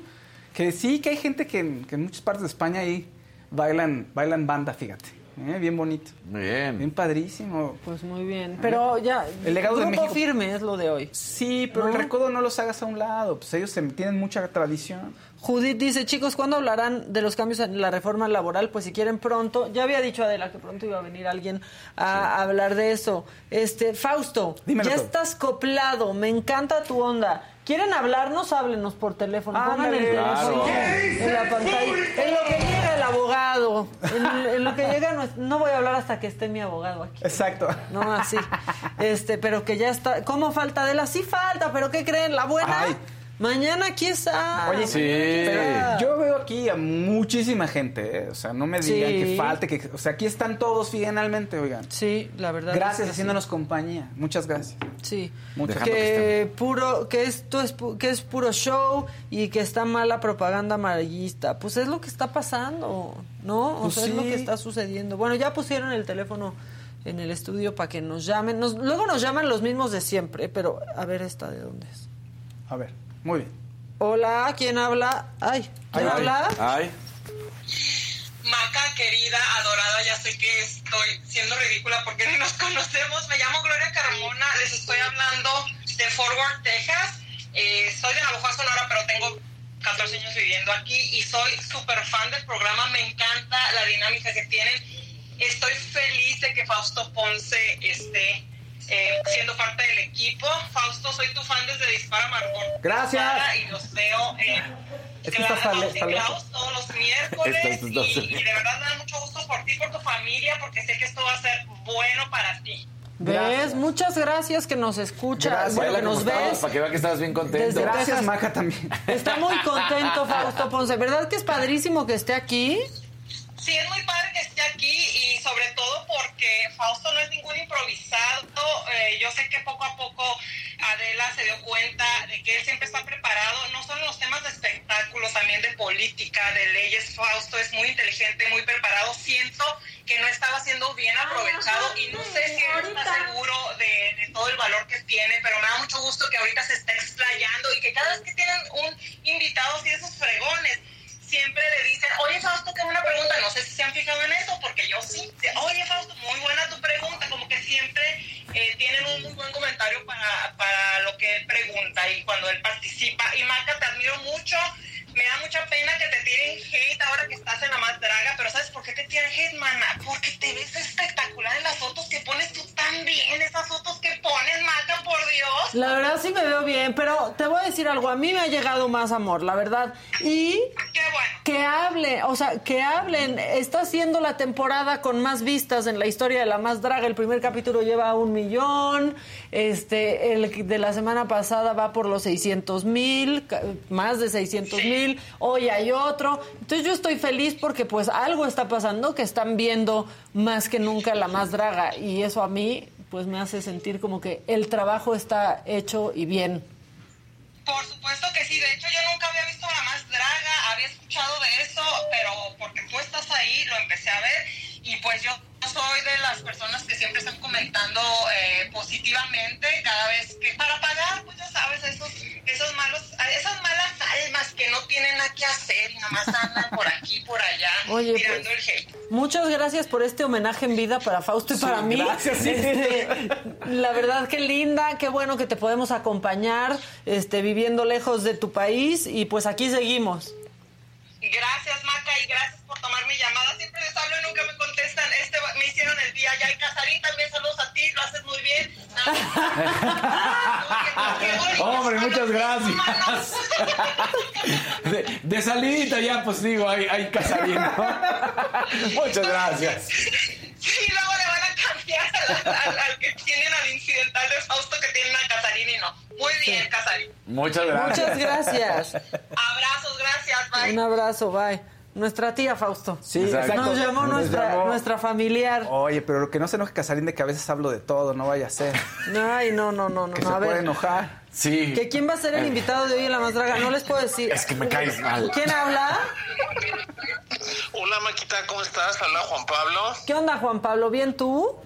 Que sí, que hay gente que, en- que en muchas partes de España ahí bailan, bailan banda, fíjate. ¿eh? Bien bonito. Bien. Bien padrísimo. Pues muy bien. Pero ya, El legado de México. firme es lo de hoy. Sí, pero el ¿No? Recodo no los hagas a un lado. Pues ellos se- tienen mucha tradición. Judith dice, chicos, ¿cuándo hablarán de los cambios en la reforma laboral? Pues si quieren pronto. Ya había dicho Adela que pronto iba a venir alguien a hablar de eso. Este, Fausto, Dímelo ya todo. estás coplado, me encanta tu onda. ¿Quieren hablarnos? Háblenos por teléfono. Pongan el Claro. en la pantalla. En lo que llega el abogado. En, en lo que llega, no, no voy a hablar hasta que esté mi abogado aquí. Exacto. No, así. Este, pero que ya está. ¿Cómo falta Adela? Sí falta, pero ¿qué creen? La buena. Ay. Mañana aquí está. Oye, Sí. pero yo veo aquí a muchísima gente, ¿eh? o sea, no me digan Sí. que falte, que, o sea, aquí están todos finalmente, oigan. Sí, la verdad. Gracias, es que haciéndonos compañía. Muchas gracias. Sí. Muchas Dejando Que puro, que esto es, pu- que es puro show y que está mala propaganda amarillista. Pues es lo que está pasando, ¿no? O Pues sea, es lo sí. que está sucediendo. Bueno, ya pusieron el teléfono en el estudio para que nos llamen. Nos- luego nos llaman los mismos de siempre, pero a ver esta de dónde es. A ver, muy bien. Hola, ¿quién habla? Ay, ¿quién Ay, habla? Ay. Maca, querida, adorada, ya sé que estoy siendo ridícula porque ni nos conocemos. Me llamo Gloria Carmona, les estoy hablando de Fort Worth, Texas. Eh, soy de Navajo, Sonora, pero tengo 14 años viviendo aquí y soy súper fan del programa. Me encanta la dinámica que tienen. Estoy feliz de que Fausto Ponce esté eh, siendo parte del equipo. Fausto, soy tu fan desde Dispara Margot. Gracias. Y los veo en Es que todos los miércoles. Y, y de verdad me da mucho gusto por ti, por tu familia, porque sé que esto va a ser bueno para ti. ¿Ves? Gracias. Muchas gracias que nos escuchas, Gracias. bueno, que nos estabas, ves. Para que vea que estabas bien contento. Desde- Gracias, Texas. Maca, también. Está muy contento Fausto Ponce. ¿Verdad que es padrísimo que esté aquí? Sí, es muy padre que esté aquí y sobre todo porque Fausto no es ningún improvisado. Eh, yo sé que poco a poco Adela se dio cuenta de que él siempre está preparado, no solo en los temas de espectáculos, también de política, de leyes. Fausto es muy inteligente, muy preparado. Siento que no estaba siendo bien aprovechado y no sé si él está seguro de, de todo el valor que tiene, pero me da mucho gusto que ahorita se esté explayando y que cada vez que tienen un invitado de esos fregones, siempre le dicen, oye Fausto, qué buena pregunta, no sé si se han fijado en eso, porque yo sí, oye Fausto, muy buena tu pregunta, como que siempre eh, tienen un muy buen comentario para, para lo que él pregunta y cuando él participa. Y Maca, te admiro mucho, me da mucha pena que te tiren hate ahora que estás en la más draga, pero ¿sabes por qué te tiran hate, mana? Porque te ves espectacular en las fotos que pones tú tan bien, esas fotos que pones, Maca, por Dios. La verdad sí me veo bien, pero te voy a decir algo, a mí me ha llegado más amor, la verdad. Y Qué bueno. que hable, o sea, que hablen. Está siendo la temporada con más vistas en la historia de La Más Draga. El primer capítulo lleva un millón, este, el de la semana pasada va por los 600 mil, más de 600 mil, hoy hay otro. Entonces yo estoy feliz porque pues algo está pasando que están viendo más que nunca La Más Draga. Y eso a mí pues me hace sentir como que el trabajo está hecho y bien. Por supuesto que sí, de hecho yo nunca había visto a la más draga, había escuchado de eso, pero porque tú estás ahí lo empecé a ver y pues yo soy de las personas que siempre están comentando eh, positivamente cada vez que para pagar, pues ya sabes, esos, esos malos, esas malas almas que no tienen nada que hacer y nada más andan por aquí, por allá, Oye, tirando pues, el hate. Muchas gracias por este homenaje en vida para Fausto y Sí, para mí. gracias, sí. Este, la verdad que linda, qué bueno que te podemos acompañar, este, viviendo lejos de tu país y pues aquí seguimos. Gracias, Maca, y gracias por tomar mi llamada. Siempre les hablo y nunca me contestan. Este me hicieron el día ya. Y Casarín también saludos a ti, lo haces muy bien. Hombre, muchas gracias. De, de salidita ya, pues digo, hay, hay Casarín, ¿no? Muchas gracias. Sí, luego le van a cambiar al, al- al que tienen al incidental de Fausto que tienen a Casarín y no. Muy bien, Casarín. Muchas gracias. Muchas gracias. Abrazos, gracias, bye. Un abrazo, bye. Nuestra tía Fausto. Sí, exacto. Nos llamó Nos nuestra, llamó. nuestra familiar. Oye, pero lo que no se enoje Casarín de que a veces hablo de todo, no vaya a ser. Ay, no, no, no, no. Que no, se a ver. puede enojar. Sí. ¿Que quién va a ser el invitado de hoy en La Más Draga? No les puedo decir. Es que me caes mal. ¿Quién habla? Hola Maquita, ¿cómo estás? Habla Juan Pablo. ¿Qué onda, Juan Pablo? ¿Bien tú?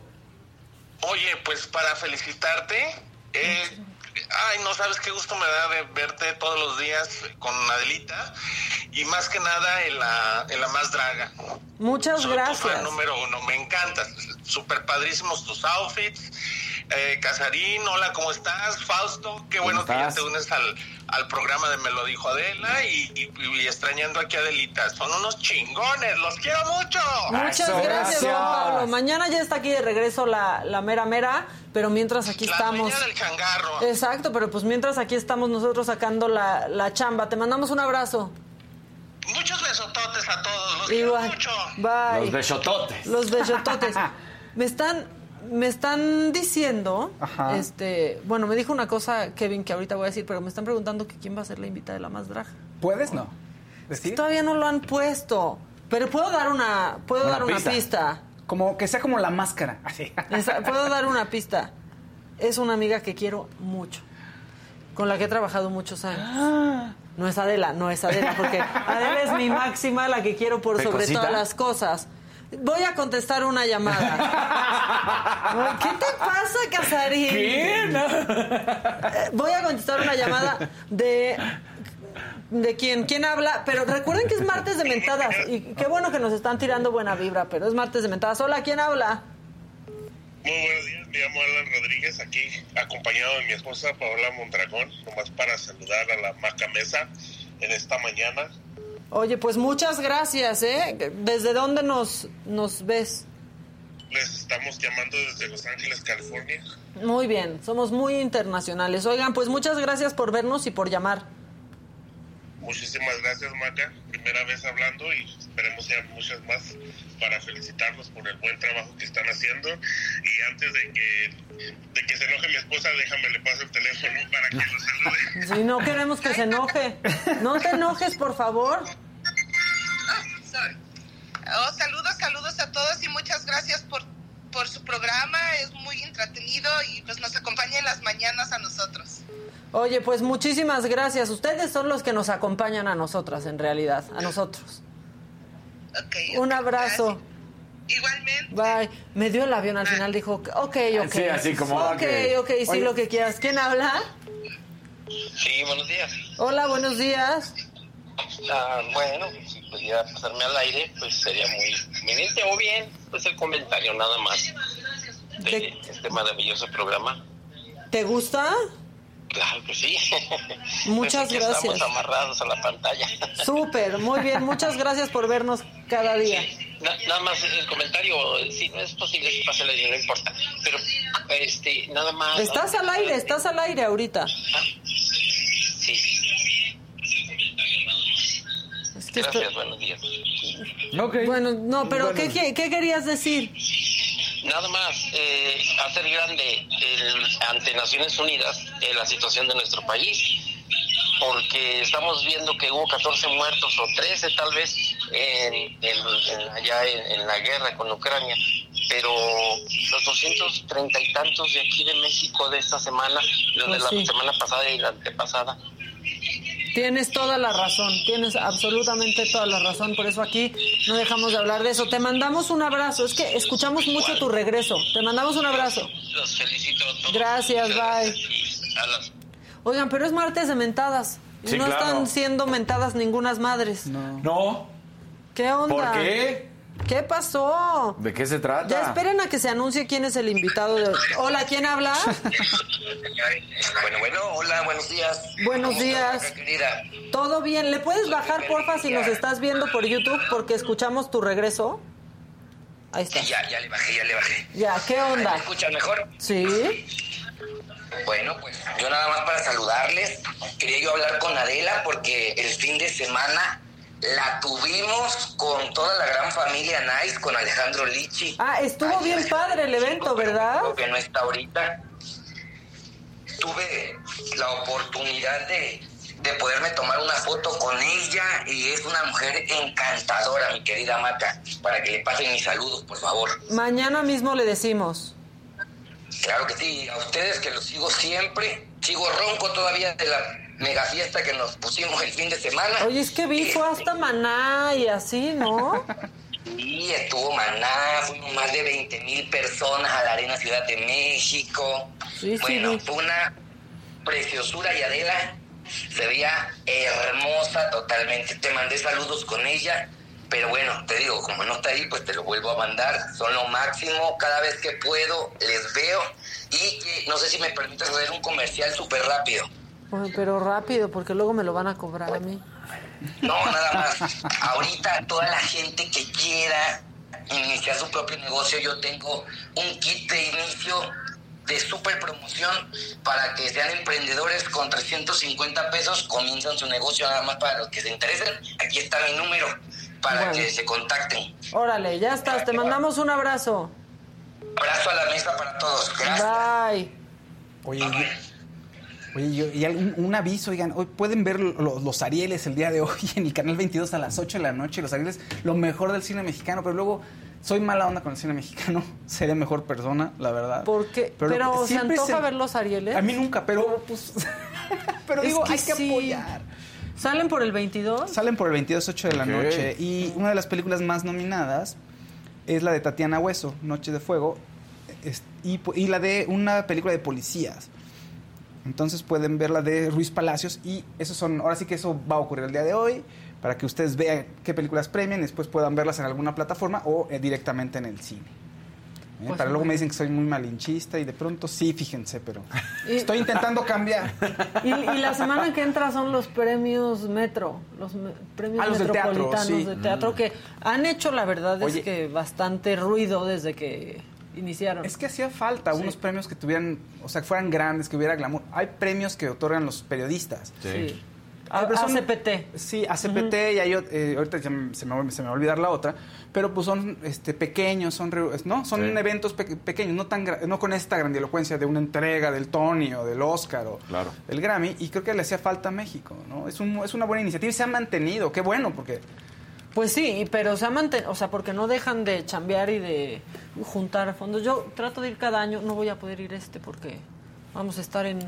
Oye, pues para felicitarte, eh, ay, no sabes qué gusto me da de verte todos los días con Adelita y más que nada en la, en la más draga. Muchas Soy gracias. número uno, me encantas, súper padrísimos tus outfits. Eh, Casarín, hola, ¿cómo estás? Fausto, qué bueno que ya te unes al, al programa de Me lo dijo Adela y, y- y extrañando aquí a Adelita. Son unos chingones, los quiero mucho. Muchas Eso, gracias, gracias. Juan Pablo. Mañana ya está aquí de regreso la, la mera mera, pero mientras aquí La estamos. del changarro. Exacto, pero pues mientras aquí estamos nosotros sacando la, la chamba. Te mandamos un abrazo. Muchos besototes a todos, los quiero Igual. mucho. Bye. Los besototes. Los besototes. me están, me están diciendo, Ajá. este, bueno, me dijo una cosa Kevin que ahorita voy a decir, pero me están preguntando que quién va a ser la invitada de la más draga. ¿Puedes? No. ¿Decir? Todavía no lo han puesto, pero puedo dar una, puedo Una dar una pista. pista. Como que sea como la máscara. Así. Puedo dar una pista. Es una amiga que quiero mucho, con la que he trabajado muchos años. No es Adela, no es Adela, porque Adela es mi máxima, la que quiero por sobre todas las cosas. Voy a contestar una llamada. ¿Qué te pasa, Casarín? ¿Qué? No. Eh, Voy a contestar una llamada de de quién, quién habla, pero recuerden que es martes de mentadas y qué bueno que nos están tirando buena vibra, pero es martes de mentadas. Hola, ¿quién habla? Muy buenos días, me llamo Alan Rodríguez, aquí acompañado de mi esposa Paola Mondragón, nomás para saludar a la Maca Mesa en esta mañana. Oye, pues muchas gracias, ¿eh? ¿Desde dónde nos, nos ves? Les estamos llamando desde Los Ángeles, California. Muy bien, somos muy internacionales. Oigan, pues muchas gracias por vernos y por llamar. Muchísimas gracias, Maca. Primera vez hablando y esperemos ya muchas más para felicitarlos por el buen trabajo que están haciendo. Y antes de que, de que se enoje mi esposa, déjame le paso el teléfono para que lo salude. Si no queremos que se enoje. No te enojes, por favor. Oh, saludos, saludos a todos y muchas gracias por, por su programa. Es muy entretenido y pues nos acompaña en las mañanas a nosotros. Oye, pues muchísimas gracias. Ustedes son los que nos acompañan a nosotras, en realidad, a nosotros. Un abrazo. Igualmente. Bye. Me dio el avión al final, dijo, ok, ok. Sí, así como, Ok, ok. ok, sí, Oye. lo que quieras. ¿Quién habla? Sí, buenos días. Hola, buenos días. Ah, bueno, si pudiera pasarme al aire, pues sería muy conveniente. O bien, pues el comentario nada más de este maravilloso programa. ¿Te gusta? Claro que sí. Muchas Pues aquí gracias. Estamos amarrados a la pantalla. Súper, muy bien. Muchas gracias por vernos cada día. Na- nada más el comentario, si no es posible que pase el aire, no importa. Pero, este, nada más. Estás al aire, estás al aire ahorita. Sí. Es que Gracias, buenos días. Bueno, no, pero Bueno. ¿qué, qué, qué querías decir? Nada más, eh, hacer grande el- ante Naciones Unidas eh, la situación de nuestro país, porque estamos viendo que hubo 14 muertos o 13 tal vez en, allá en, en la guerra con Ucrania, pero los 230 y tantos de aquí de México de esta semana, los de Pues la sí. semana pasada y la antepasada, Tienes toda la razón, tienes absolutamente toda la razón, por eso aquí no dejamos de hablar de eso. Te mandamos un abrazo, es que escuchamos mucho tu regreso. Te mandamos un abrazo. los felicito a todos. Gracias, bye. Oigan, pero es martes de mentadas. Y Sí, no claro. están siendo mentadas ningunas madres. No. ¿Qué onda? ¿Por qué? ¿Qué pasó? ¿De qué se trata? Ya esperen a que se anuncie quién es el invitado de hoy. Hola, ¿quién habla? Bueno, bueno, hola, buenos días. Buenos ¿Cómo días. querida? ¿Todo bien? ¿Le puedes bajar, porfa, si nos estás viendo por YouTube? Porque escuchamos tu regreso. Ahí está. Sí, ya, ya le bajé, ya le bajé. Ya, ¿qué onda? ¿Me escuchan mejor? Sí. Bueno, pues yo nada más para saludarles. Quería yo hablar con Adela porque el fin de semana la tuvimos con toda la gran familia Nice, con Alejandro Lichi. Ah, estuvo bien padre el evento, ¿verdad? Creo que no está ahorita. Tuve la oportunidad de, de poderme tomar una foto con ella y es una mujer encantadora, mi querida Mata. Para que le pasen mis saludos, por favor. Mañana mismo le decimos. Claro que sí, a ustedes que los sigo siempre. Sigo ronco todavía de la mega fiesta que nos pusimos el fin de semana. Oye, es que vi, fue hasta Maná y así, ¿no? Y estuvo Maná, fuimos más de 20 mil personas a la Arena Ciudad de México. Sí, sí, bueno, vi. fue una preciosura y Adela se veía hermosa totalmente. Te mandé saludos con ella, pero bueno, te digo, como no está ahí, pues te lo vuelvo a mandar. Son lo máximo, cada vez que puedo les veo. Y que no sé si me permites hacer un comercial súper rápido. Pero rápido, porque luego me lo van a cobrar a mí. No, nada más. Ahorita toda la gente que quiera iniciar su propio negocio, yo tengo un kit de inicio de super promoción para que sean emprendedores con 350 pesos, comienzan su negocio nada más para los que se interesen. Aquí está mi número para Bueno. que se contacten. Órale, ya estás, te mandamos un abrazo. Abrazo a la mesa para todos. Gracias. Bye. Oye, yo- oye, yo- y algún- un, aviso, oigan, hoy pueden ver lo- los Arieles el día de hoy en el canal 22 a las 8 de la noche. Los Arieles, lo mejor del cine mexicano, pero luego soy mala onda con el cine mexicano. Seré mejor persona, la verdad. ¿Por qué? Pero Pero, ¿se antoja se- ver los Arieles? A mí nunca, pero pues. pero Es digo, que hay que sí. apoyar. ¿Salen por el 22? Salen por el 22, 8 de la noche. Y una de las películas más nominadas es la de Tatiana Hueso, Noche de Fuego. es- y, y la de una película de policías. Entonces pueden ver la de Ruiz Palacios. Y eso son, ahora sí que eso va a ocurrir el día de hoy. Para que ustedes vean qué películas premian y después puedan verlas en alguna plataforma o eh, directamente en el cine. ¿Eh? Pues Para luego me dicen que soy muy malinchista y de pronto sí, fíjense, pero Y- estoy intentando cambiar. Y, y la semana que entra son los premios Metro, los me- premios Ah, los del teatro, metropolitanos sí. de teatro que han hecho, la verdad, Oye. es que bastante ruido desde que iniciaron. Es que hacía falta unos premios que tuvieran, o sea, que fueran grandes, que hubiera glamour. Hay premios que otorgan los periodistas. Sí. Ah, pero son- ACPT. Sí, ACPT y hay, eh, ahorita ya se me, va- se me va a olvidar la otra, pero pues son este, pequeños, son, no, son Sí. eventos pe- pequeños, no tan no con esta grandilocuencia de una entrega del Tony o del Oscar o Claro. del Grammy, y creo que le hacía falta a México, ¿no? Es, un, es una buena iniciativa y se ha mantenido, qué bueno, porque Pues sí, pero se ha mantenido, o sea, porque no dejan de chambear y de juntar fondos. Yo trato de ir cada año, no voy a poder ir este porque vamos a estar en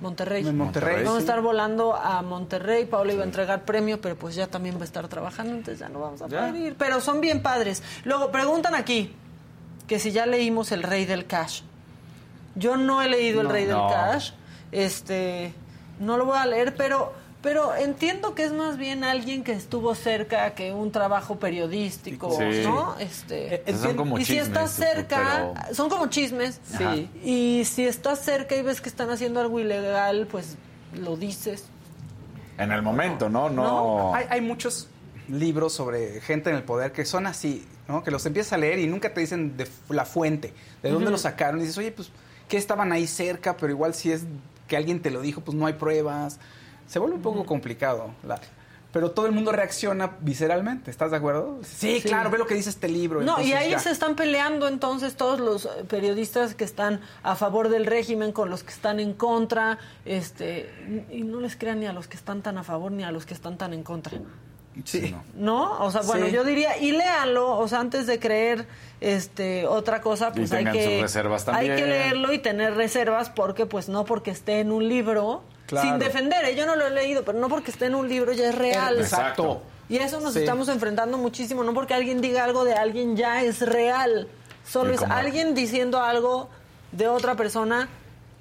Monterrey. En Monterrey, Vamos a estar volando a Monterrey. Paula iba a entregar premio, pero pues ya también va a estar trabajando, entonces ya no vamos a poder ir. Pero son bien padres. Luego preguntan aquí que si ya leímos El Rey del Cash. Yo no he leído El No. Rey del. Cash. Este, no lo voy a leer, pero pero entiendo que es más bien alguien que estuvo cerca que un trabajo periodístico, Sí. ¿no? Este, Esos son como y si chismes, estás cerca, pero- son como chismes, Ajá. sí. Y si estás cerca y ves que están haciendo algo ilegal, pues lo dices. En el momento, ¿no? No. No, hay, hay muchos libros sobre gente en el poder que son así, ¿no? Que los empiezas a leer y nunca te dicen de la fuente, de dónde Ujú. lo sacaron. Y dices, oye, pues, que estaban ahí cerca, pero igual si es que alguien te lo dijo, pues no hay pruebas. Se vuelve un poco complicado. la- pero todo el mundo reacciona visceralmente, ¿estás de acuerdo? Sí, Sí. claro, ve lo que dice este libro. No, y ahí ya. se están peleando entonces todos los eh, periodistas que están a favor del régimen con los que están en contra, este, y no les crean ni a los que están tan a favor ni a los que están tan en contra. Sí. ¿No? O sea, bueno, Sí. yo diría, y léanlo, o sea, antes de creer este otra cosa, pues hay tengan que sus reservas hay también. que leerlo y tener reservas porque pues no porque esté en un libro Claro. sin defender, ¿eh? yo no lo he leído, pero no porque esté en un libro ya es real. Exacto. Y a eso nos Sí. estamos enfrentando muchísimo, no porque alguien diga algo de alguien ya es real, solo es alguien diciendo algo de otra persona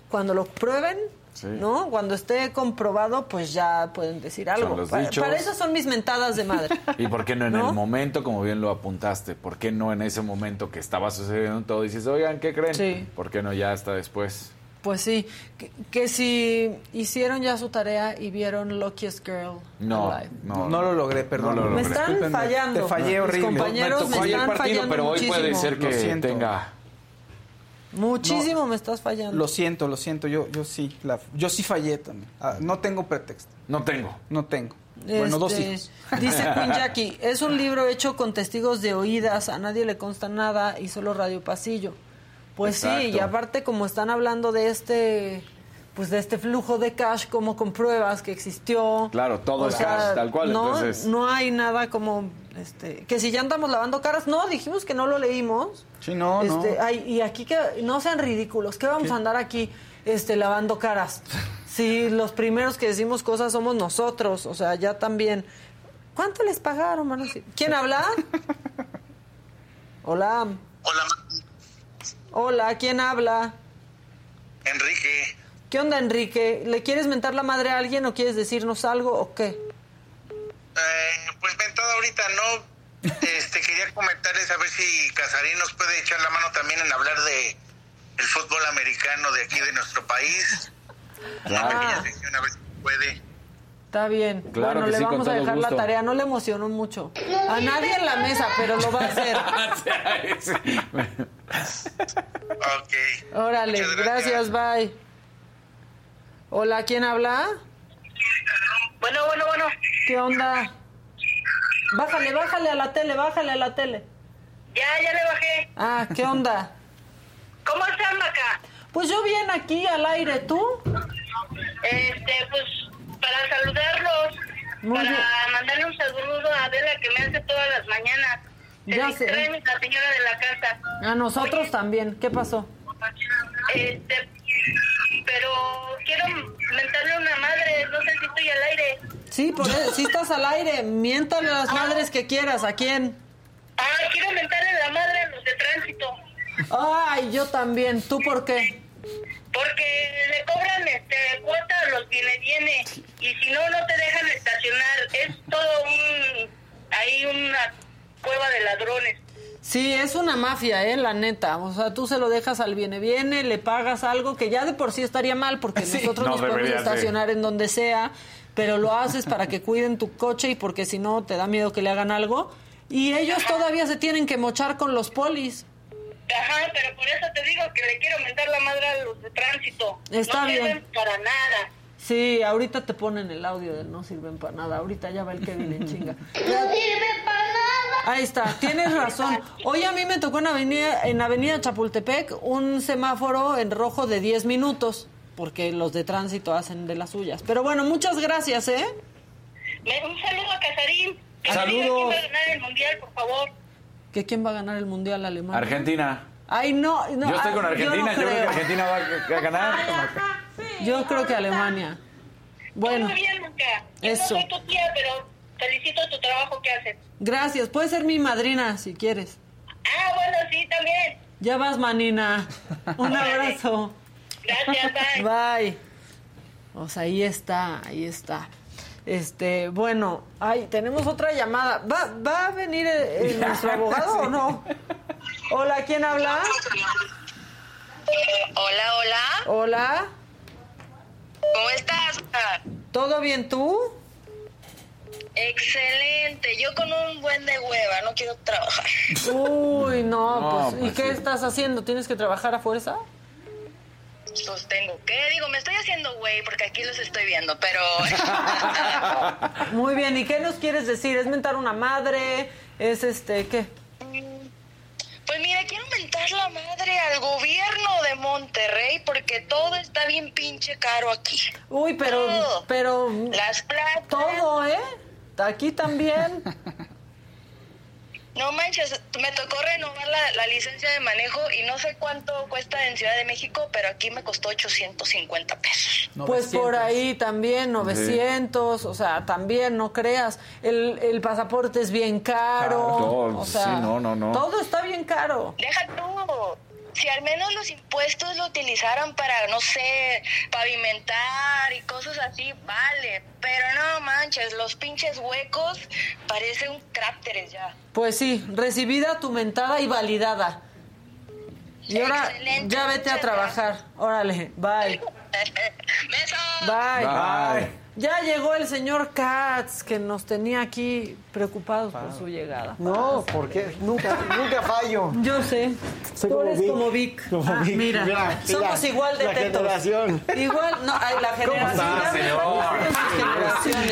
cuando lo prueben Sí. ¿no? Cuando esté comprobado, pues ya pueden decir algo. los para, dichos. para eso son mis mentadas de madre. ¿Y por qué no en ¿No? el momento, como bien lo apuntaste? ¿Por qué no en ese momento que estaba sucediendo todo? Dices, oigan, ¿qué creen? Sí. ¿Por qué no ya hasta después? Pues sí, que, que si hicieron ya su tarea y vieron Luckiest Girl No, Alive. no, No lo logré, perdón. No lo Me logré. están Discúlpenme, fallando. Te fallé Mis horrible. compañeros me me están el partido, fallando pero hoy puede muchísimo. ser que Lo siento. tenga... Muchísimo me estás fallando. Lo siento, lo siento, yo, yo sí, la- yo sí fallé también. Ah, no tengo pretexto, No tengo. no tengo. Bueno, dos Este, hijos. Dice Queen Jackie, es un libro hecho con testigos de oídas, a nadie le consta nada y solo Radio Pasillo. Pues sí, y aparte como están hablando de este pues de este flujo de cash como con pruebas que existió. Claro, todo O es sea, cash, tal cual, No, entonces- no hay nada como este que si ya andamos lavando caras, no, dijimos que no lo leímos. Sí, no, no. Este, ay, y aquí que no sean ridículos, ¿qué vamos a andar aquí este lavando caras? Si los primeros que decimos cosas somos nosotros, o sea, ya también. ¿Cuánto les pagaron? decir? ¿Quién habla? Hola. Hola, Hola, ¿quién habla? Enrique. ¿Qué onda, Enrique? ¿Le quieres mentar la madre a alguien o quieres decirnos algo o qué? Eh, pues mentada ahorita no. Este, quería comentarles a ver si Casarín nos puede echar la mano también en hablar de el fútbol americano de aquí de nuestro país. Una Claro. pequeña sección, a ver si puede. Está bien. Claro bueno, que le sí, vamos a dejar la tarea. No le emocionó mucho. A nadie en la mesa, pero lo va a hacer. Ok. Órale, gracias, bye. Hola, ¿quién habla? Bueno, bueno, bueno. ¿Qué onda? Bájale, bájale a la tele, bájale a la tele. Ya, ya le bajé. Ah, ¿qué onda? ¿Cómo están, Maca? Pues yo bien aquí al aire, ¿tú? Este, pues, para saludarlos, Muy para bien. mandarle un saludo a Adela que me hace todas las mañanas. Se Ya distrae sé. la señora de la casa. A nosotros también. ¿Qué pasó? Este, pero quiero mentarle a una madre, no sé si estoy al aire. Sí, por eso, si estás al aire, miéntale a las madres que quieras. ¿A quién? Ah, quiero mentarle a la madre a los de tránsito. Ay, yo también. ¿Tú por qué? Porque le cobran este cuota a los viene viene y si no no te dejan estacionar. Es todo un ahí una cueva de ladrones. Sí, es una mafia, eh, la neta. O sea, tú se lo dejas al viene viene, le pagas algo que ya de por sí estaría mal porque nosotros No nos podemos estacionar en donde sea, pero lo haces para que cuiden tu coche y porque si no te da miedo que le hagan algo. Y ellos todavía se tienen que mochar con los polis. Ajá, pero por eso te digo que le quiero mentar la madre a los de tránsito. Está no bien. sirven para nada. Sí, ahorita te ponen el audio del no sirven para nada. Ahorita ya va el Kevin en chinga. No sirven para nada. Ahí está, tienes razón. Hoy a mí me tocó en Avenida, en Avenida Chapultepec un semáforo en rojo de 10 minutos, porque los de tránsito hacen de las suyas. Pero bueno, muchas gracias, ¿eh? Un saludo a Casarín. Que Saludos. quién va a ganar el mundial, por favor. ¿Que quién va a ganar el Mundial Alemania? Argentina. Ay, no, no. yo estoy ah, con Argentina, yo, no creo que creo. Argentina va a a Yo creo que Alemania. Bueno, Muy bien, Luca. Yo Eso. no soy tu tía, pero felicito tu trabajo que haces. gracias. Puedes ser mi madrina si quieres. Ah, bueno, sí, también. Ya vas, manina. Un abrazo. Gracias, bye. Bye. O sea, ahí está, ahí está. Este, bueno, ay, tenemos otra llamada. ¿Va, va a venir eh, nuestro abogado o no? Hola, ¿quién habla? Hola, hola. Hola, ¿Cómo estás? ¿todo bien tú? Excelente. Yo con un buen de hueva, no quiero trabajar. Uy, no, No, pues, ¿y pues qué sí. estás haciendo? ¿Tienes que trabajar a fuerza? Sostengo. ¿Qué? Digo, me estoy haciendo güey porque aquí los estoy viendo, pero... Muy bien, ¿y qué nos quieres decir? ¿Es mentar una madre? ¿Es este, qué? Pues mira, quiero mentar la madre al gobierno de Monterrey porque todo está bien pinche caro aquí. Uy, pero, Todo. pero... Las placas. Todo, ¿eh? Aquí también. No manches, me tocó renovar la, la licencia de manejo y no sé cuánto cuesta en Ciudad de México, pero aquí me costó 850 pesos. Pues por ahí también, 900, o sea, también, no creas. El, el pasaporte es bien caro. Claro, o sea, sí, no, no, no. Todo está bien caro. Deja tú. Si al menos los impuestos lo utilizaran para, no sé, pavimentar y cosas así, vale. Pero no manches, los pinches huecos parecen cráteres ya. Pues sí, recibida tu mentada y validada. Y ahora Excelente, ya vete a trabajar. Órale, bye. Bye. Bye. Ya llegó el señor Katz, que nos tenía aquí preocupados por su llegada. No, porque nunca, nunca fallo. Yo sé. Soy Tú como eres Vic. como Vic. Como Ah, Vic. Mira, Mira, somos mira, igual de la tetos. generación. Igual, no, ay, la generación. está, señor?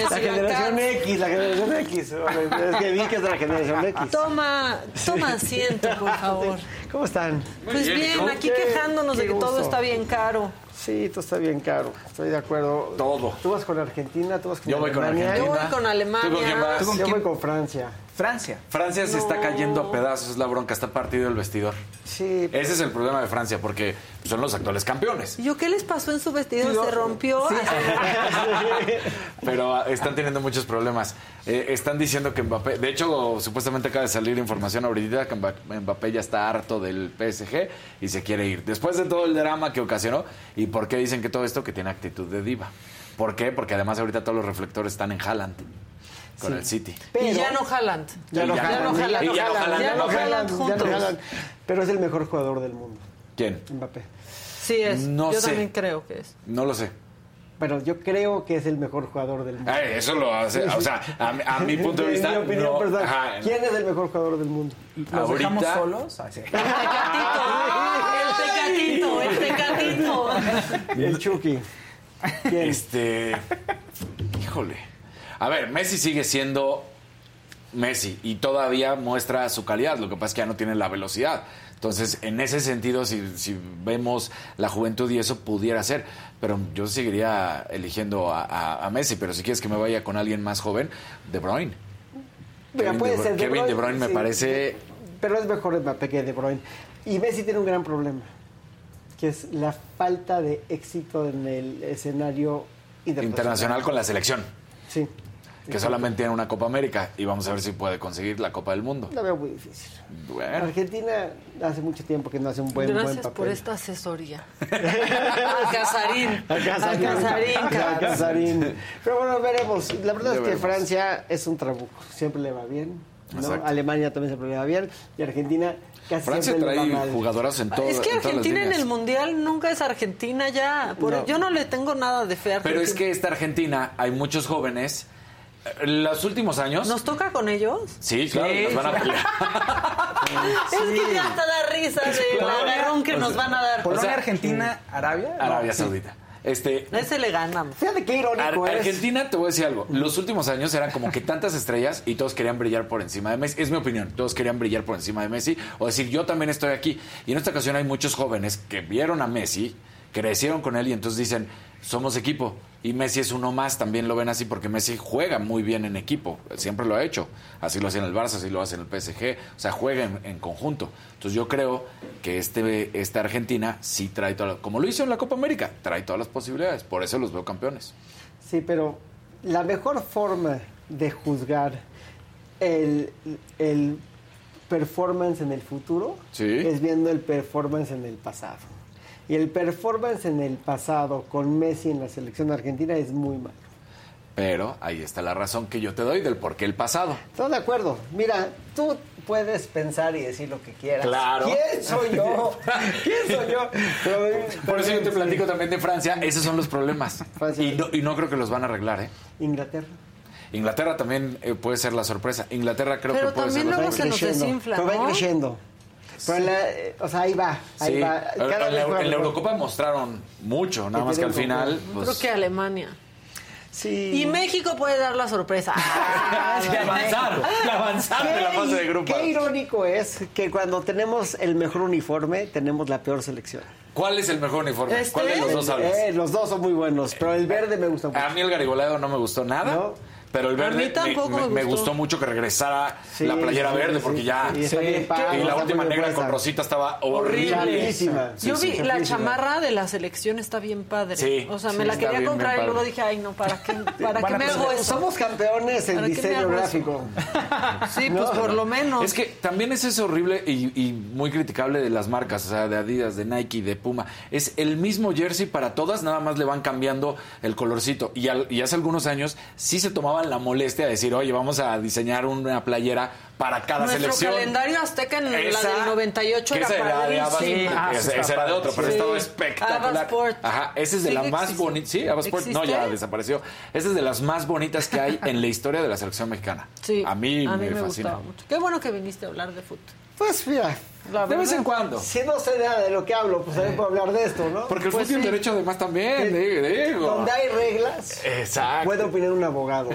La generación. X, la generación X. Es que vi que es de la generación X. Toma, toma asiento, por favor. ¿Cómo están? Pues bien, aquí Qué- quejándonos de que todo está bien caro. Sí, todo está bien caro. Estoy de acuerdo. Todo. Tú vas con Argentina, tú vas con Yo voy con Alemania. Argentina. Yo voy con Alemania. ¿Tú con quién vas? Yo ¿Tú con voy quién? con Francia. Francia. Francia se está cayendo a pedazos, es la bronca, está partido el vestidor. Sí. Ese es el problema de Francia, porque son los actuales campeones. ¿Y yo qué les pasó en su vestido? ¿Se rompió? Pero ah, están teniendo muchos problemas. Eh, están diciendo que Mbappé, de hecho, supuestamente acaba de salir información ahorita que Mba- Mbappé ya está harto del PSG y se quiere ir. Después de todo el drama que ocasionó, ¿y por qué dicen que todo esto? Que tiene actitud de diva. ¿Por qué? Porque además ahorita todos los reflectores están en Haaland, con el City. y ya no Haaland. Ya no Y ya- Haaland. no Ya no. Pero es el mejor jugador del mundo, ¿Quién? Mbappé. Sí es. No yo sé. también creo que es. No lo sé. Bueno, yo creo que es el mejor jugador del mundo. Ay, eso lo hace, o sea, a, mi- a mi punto de vista, mi opinión no, personal. ajá, ¿Quién es el mejor jugador del mundo? ¿Los dejamos Ahorita- solos? Ay, sí. El tecatito, el tecatito. El Chucky. Este. Híjole. A ver, Messi sigue siendo Messi y todavía muestra su calidad. Lo que pasa es que ya no tiene la velocidad. Entonces, en ese sentido, si, si vemos la juventud y eso pudiera ser. Pero yo seguiría eligiendo a, a- a Messi. Pero si quieres que me vaya con alguien más joven, De Bruyne. Mira, Kevin puede De Bru- ser Kevin De Bruyne me sí. parece. Pero es mejor Mbappé que De Bruyne. Y Messi tiene un gran problema, que es la falta de éxito en el escenario internacional con la selección. Sí. Que solamente tiene una Copa América. Y vamos a ver si puede conseguir la Copa del Mundo. La veo muy difícil. Bueno. Argentina hace mucho tiempo que no hace un buen, buen Gracias papel. por esta asesoría. Al Casarín. Al Casarín. Al Casarín. Casarín. Pero bueno, veremos. La verdad Ya es que veremos. Francia es un trabuco. Siempre le va bien. Alemania también siempre le va bien. Y Argentina casi Francia siempre le va trae mal. jugadoras en, todo, es que en Argentina en el Mundial nunca es Argentina ya. Por- No. Yo no le tengo nada de fe a Pero es Argentina. que esta Argentina, hay muchos jóvenes. Los últimos años. ¿Nos toca con ellos? Sí, claro, Sí, nos van a sí. pelear. Es que ya hasta da risa de Claro. la agarrón que nos van a dar. Polonia, O sea, Argentina, Arabia. Arabia No, sí. Saudita. Este, Ese le ganamos. Fíjate qué irónico Ar- es. Argentina, te voy a decir algo. Los últimos años eran como que tantas estrellas y todos querían brillar por encima de Messi. Es mi opinión. Todos querían brillar por encima de Messi o decir, yo también estoy aquí. Y en esta ocasión hay muchos jóvenes que vieron a Messi, crecieron con él y entonces dicen, somos equipo. Y Messi es uno más, también lo ven así porque Messi juega muy bien en equipo. Siempre lo ha hecho. Así lo hacía en el Barça, así lo hace en el PSG. O sea, juega en, en conjunto. Entonces yo creo que este, esta Argentina sí trae todas las- como lo hizo en la Copa América, trae todas las posibilidades. Por eso los veo campeones. Sí, pero la mejor forma de juzgar el, el performance en el futuro Sí. es viendo el performance en el pasado. Y el performance en el pasado con Messi en la selección argentina es muy malo. Pero ahí está la razón que yo te doy del por qué el pasado. Estoy de acuerdo. Mira, tú puedes pensar y decir lo que quieras. Claro. ¿Quién soy yo? ¿Quién soy yo? Pero- Por eso yo te pero- platico también de Francia. Esos son los problemas. Y no, y no creo que los van a arreglar, ¿eh? Inglaterra. Inglaterra también eh, puede ser la sorpresa. Inglaterra creo Pero que puede ser también la luego sorpresa. se nos desinfla, Pero va ¿no? creciendo. Pero en la- eh, o sea, ahí va, ahí Sí. va. En Cada la, vez juega en la. Eurocopa mostraron mucho, nada más que al final. confianza. pues, Creo que Alemania. Sí. Y México puede dar la sorpresa. de avanzar, de avanzar de la fase de grupos. Qué irónico es que cuando tenemos el mejor uniforme, tenemos la peor selección. ¿Cuál es el mejor uniforme? Este. ¿Cuál de los dos hablas? Eh, los dos son muy buenos, pero el verde me gusta mucho. A mí el garigoleado no me gustó nada. ¿No? Pero el A verde mí me- tampoco me, me me gustó. mucho que regresara Sí, la playera sí, verde porque sí. ya. Sí, y la última negra con rosita estaba horrible. Yo sí. vi la chamarra de la selección está bien padre. Sí, o sea, sí, me la quería bien, comprar bien y luego dije, ay, no, ¿para qué, para Bueno, qué me pues, hago eso? Somos campeones en ¿Para qué me diseño gráfico. Sí, pues por lo menos. Es que también es eso horrible y, y muy criticable de las marcas, o sea, de Adidas, de Nike, de Puma. Es el mismo jersey para todas, nada más le van cambiando el colorcito. Y, al- y hace algunos años sí se tomaban la molestia de decir, oye, vamos a diseñar una playera para cada Nuestro selección. calendario azteca en Esa- la del 98 que era esa era de Abba, padrísima. esa- esa era de otro, pero Sí. estaba espectacular. Ajá, esa es de ¿Sigue las más bonitas. Sí, Abba Sport, no, ya desapareció. Esa es de las más bonitas que hay en la historia de la selección mexicana. Sí, A mí, a mí me, me, fascina. gustaba mucho. Qué bueno que viniste a hablar de fútbol. Pues mira, La De vez en cuando. si no sé nada de lo que hablo, pues también puedo hablar de esto, ¿no? Porque el Pues fútbol tiene sí. derecho además también, digo. digo. Donde hay reglas, Exacto. puede opinar un abogado.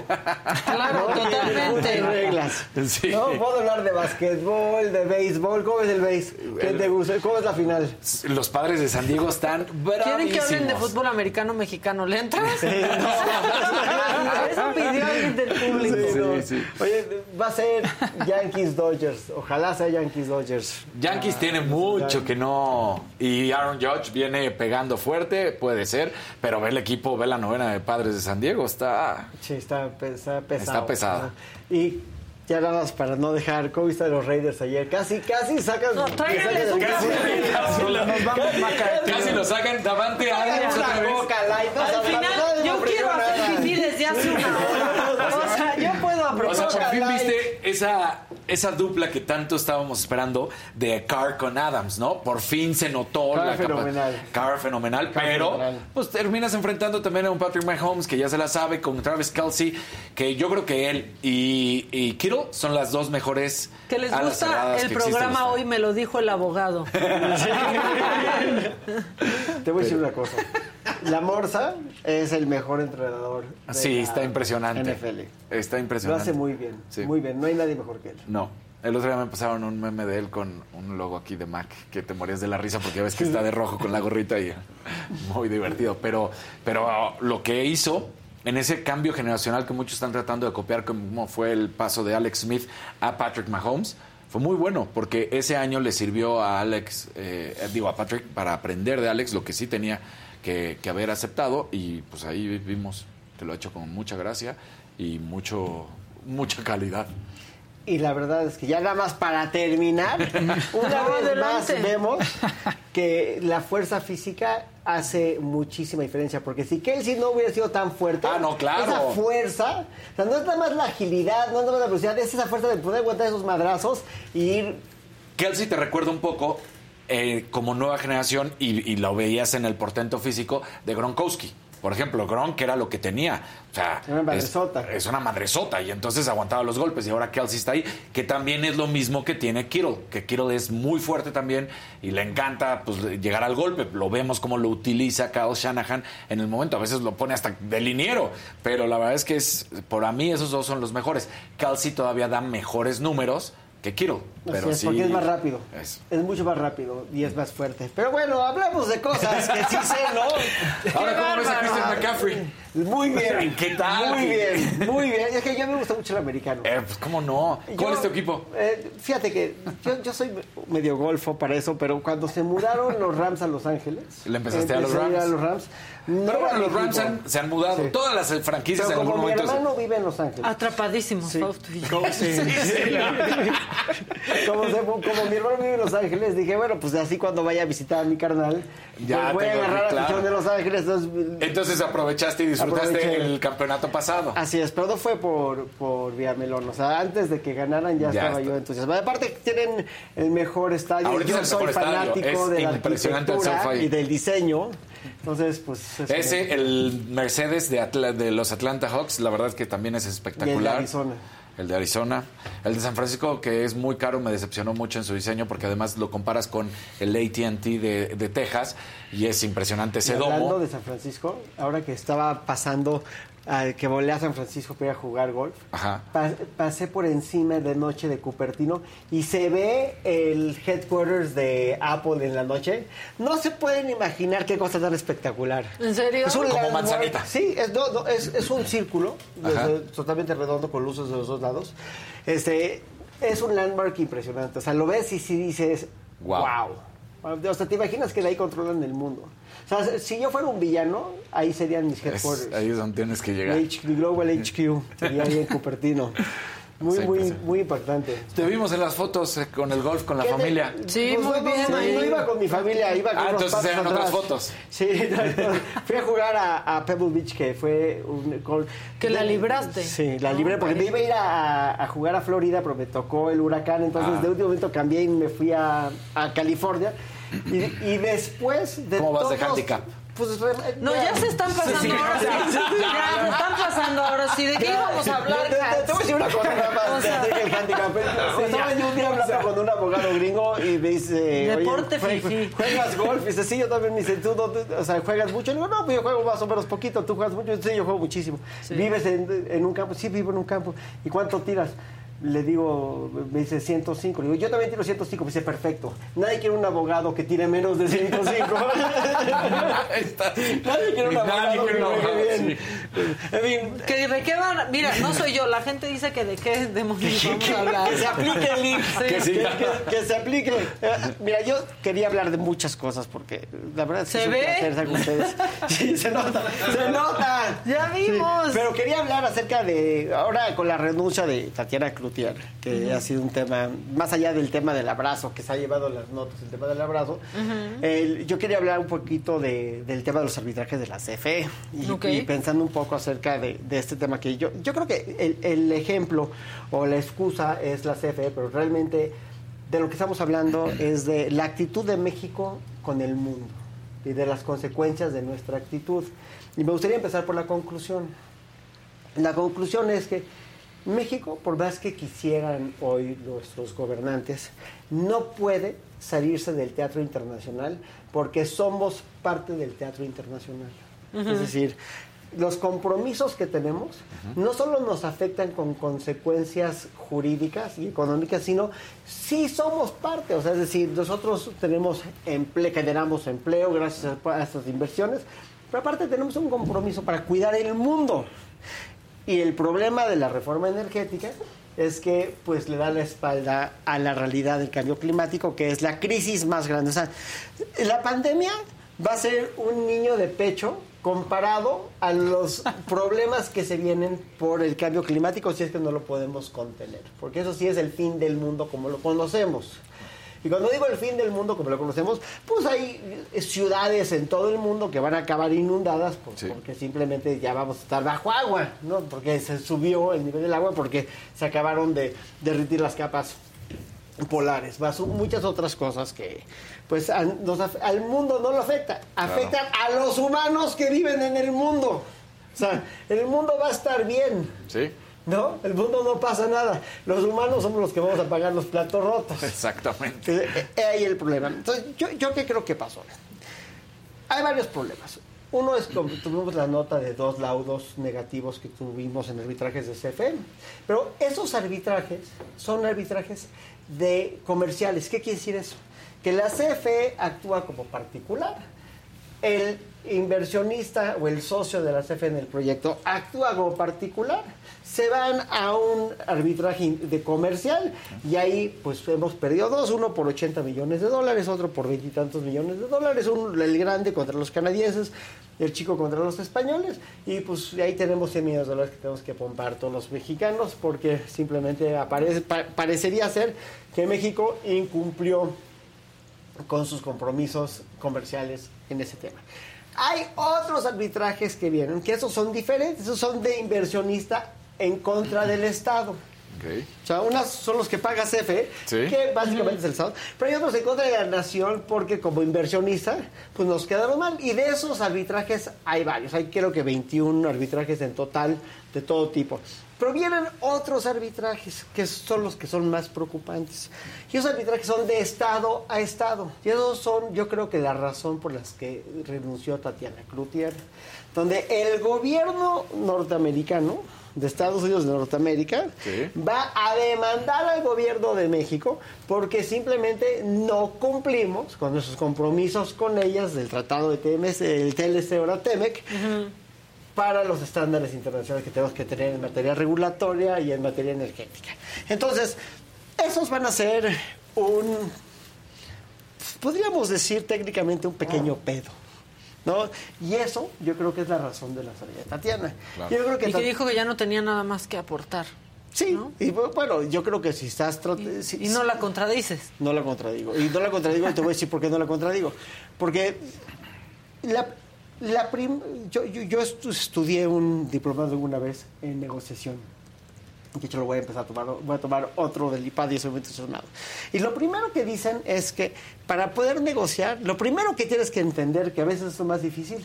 Claro, No, totalmente. Hay reglas. Sí. No, puedo hablar de basquetbol, de béisbol. ¿Cómo es el béis? ¿Qué te gusta? ¿Cómo es la final? Los padres de San Diego están ¿Quieren que hablen de bravísimos. fútbol americano mexicano? ¿Le entras? Eso pidió alguien del público. Sí, no. Sí, sí. Oye, va a ser Yankees Dodgers. Ojalá sea Yankees tiene mucho que no. Y Aaron Judge viene pegando fuerte, puede ser. Pero ve el equipo, ve la novena de padres de San Diego, está. Sí, está, está pesado. Está pesado. Y ya nada más para no dejar, ¿cómo viste a los Raiders ayer? Casi, casi sacan. No, tráiganles un. Casi lo- Nos vamos. Casi lo sacan Davante Adams otra vez. Al final, yo quiero hacer pipí desde hace una hora. O sea, yo puedo O sea, por fin viste esa, esa dupla que tanto estábamos esperando de Carr con Adams, ¿no? Por fin se notó Carr la capa- fenomenal. Carr fenomenal, Carr pero fenomenal. pues terminas enfrentando también a un Patrick Mahomes que ya se la sabe con Travis Kelsey, que yo creo que él y, y Kittle son las dos mejores Que les gusta el programa hoy, me lo dijo el abogado. Te voy a decir una cosa. La Morsa es el mejor entrenador. de Sí, está impresionante. NFL. Está Lo impresionante. hace muy bien. Sí. Muy bien. No hay nadie mejor que él. No. El otro día me pasaron un meme de él con un logo aquí de Mac que te morías de la risa porque ya ves que está de rojo con la gorrita y muy divertido. Pero, pero lo que hizo en ese cambio generacional que muchos están tratando de copiar, como fue el paso de Alex Smith a Patrick Mahomes, fue muy bueno porque ese año le sirvió a Alex, eh, digo a Patrick, para aprender de Alex lo que sí tenía que, que haber aceptado y pues ahí vimos que lo ha hecho con mucha gracia y mucho mucha calidad. Y la verdad es que ya nada más para terminar, una No, vez más vemos que la fuerza física hace muchísima diferencia. Porque si Kelsey no hubiera sido tan fuerte, Ah, no, claro. esa fuerza, o sea, no es nada más la agilidad, no es nada más la velocidad, es esa fuerza de poder aguantar esos madrazos y ir Kelsey te recuerda un poco eh, como nueva generación y, y lo veías en el portento físico de Gronkowski. Por ejemplo, Gronk era lo que tenía. O sea, Una es, madresota. es una madresota y entonces aguantaba los golpes y ahora Kelsey está ahí, que también es lo mismo que tiene Kittle, que Kittle es muy fuerte también y le encanta pues, llegar al golpe. Lo vemos como lo utiliza Kyle Shanahan en el momento. A veces lo pone hasta de liniero, pero la verdad es que es, por a mí esos dos son los mejores. Kelsey todavía da mejores números que Kittle. Así Pero es, sí, porque es más rápido. es- Es mucho más rápido y es más fuerte. Pero bueno, hablamos de cosas que sí sé, ¿no? Ahora, ¿cómo ves a! Christian McCaffrey? Muy bien. ¿Qué tal? Muy bien, muy bien. Es que yo me gusta mucho el americano. Eh, pues, ¿cómo no? ¿Cuál Yo, es tu equipo? eh, fíjate que yo, yo soy medio golfo para eso, pero cuando se mudaron los Rams a Los Ángeles. ¿Le empezaste a los Rams? a los Rams. No Pero bueno, los Rams han- se han mudado. Sí. Todas las franquicias Pero en algún como mi se- hermano vive en Los Ángeles. Atrapadísimos, Sí. Como, sí, sí. como, se- como mi hermano vive en Los Ángeles, dije, bueno, pues así cuando vaya a visitar a mi carnal, Ya pues voy a agarrar a claro. afición de Los Ángeles. Entonces, Entonces aprovechaste y disfrutaste Aproveché. el campeonato pasado. Así es, pero no fue por, por Villamelón. O sea, antes de que ganaran ya, Ya estaba está. yo entusiasmado. Aparte, tienen el mejor estadio. Ahorita yo es el soy mejor fanático Es de la impresionante el arquitectura y del diseño. Entonces, pues... es Ese, el Mercedes de, Atla- de los Atlanta Hawks, la verdad que también es espectacular. Y el de Arizona. El de Arizona. El de San Francisco, que es muy caro, me decepcionó mucho en su diseño porque además lo comparas con el ATT de, de Texas y es impresionante ese Y hablando domo. de San Francisco, ahora que estaba pasando, que volé a San Francisco para ir a jugar golf, Ajá. pasé por encima de noche de Cupertino y se ve el headquarters de Apple en la noche. No se pueden imaginar qué cosa tan espectacular. ¿En serio? Es un Como manzanita. Sí, es, no, no, es, es un círculo, desde- totalmente redondo con luces de los dos lados. Este, es un landmark impresionante. O sea, lo ves y sí dices, Guau. wow. O sea, te imaginas que de ahí controlan el mundo. O sea, si yo fuera un villano, ahí serían mis Es- headquarters. ahí es donde tienes que llegar. HQ, Global HQ, sería ahí en Cupertino. Muy, Sí, muy, sí. muy impactante. Te vimos en las fotos eh, con el golf con la ¿Qué te- familia. Sí, Pues muy bien no, ahí. No iba con mi familia, iba con Ah, entonces eran otras atrás. fotos. Sí, no, no. fui a jugar a, a Pebble Beach, que fue un... con- Que la libraste. Sí, la libré, porque me iba a ir a, a jugar a Florida, pero me tocó el huracán, entonces Ah. de último momento cambié y me fui a, a California. Y, y después de ¿Cómo vas de handicap? Pues, re- No, ya se están pasando Sí, sí, ahora sí. ya, ya, Ya se están pasando ahora sí. ¿De qué íbamos a hablar? Te, te- te voy a decir una cosa nada más O sea, del handicap. Sí, Estaba ya. yo un día hablando con un abogado gringo y me dice... oye, Deporte jue- fifí. ¿Juegas golf? Y dice, sí, yo también. Me dice, ¿tú no te- o sea, juegas mucho? Le digo, no, pues yo juego más o menos poquito. ¿Tú juegas mucho? Sí, yo juego muchísimo. ¿Vives en, en un campo? Sí, vivo en un campo. ¿Y cuánto tiras? Le digo, me dice 105. Le digo, yo también tiro 105. Me dice, perfecto. Nadie quiere un abogado que tire menos de 105. Nadie quiere un Nadie abogado quiere que abogado, bien. En fin, Que ¿De qué van? Mira, no soy yo. La gente dice que de qué demonios vamos a hablar. que se aplique el link. Sí. Que, sí. que- que se aplique. Eh, Mira, yo quería hablar de muchas cosas porque la verdad es que ¿Se es un ve? placer estar con ustedes. Sí, se nota, se nota. Ya vimos. Pero quería hablar acerca de, ahora con la renuncia de Tatiana Cloutier, que ha sido un tema, más allá del tema del abrazo, que se ha llevado las notas, el tema del abrazo, el- yo quería hablar un poquito de- del tema de los arbitrajes de la CFE y, Ok. y pensando un poco acerca de, de este tema que yo, yo creo que el, el ejemplo o la excusa es la CFE, pero realmente de lo que estamos hablando es de la actitud de México con el mundo y de las consecuencias de nuestra actitud. Y me gustaría empezar por la conclusión. La conclusión es que México, por más que quisieran hoy nuestros gobernantes, no puede salirse del teatro internacional porque somos parte del teatro internacional. Es decir, los compromisos que tenemos no solo nos afectan con consecuencias jurídicas y económicas, sino sí somos parte. O sea, es decir, nosotros tenemos empleo, generamos empleo gracias a, a estas inversiones, pero aparte tenemos un compromiso para cuidar el mundo. Y el problema de la reforma energética es que pues le da la espalda a la realidad del cambio climático, que es la crisis más grande. O sea, la pandemia va a ser un niño de pecho comparado a los problemas que se vienen por el cambio climático si es que no lo podemos contener. Porque eso sí es el fin del mundo como lo conocemos. Y cuando digo el fin del mundo como lo conocemos, pues hay ciudades en todo el mundo que van a acabar inundadas por- porque simplemente ya vamos a estar bajo agua, ¿no? Porque se subió el nivel del agua, porque se acabaron de derritir las capas polares, más muchas otras cosas que pues a- nos af- al mundo no lo afecta, afectan a los humanos que viven en el mundo. O sea, el mundo va a estar bien. Sí. ¿No? El mundo no pasa nada. Los humanos somos los que vamos a pagar los platos rotos. Exactamente. Eh, eh, ahí el problema. Entonces, yo, yo qué creo que pasó. Hay varios problemas. Uno es como tuvimos la nota de dos laudos negativos que tuvimos en arbitrajes de CFE, pero esos arbitrajes son arbitrajes de comerciales. ¿Qué quiere decir eso? Que la CFE actúa como particular, el inversionista o el socio de la CFE en el proyecto actúa como particular, se van a un arbitraje de comercial y ahí pues hemos perdido dos, uno por 80 millones de dólares, otro por veintitantos millones de dólares, un, el grande contra los canadienses, el chico contra los españoles y pues ahí tenemos 100 millones de dólares que tenemos que pompar todos los mexicanos porque simplemente aparece, pa- parecería ser que México incumplió con sus compromisos comerciales en ese tema. Hay otros arbitrajes que vienen, que esos son diferentes, esos son de inversionista en contra del Estado. O sea, unas son los que paga CFE, Sí. que básicamente es el Estado, pero hay otros en contra de la nación porque como inversionista, pues nos quedaron mal. Y de esos arbitrajes hay varios, hay creo que 21 arbitrajes en total de todo tipo. Pero vienen otros arbitrajes que son los que son más preocupantes. Y esos arbitrajes son de Estado a Estado. Y esos son, yo creo que la razón por las que renunció Tatiana Cloutier, donde el gobierno norteamericano de Estados Unidos de Norteamérica va a demandar al gobierno de México porque simplemente no cumplimos con nuestros compromisos con ellas del tratado de TMS, el TLC ahora TEMEC, para los estándares internacionales que tenemos que tener en materia regulatoria y en materia energética. Entonces, esos van a ser un, podríamos decir técnicamente un pequeño pedo. ¿No? Y eso yo creo que es la razón de la salida de Tatiana. Yo creo que y que dijo que ya no tenía nada más que aportar. Sí, y bu- bueno, yo creo que si estás... si- Y no la contradices. No la contradigo. Y no la contradigo y te voy a decir por qué no la contradigo. Porque la, la prim- yo, yo, yo estu- estudié un diplomado alguna vez en negociación. De hecho, lo voy a empezar a tomar. Voy a tomar otro del IPAD y estoy muy entusiasmado. Y lo primero que dicen es que para poder negociar, lo primero que tienes que entender, que a veces es lo más difícil,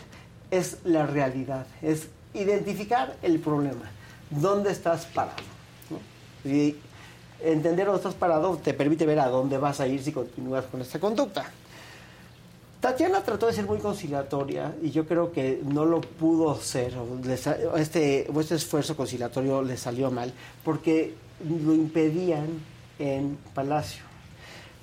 es la realidad. Es identificar el problema. ¿Dónde estás parado? Y entender dónde estás parado te permite ver a dónde vas a ir si continúas con esta conducta. Tatiana trató de ser muy conciliatoria y yo creo que no lo pudo ser. Este, este esfuerzo conciliatorio le salió mal porque lo impedían en Palacio.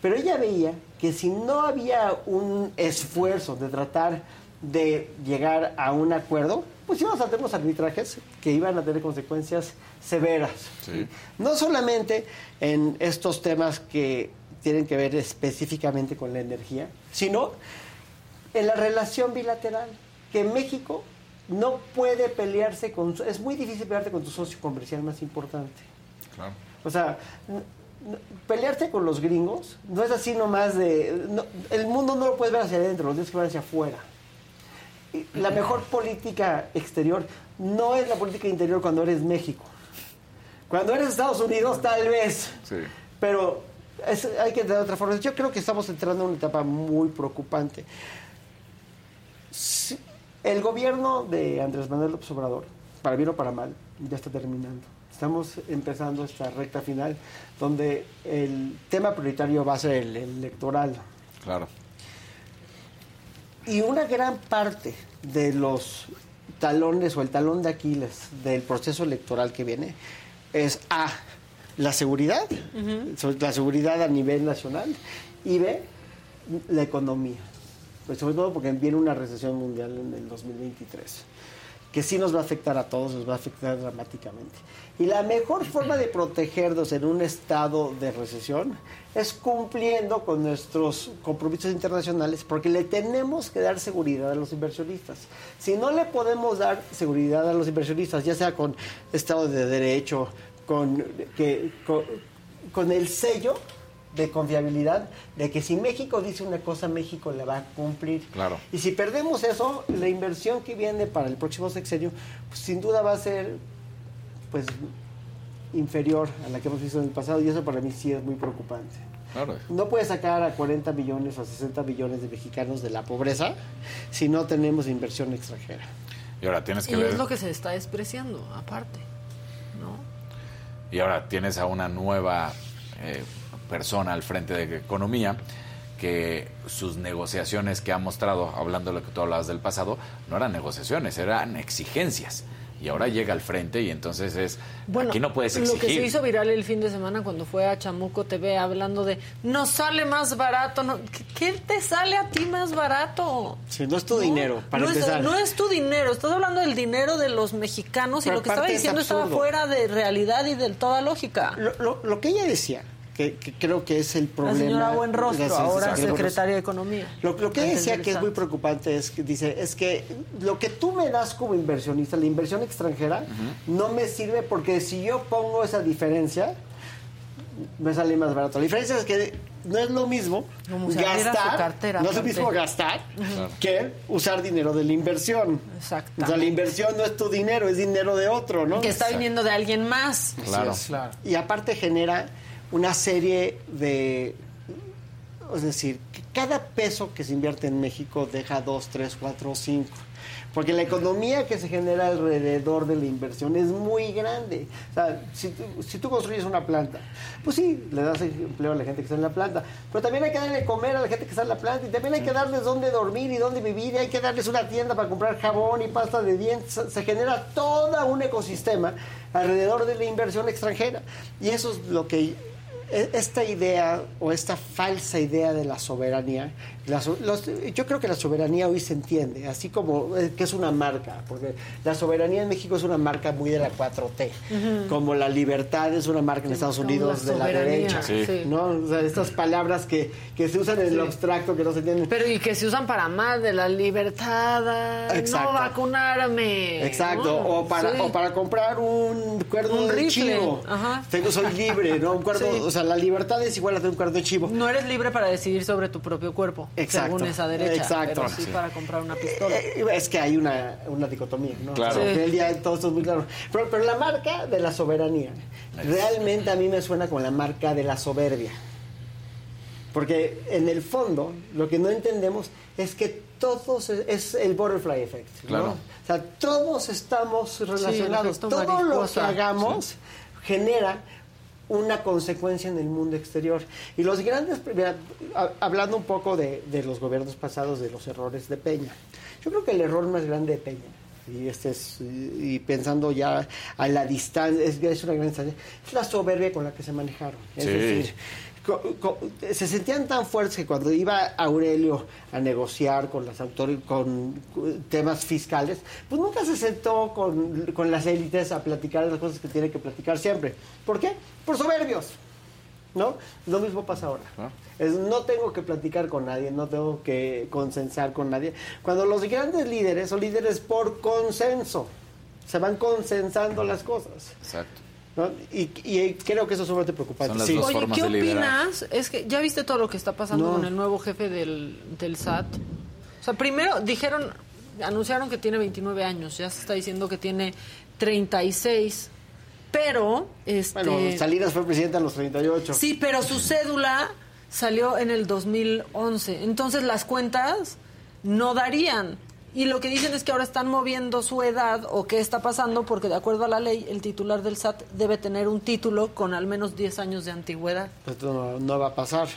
Pero ella veía que si no había un esfuerzo de tratar de llegar a un acuerdo, pues íbamos a tener unos arbitrajes que iban a tener consecuencias severas. No solamente en estos temas que tienen que ver específicamente con la energía, sino en la relación bilateral, que México no puede pelearse con... Es muy difícil pelearte con tu socio comercial más importante. Claro. O sea, pelearte con los gringos no es así nomás de... no- el mundo no lo puedes ver hacia adentro, lo tienes que ver hacia afuera. La mejor política exterior no es la política interior cuando eres México. Cuando eres Estados Unidos, tal vez. Sí. Pero es- hay que de otra forma. Yo creo que estamos entrando en una etapa muy preocupante. Sí, El gobierno de Andrés Manuel López Obrador, para bien o para mal, ya está terminando. Estamos empezando esta recta final donde el tema prioritario va a ser el electoral. Claro. Y una gran parte de los talones o el talón de Aquiles del proceso electoral que viene es A, la seguridad, la seguridad a nivel nacional, y B, la economía. Pues sobre todo porque viene una recesión mundial en el 2023, que sí nos va a afectar a todos, nos va a afectar dramáticamente. Y la mejor forma de protegernos en un estado de recesión es cumpliendo con nuestros compromisos internacionales, porque le tenemos que dar seguridad a los inversionistas. Si no le podemos dar seguridad a los inversionistas, ya sea con Estado de Derecho, con, que, con, con el sello de confiabilidad de que si México dice una cosa, México la va a cumplir. Claro. Y si perdemos eso, la inversión que viene para el próximo sexenio, pues, sin duda va a ser pues inferior a la que hemos visto en el pasado y eso para mí sí es muy preocupante. Claro. No puedes sacar a 40 millones o a 60 millones de mexicanos de la pobreza si no tenemos inversión extranjera. Y ahora tienes que Y ver. es lo que se está despreciando, aparte. Y ahora tienes a una nueva eh, persona al frente de economía que sus negociaciones que ha mostrado, hablando de lo que tú hablabas del pasado, no eran negociaciones, eran exigencias. Y ahora llega al frente y entonces es, Bueno, aquí no puedes lo que se exigir. hizo viral el fin de semana cuando fue a Chamuco TV hablando de nos sale más barato. No, ¿qué, te sale a ti más barato? Si no es tu dinero, para no, es, no tu dinero, estás hablando del dinero de los mexicanos y lo que estaba es diciendo estaba fuera de realidad y de toda lógica. Lo, lo- lo que ella decía, que, que creo que es el La problema. señora Buenrostro, la ahora secretaria de Economía. Lo, lo que decía que es muy preocupante es que dice, es que lo que tú me das como inversionista, la inversión extranjera, no me sirve porque si yo pongo esa diferencia, me sale más barato. La diferencia es que no es lo mismo Como gastar, cartera, no es lo mismo gastar que usar dinero de la inversión. Exacto. O sea, la inversión no es tu dinero, es dinero de otro, ¿no? Que está viniendo de alguien más. Así es. Y aparte genera una serie de... Es decir, que cada peso que se invierte en México deja dos, tres, cuatro, cinco. Porque la economía que se genera alrededor de la inversión es muy grande. O sea, si tú, si tú construyes una planta, pues sí, le das empleo a la gente que está en la planta, pero también hay que darle comer a la gente que está en la planta y también hay que darles dónde dormir y dónde vivir y hay que darles una tienda para comprar jabón y pasta de dientes. Se- genera todo un ecosistema alrededor de la inversión extranjera. Y eso es lo que esta idea o esta falsa idea de la soberanía, la los- yo creo que la soberanía hoy se entiende, así como eh, que es una marca, porque la soberanía en México es una marca muy de la 4T, Ujú. como la libertad es una marca en Estados Unidos la de la derecha, Sí. ¿no? O sea, estas palabras que, que se usan en Sí. lo abstracto que no se entienden. Pero y que se usan para más de la libertad, ah, Exacto. no vacunarme. Exacto, ¿no? o, para, Sí. o para comprar un cuerno Un de chivo. ajá. Tengo, soy libre, ¿no? Un cuerno, o sea, la libertad es igual a tener un cuerno de chivo. No eres libre para decidir sobre tu propio cuerpo, Exacto. según esa derecha. Exacto. Pero sí, Sí. para comprar una pistola. Eh, Es que hay una, una dicotomía, ¿no? Claro. O sea, Sí. día todo esto es muy claro. Pero, pero la marca de la soberanía, realmente a mí me suena con la marca de la soberbia. Porque en el fondo, lo que no entendemos es que todos es, el butterfly effect. ¿no? Claro. O sea, todos estamos relacionados. efecto Todo lo que hagamos genera una consecuencia en el mundo exterior. Y los grandes, hablando un poco de, de los gobiernos pasados, de los errores de Peña, yo creo que el error más grande de Peña, y este es, y pensando ya a la distancia, es, es una gran distancia, es la soberbia con la que se manejaron. Es Sí. decir, se sentían tan fuertes que cuando iba Aurelio a negociar con las con temas fiscales, pues nunca se sentó con, con las élites a platicar las cosas que tiene que platicar siempre. ¿Por qué? Por soberbios. ¿No? Lo mismo pasa ahora. Es, no tengo que platicar con nadie, no tengo que consensar con nadie. Cuando los grandes líderes son líderes por consenso, se van consensando las cosas. Exacto. ¿No? Y, y creo que eso es sumamente preocupante. Son las Sí. dos Oye, ¿qué opinas? Es que ya viste todo lo que está pasando No. con el nuevo jefe del, del SAT. O sea, primero dijeron, anunciaron que tiene 29 años, ya se está diciendo que tiene 36, pero este Bueno, Salinas fue presidente a los 38. Sí, pero su cédula salió en el 2011. Entonces las cuentas no darían. Y lo que dicen es que ahora están moviendo su edad o qué está pasando porque de acuerdo a la ley el titular del SAT debe tener un título con al menos 10 años de antigüedad. Esto no, no va a pasar.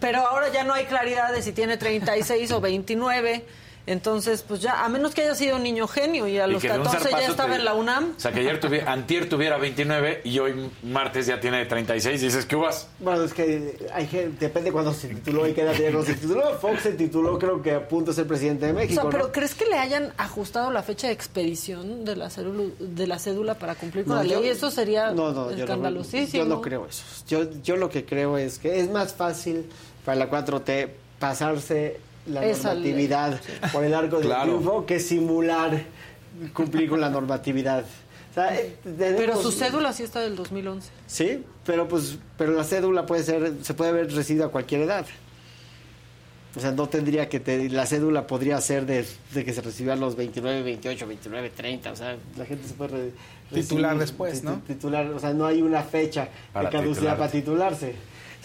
Pero ahora ya no hay claridad de si tiene 36 o 29. Entonces, pues ya, a menos que haya sido un niño genio y a Y los un 14 ya estaba te- en la UNAM. O sea, que ayer tuviera, antier tuviera 29 y hoy martes ya tiene 36. Dices, ¿qué vas? Bueno, es que hay gente, depende cuando se tituló y qué edad se tituló. Fox se tituló, creo que a punto de ser presidente de O México. sea, pero ¿no? ¿crees que le hayan ajustado la fecha de expedición de la cédula, de la cédula para cumplir con No, la yo- ley? Eso sería no, no, yo no- escandalosísimo. Yo no creo eso. Yo, yo lo que creo es que es más fácil para la 4T pasarse la Esa normatividad por el arco del Claro. triunfo que simular cumplir con la normatividad. O sea, eh, tenemos- Pero su cédula sí está del 2011. Sí, pero pues pero la cédula puede ser se puede haber recibido a cualquier edad. O sea, no tendría que te- la cédula podría ser de, de que se recibió a los 29, 28, 29, 30, o sea, la gente se puede re- Titular recibir- después, ¿no? ti- Titular, o sea, no hay una fecha Para de caducidad para titularse.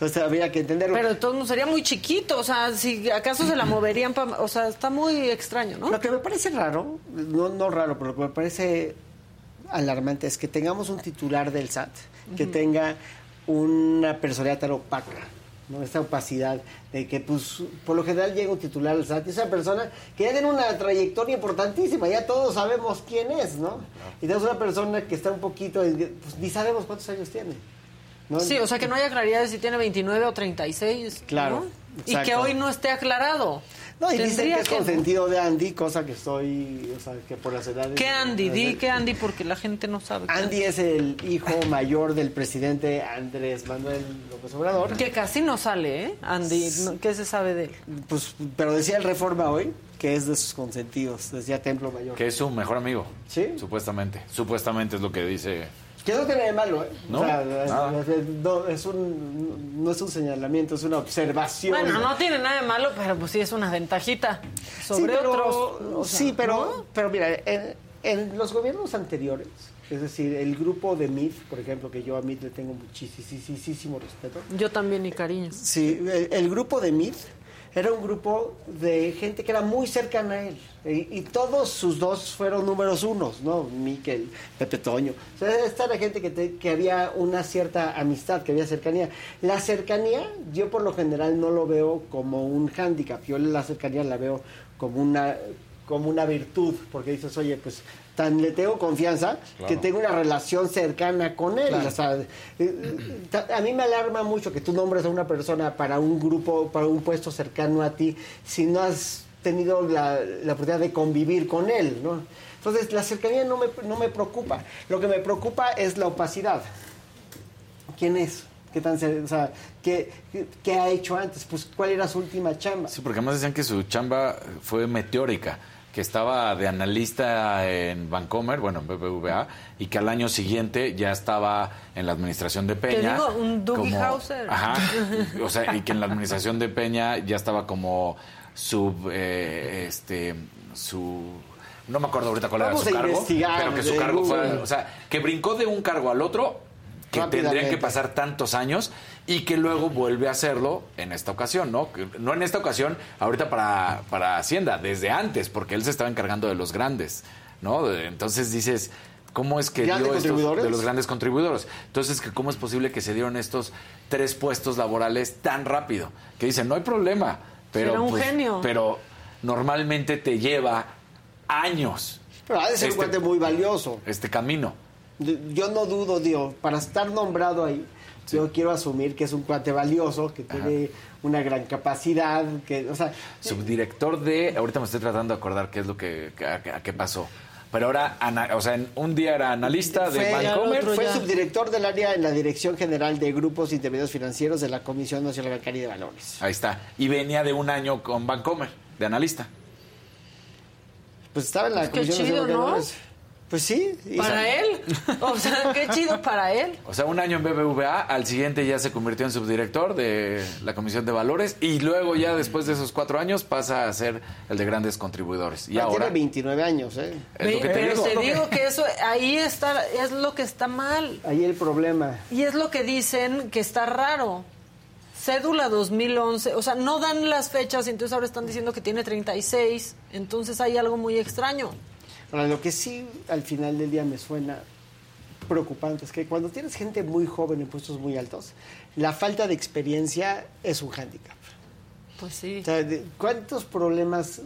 Entonces habría que entenderlo. Pero modos sería muy chiquito, o sea, si acaso se la moverían, pa- o sea, está muy extraño, ¿no? Lo que me parece raro, no, no raro, pero lo que me parece alarmante es que tengamos un titular del SAT que tenga una personalidad tan opaca, ¿no? esta opacidad de que, pues, por lo general llega un titular del SAT y esa persona que ya tiene una trayectoria importantísima, ya todos sabemos quién es, ¿no? Y tenemos una persona que está un poquito, pues ni sabemos cuántos años tiene. ¿No? Sí, o sea, que no haya claridad de si tiene 29 o 36. Claro, ¿no? Y que hoy no esté aclarado. No, y dicen que es consentido de Andy, cosa que estoy, o sea, que por las edades... ¿Qué Andy? Di que Andy porque la gente no sabe. Andy es el hijo mayor del presidente Andrés Manuel López Obrador. Que casi no sale, ¿eh? Andy, ¿qué se sabe de él? Pues, pero decía el Reforma hoy que es de sus consentidos, decía Templo Mayor. Que es su mejor amigo. Sí. Supuestamente. Supuestamente es lo que dice. Que no tiene de malo, ¿eh? No, O sea, nada. es, es- no, es un, no es un señalamiento, es una observación. Bueno, no tiene nada de malo, pero pues sí es una ventajita sobre sí, pero, otros. o sea, sí, pero, ¿no? pero mira, en, en los gobiernos anteriores, es decir, el grupo de MIT, por ejemplo, que yo a MIT le tengo muchísimo respeto. Yo también y cariño. Sí, el, el grupo de MIT era un grupo de gente que era muy cercana a él. Y, todos sus dos fueron números unos, ¿no? Miquel, Pepe Toño. O sea, esta era gente que, te- que había una cierta amistad, que había cercanía. La cercanía, yo por lo general no lo veo como un hándicap. Yo la cercanía la veo como una como una virtud, porque dices, oye, pues tan le tengo confianza Claro. que tengo una relación cercana con él. Claro. O sea, eh, eh, a mí me alarma mucho que tú nombres a una persona para un grupo, para un puesto cercano a ti, si no has tenido la, la oportunidad de convivir con él, ¿no? Entonces, la cercanía no me, no me preocupa. Lo que me preocupa es la opacidad. ¿Quién es? ¿Qué, tan, o sea, ¿qué, qué- qué ha hecho antes? Pues, ¿cuál era su última chamba? Sí, porque además decían que su chamba fue meteórica, que estaba de analista en Vancomer, bueno, en BBVA, y que al año siguiente ya estaba en la administración de Peña. digo, un Dougie como- Hauser. Ajá. O sea, y que en la administración de Peña ya estaba como sub, eh, este, su... No me acuerdo ahorita cuál Vamos era su cargo, pero que su cargo fue... O sea, que brincó de un cargo al otro que tendrían que pasar tantos años y que luego vuelve a hacerlo en esta ocasión, ¿no? No en esta ocasión, ahorita para, para Hacienda, desde antes, porque él se estaba encargando de los grandes, ¿no? De- Entonces dices, ¿cómo es que ¿Grandes dio estos- contribuidores? de los grandes contribuidores? Entonces, ¿cómo es posible que se dieron estos tres puestos laborales tan rápido? Que dicen, no hay problema, pero... Era un pues, genio. Pero normalmente te lleva años Pero ha de ser un Este- cuate muy valioso. este camino. Yo no dudo, Dios, para estar nombrado ahí, yo quiero asumir que es un cuate valioso, que tiene una gran capacidad, que, o sea, Subdirector de. Ahorita me estoy tratando de acordar qué es lo que. a- a qué pasó. Pero ahora, ana- o sea, en un día era analista de fue, Vancomer. fue subdirector del área en la Dirección General de Grupos Intermedios Financieros de la Comisión Nacional Bancaria de Valores. Ahí está. Y venía de un año con Vancomer, de analista. Pues estaba en la Qué Comisión chido, Nacional de ¿no? Pues sí. y- Para él. O sea, qué chido para él. O sea, un año en BBVA, al siguiente ya se convirtió en subdirector de la Comisión de Valores y luego ya después de esos cuatro años pasa a ser el de grandes contribuidores. Y Ah, ahora Tiene 29 años, ¿eh? es lo que te Pero digo. te digo que eso, ahí está, es lo que está mal. Ahí el problema. Y es lo que dicen que está raro. Cédula 2011, o sea, no dan las fechas, entonces ahora están diciendo que tiene 36, entonces hay algo muy extraño. Ahora, lo que sí al final del día me suena preocupante es que cuando tienes gente muy joven en puestos muy altos, la falta de experiencia es un hándicap. Pues sí. O sea, ¿cuántos problemas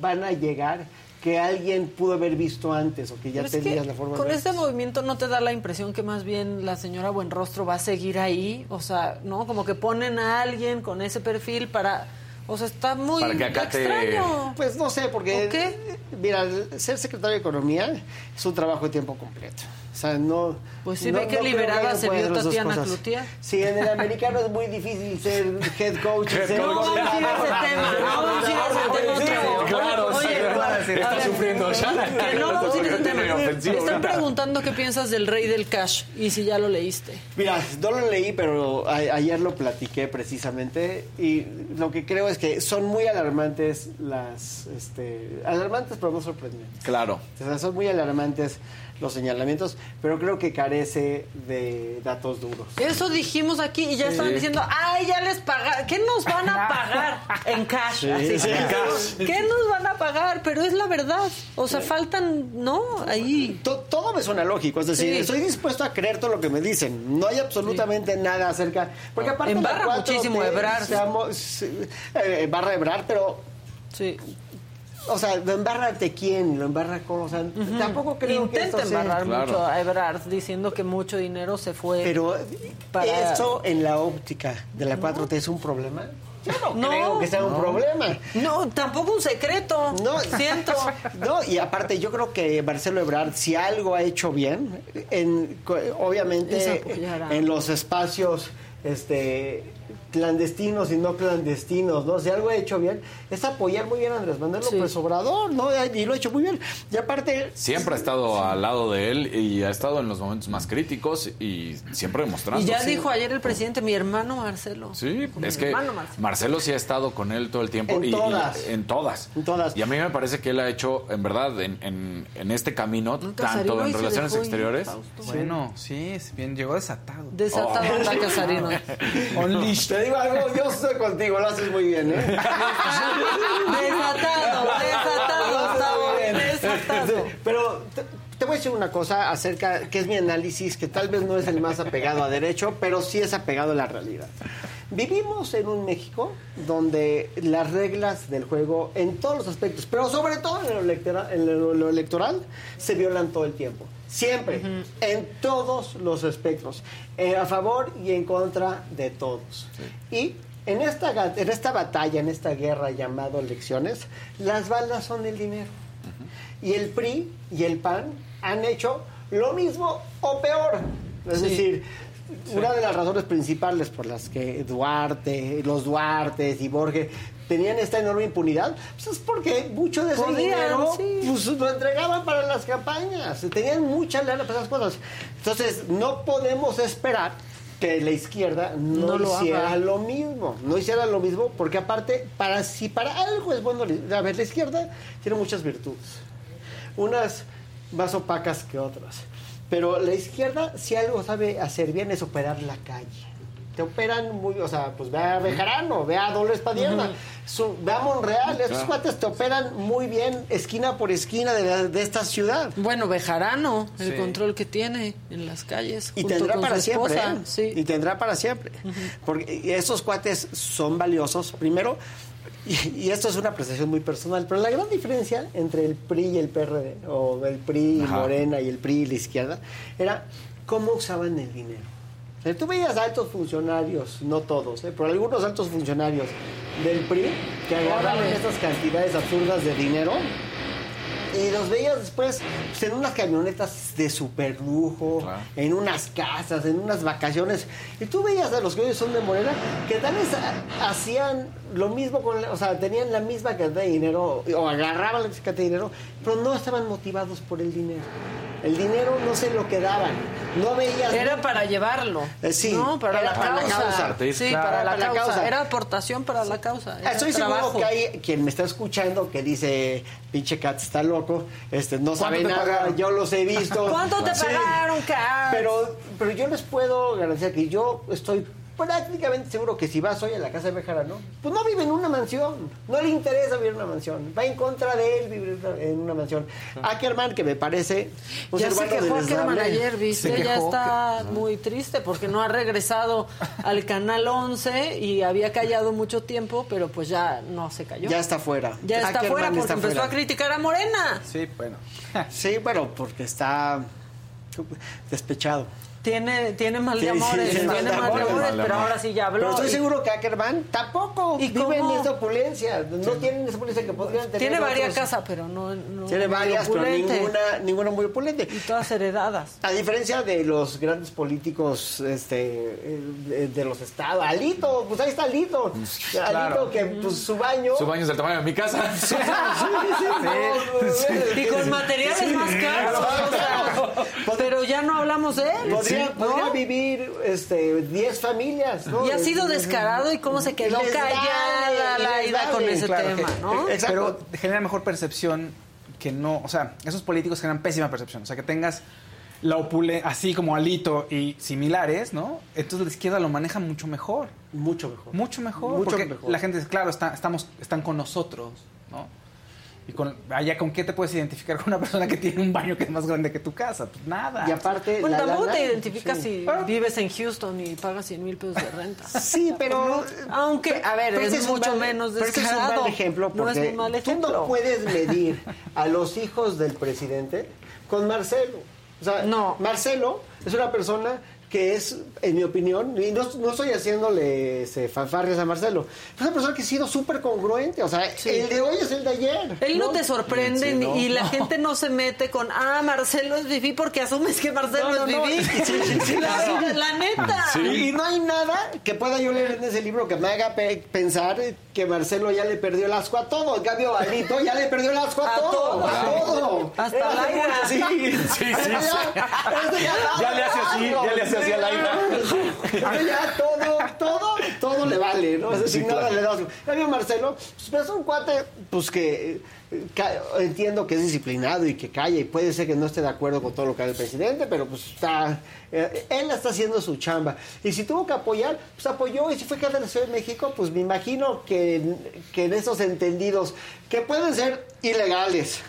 van a llegar que alguien pudo haber visto antes o que ya que tenías la forma con de este movimiento no te da la impresión que más bien la señora Buenrostro va a seguir ahí, o sea, ¿no? Como que ponen a alguien con ese perfil para, o sea, está muy Para que acate- extraño. Pues no sé, porque ¿O qué? mira, ser secretario de Economía es un trabajo de tiempo completo. Sea, no. Pues sí, no- ve que no liberada se vio Tatiana. Cloutier. Sí, en el americano es muy difícil ser head coach. Head ser coach. No vamos a ir a ese tema, no vamos a ir a ese tema. Claro, sí, está sufriendo Shana. Que no vamos a ir a ese tema. Están preguntando qué piensas del rey del cash y si ya lo leíste. Mira, no lo leí, pero ayer lo platiqué precisamente y lo que creo es que son muy alarmantes las, este, alarmantes pero no sorprendentes. Claro. O sea, son muy alarmantes los señalamientos, pero creo que carece de datos duros. Eso dijimos aquí y ya Sí. estaban diciendo, ay, ya les pagaron. ¿Qué nos van a pagar? En cash. Sí, así. sí, en cash. ¿Qué nos van a pagar? Pero es la verdad. O sea, faltan, ¿no? Ahí. To- todo me suena lógico, es decir, Sí. estoy dispuesto a creer todo lo que me dicen. No hay absolutamente nada acerca. Porque aparte Embarra la 4T muchísimo Ebrard. embarra Ebrard, pero. Sí. O sea, ¿lo embarra ante quién? ¿Lo embarra con.? O sea, tampoco creo que Intenta esto sea- embarrar mucho a Ebrard diciendo que mucho dinero se fue. Pero para- eso en la óptica de la 4T es un problema. Yo no, No. creo que sea un problema. No, tampoco un secreto. No, Siento. No, y aparte yo creo que Marcelo Ebrard, si algo ha hecho bien, en, obviamente en los espacios este clandestinos y no clandestinos, ¿no? Si algo ha hecho bien, es apoyar muy bien a Andrés Manuel López Obrador, ¿no? Y lo ha hecho muy bien. Y aparte... Siempre ha estado al lado de él y ha estado en los momentos más críticos y siempre demostrando. Y ya Sí. dijo ayer el presidente, mi hermano Marcelo. Sí, Mi es que hermano Marcelo. Marcelo sí ha estado con él todo el tiempo. En y, y- todas. en todas. En todas. Y a mí me parece que él ha hecho, en verdad, en, en, en este camino, tanto en relaciones exteriores. Bueno, sí, bien, llegó desatado. Desatado Oh. anda Casarino. Te digo algo, yo estoy contigo, lo haces muy bien, ¿eh? Desatado, desatado, Gustavo, desatado. Pero te, te voy a decir una cosa acerca, que es mi análisis, que tal vez no es el más apegado a derecho, pero sí es apegado a la realidad. Vivimos en un México donde las reglas del juego en todos los aspectos, pero sobre todo en lo electoral, en lo electoral se violan todo el tiempo. Siempre, en todos los aspectos, eh, a favor y en contra de todos. Y en esta, en esta batalla, en esta guerra llamada elecciones, las balas son el dinero. Y el PRI y el PAN han hecho lo mismo o peor. Es Sí. decir, una de las razones principales por las que Duarte, los Duartes y Borges tenían esta enorme impunidad, pues es porque mucho de ese Podían, dinero sí. pues, lo entregaban para las campañas. Tenían mucha lana para esas cosas. Entonces, no podemos esperar que la izquierda no, No lo hiciera haga. lo mismo. No hiciera lo mismo porque aparte, para si para algo es bueno, a ver, la izquierda tiene muchas virtudes. Unas más opacas que otras. Pero la izquierda, si algo sabe hacer bien, es operar la calle. Te operan muy, o sea, pues ve a Bejarano, ve a Dolores Padierna, su- ve a Monreal, estos Claro. cuates te operan muy bien, esquina por esquina de, la- de esta ciudad. Bueno, Bejarano, el Sí. control que tiene en las calles. Y junto tendrá con para su siempre, esposa. ¿eh? Sí. Y tendrá para siempre. Porque esos cuates son valiosos, primero, y, y esto es una apreciación muy personal, pero la gran diferencia entre el PRI y el PRD, o el PRI y Ajá. Morena y el PRI y la izquierda, era cómo usaban el dinero. O sea, tú veías altos funcionarios, no todos, ¿eh? pero algunos altos funcionarios del PRI que agarraban estas cantidades absurdas de dinero y los veías después pues, en unas camionetas de super lujo, en unas casas, en unas vacaciones. Y tú veías a los que hoy son de Morena que tal vez ha- hacían lo mismo con, la- o sea, tenían la misma cantidad de dinero o agarraban la cantidad de dinero, pero no estaban motivados por el dinero. El dinero no se lo quedaban. No veías. Era para llevarlo. Eh, sí, No, para, la, para la causa. Sí, Claro. para la, Para la causa. causa. Era aportación para la causa. Era Estoy trabajo. seguro que hay quien me está escuchando que dice, pinche Cat está loco, este, no sabe ¿Cuánto te nada, pagaron? yo los he visto. ¿Cuánto te Sí. pagaron, Kat? Pero, pero yo les puedo garantizar que yo estoy prácticamente seguro que si vas hoy a la casa de Bejarano, pues no vive en una mansión, no le interesa vivir en una mansión, va en contra de él vivir en una mansión. Ackerman, que me parece un Ya se quejó Ackerman ayer, ¿viste? Ya está muy triste porque no ha regresado al Canal 11 y había callado mucho tiempo, pero pues ya no se cayó. Ya está fuera. Ya está Ackerman fuera porque está empezó fuera. a criticar a Morena. Sí, bueno. Sí, bueno, porque está despechado. Tiene, tiene mal de Sí, sí, amores, sí, tiene mal de mal de amores. pero ahora sí ya habló. Pero estoy y- seguro que Ackerman tampoco ¿Y vive en cómo? esa opulencia. No tienen esa opulencia que podrían tener. Tiene varias casas, pero no, no Tiene varias, pero ninguna, ninguna muy opulente. Y todas heredadas. A diferencia de los grandes políticos este, eh, de, los estados. Alito, pues ahí está Alito. Alito claro. que pues, su baño. Su baño es del tamaño de mi casa. Sí, sí, sí, no, Y con materiales Sí, más caros. o sea, pero ya no hablamos de él. Podría, ¿no? podría vivir este, 10 familias, ¿no? Y ha sido descarado y cómo se quedó Les callada la ida con ese Claro tema, que- ¿no? Exacto. Pero genera mejor percepción que no, o sea, esos políticos generan pésima percepción, o sea, que tengas la opule así como Alito y similares, ¿no? Entonces la izquierda lo maneja mucho mejor. Mucho mejor. Mucho mejor. Mucho porque mejor. la gente dice, claro, está- estamos, están con nosotros, ¿no? Y con, allá, ¿con qué te puedes identificar con una persona que tiene un baño que es más grande que tu casa? Pues nada. Y aparte, Bueno, la tampoco lana- te identificas sí. si vives en Houston y pagas 100 mil pesos de renta. Sí, pero. Aunque, a ver, Pero es, mucho mal- menos pero descarado. es un mal ejemplo no es un mal tú ejemplo. no puedes medir a los hijos del presidente con Marcelo. O sea, Marcelo es una persona que es, en mi opinión, y no, no estoy haciéndole este, fanfarrias a Marcelo, es una persona que ha sido súper congruente. O sea, el de hoy es el de ayer. Él no, te sorprende Sí, no. ni- y la No. gente no se mete con, ah, Marcelo es Vivi porque asumes que Marcelo No, no, no. es. Sí, sí, la, la neta. Y no hay nada que pueda yo leer en ese libro que me haga pe- pensar que Marcelo ya le perdió el asco a todo. En cambio, Alito ya le perdió el asco a, A todo. todo. A todo. Hasta Era al aire. Sí, Sí. Este Ya le hace así, ya le hace así al aire. Ya todo, todo, todo le vale, ¿no? Sí, nada claro. le da asco. En cambio, Marcelo, pues es un cuate, pues que eh, entiendo que es disciplinado y que calla y puede ser que no esté de acuerdo con todo lo que hace el presidente, pero pues está, eh, él está haciendo su chamba. Y si tuvo que apoyar, pues apoyó. Y si fue que de la Ciudad de México, pues me imagino que, que en esos entendidos que pueden ser ilegales,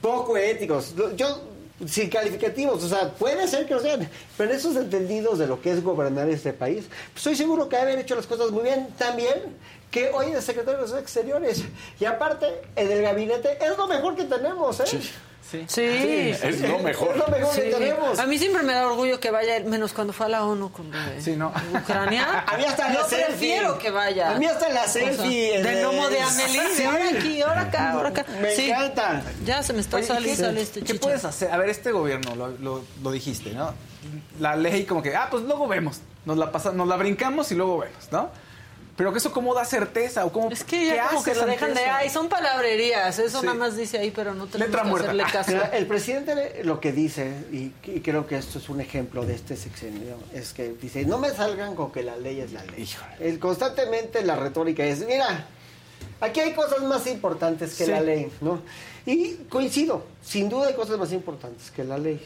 poco éticos. Yo sin calificativos, o sea, puede ser que lo sean, pero en esos entendidos de lo que es gobernar este país, pues estoy seguro que haber hecho las cosas muy bien también que hoy es secretario de Relaciones Exteriores y aparte en el gabinete es lo mejor que tenemos, ¿eh? Sí. Es lo mejor. Es lo mejor que Sí. tenemos. A mí siempre me da orgullo que vaya, menos cuando fue a la ONU con de Sí, no. Ucrania. A mí hasta la selfie. prefiero que vaya. A mí hasta la O sea, selfie, del lomo de Amelie, sí. ahora aquí, ahora acá, ahora acá. Me Sí. encanta. Ya se me está Oye, ¿y saliendo qué- este ¿Qué chicha. puedes hacer? A ver, este gobierno, lo, lo- lo dijiste, ¿no? La ley como que, ah, pues luego vemos. Nos la, pasa, nos la brincamos y luego vemos, ¿no? Pero que eso cómo da certeza o cómo... Es que ya como que lo dejan de, ay, son palabrerías. Eso Sí. nada más dice ahí, pero no tenemos Letra que muerta. hacerle caso. El presidente lo que dice, y, y creo que esto es un ejemplo de este sexenio, es que dice, no me salgan con que la ley es la ley. El, constantemente la retórica es, mira, aquí hay cosas más importantes que Sí. la ley, ¿no? Y coincido, sin duda hay cosas más importantes que la ley.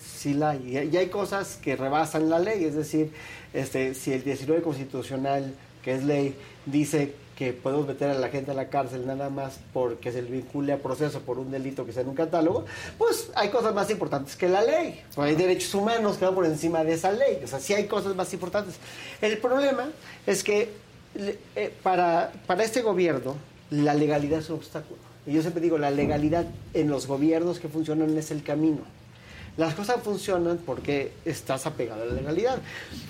Sí la hay. Y hay cosas que rebasan la ley, es decir, este, si el 19 constitucional, que es ley, dice que podemos meter a la gente a la cárcel nada más porque se le vincule a proceso por un delito que sea en un catálogo, pues hay cosas más importantes que la ley. Hay derechos humanos que van por encima de esa ley. O sea, sí hay cosas más importantes. El problema es que eh, para, para este gobierno la legalidad es un obstáculo. Y yo siempre digo, la legalidad en los gobiernos que funcionan es el camino. Las cosas funcionan porque estás apegado a la legalidad.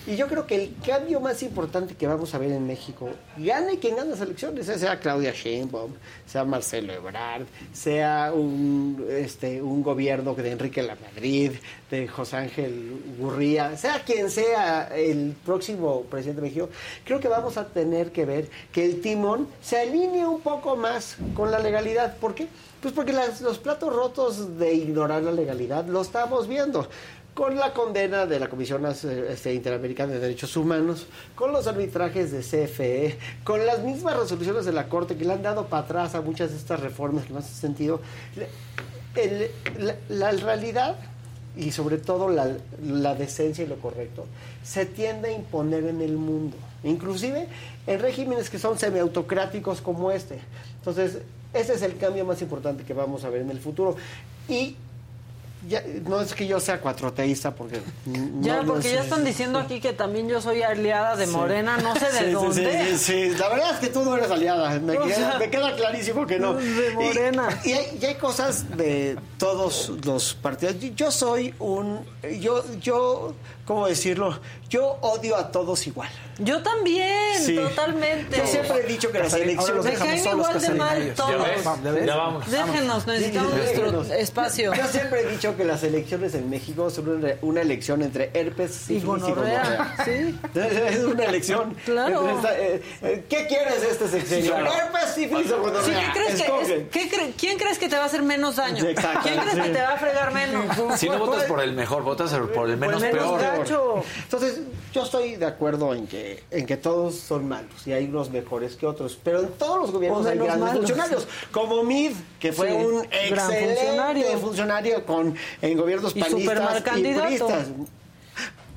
Y yo creo que el cambio más importante que vamos a ver en México, gane quien gane las elecciones, sea Claudia Sheinbaum, sea Marcelo Ebrard, sea un, este, un gobierno de Enrique Lamadrid, de José Ángel Gurría, sea quien sea el próximo presidente de México, creo que vamos a tener que ver que el timón se alinee un poco más con la legalidad. ¿Por qué? Pues porque las- los platos rotos de ignorar la legalidad lo estamos viendo con la condena de la Comisión este, Interamericana de Derechos Humanos, con los arbitrajes de CFE, con las mismas resoluciones de la Corte que le han dado para atrás a muchas de estas reformas que no hacen sentido. La, realidad y sobre todo la decencia y lo correcto se tiende a imponer en el mundo, inclusive en regímenes que son semiautocráticos como este. Entonces, ese es el cambio más importante que vamos a ver en el futuro. Y ya, no es que yo sea cuatroteísta, porque... Ya, no- porque ya están diciendo aquí que también yo soy aliada de Sí. Morena, no sé de Sí, dónde. Sí. La verdad es que tú no eres aliada. Me, queda, sea, me queda clarísimo que no. de Morena. Y, y hay, y hay cosas de todos los partidos. Yo- Yo soy un. Yo, yo, ¿cómo decirlo? Yo odio a todos igual. Yo también, Sí. totalmente. Yo siempre he dicho que las elecciones. los Me caen igual de mal todos. Ya vamos. Déjenos, necesitamos nuestro Déjenos. espacio. Yo siempre he dicho que las elecciones en México son una, una elección entre herpes, Y gonorrea, sí. Es una elección. Claro. Eh, eh, ¿Qué quieres de este sexenio? Claro. ¿Herpes, sífilis o gonorrea? Sí, ¿qué crees que Escoge. es- qué cre- ¿Quién crees que te va a hacer menos daño? Exacto. ¿Quién crees que te va a fregar menos? Si no votas por el mejor, votas por el menos menos peor. gacho. Entonces, yo estoy de acuerdo en que, en que todos son malos y hay unos mejores que otros, pero en todos los gobiernos hay grandes malos. funcionarios, como Mid, que fue Sí, un excelente funcionario. funcionario, con, en gobiernos Y panistas y candidato.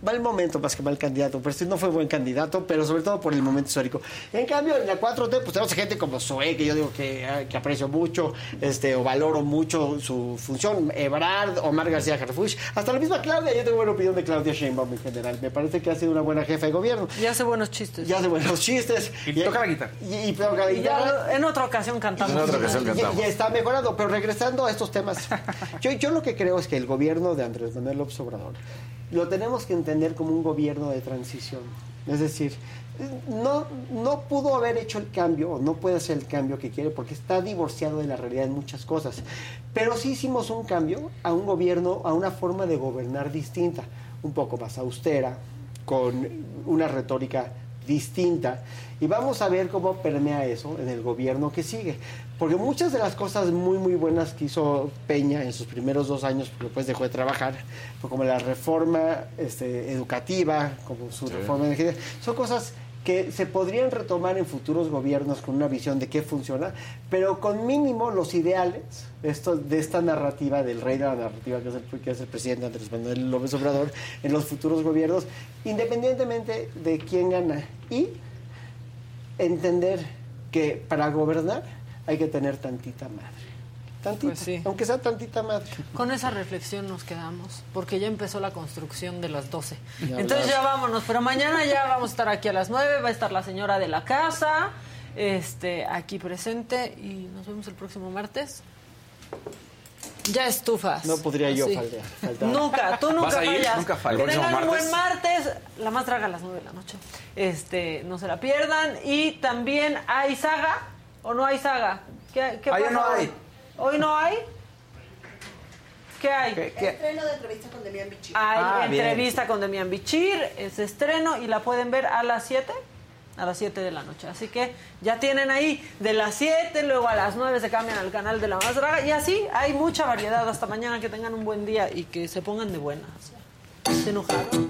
Mal momento más que mal candidato, pero sí no fue buen candidato, pero sobre todo por el momento histórico. En cambio, en la 4T, pues tenemos gente como Zoe, que yo digo que, que aprecio mucho, este, o valoro mucho su función, Ebrard, Omar García Harfuch, hasta la misma Claudia, yo tengo buena opinión de Claudia Sheinbaum en general, me parece que ha sido una buena jefa de gobierno. Ya hace buenos chistes. Ya hace buenos chistes. Y toca la guitarra. Y, y toca la Y ya guitarra. lo- en otra ocasión cantamos. En otra ocasión Y- cantamos. Y, está mejorando, pero regresando a estos temas, yo, yo lo que creo es que el gobierno de Andrés Manuel López Obrador lo tenemos que entender como un gobierno de transición. Es decir, no, no pudo haber hecho el cambio, o no puede hacer el cambio que quiere, porque está divorciado de la realidad en muchas cosas. Pero sí hicimos un cambio a un gobierno, a una forma de gobernar distinta, un poco más austera, con una retórica distinta y vamos a ver cómo permea eso en el gobierno que sigue. Porque muchas de las cosas muy, muy buenas que hizo Peña en sus primeros dos años, porque después dejó de trabajar, como la reforma este, educativa, como su reforma energética, son cosas que se podrían retomar en futuros gobiernos con una visión de qué funciona, pero con mínimo los ideales esto, de esta narrativa del rey de la narrativa que es, el, que es el presidente Andrés Manuel López Obrador en los futuros gobiernos, independientemente de quién gana. Y entender que para gobernar hay que tener tantita madre. Tantita, Pues sí. aunque sea tantita madre. Con esa reflexión nos quedamos, porque ya empezó la construcción de las 12. Ya Entonces hablar. ya vámonos, pero mañana ya vamos a estar aquí a las 9, va a estar la señora de la casa, este, aquí presente, y nos vemos el próximo martes. Ya estufas. No podría yo faltar. faltar. Nunca, tú nunca fallas. Nunca fallo. Que ¿El próximo tengan un buen martes? La más draga a las 9 de la noche. Este, no se la pierdan. Y también hay saga, ¿o no hay saga? ¿Qué, qué Ah, ya pasa no hoy? hay. ¿Hoy no hay? ¿Qué hay? Estreno de entrevista con Demian Bichir. Hay Ah, bien. entrevista con Demian Bichir, es estreno y la pueden ver a las 7, a las 7 de la noche. Así que ya tienen ahí de las 7, luego a las 9 se cambian al canal de La Más Draga y así hay mucha variedad. Hasta mañana que tengan un buen día y que se pongan de buenas. ¿Se enojaron?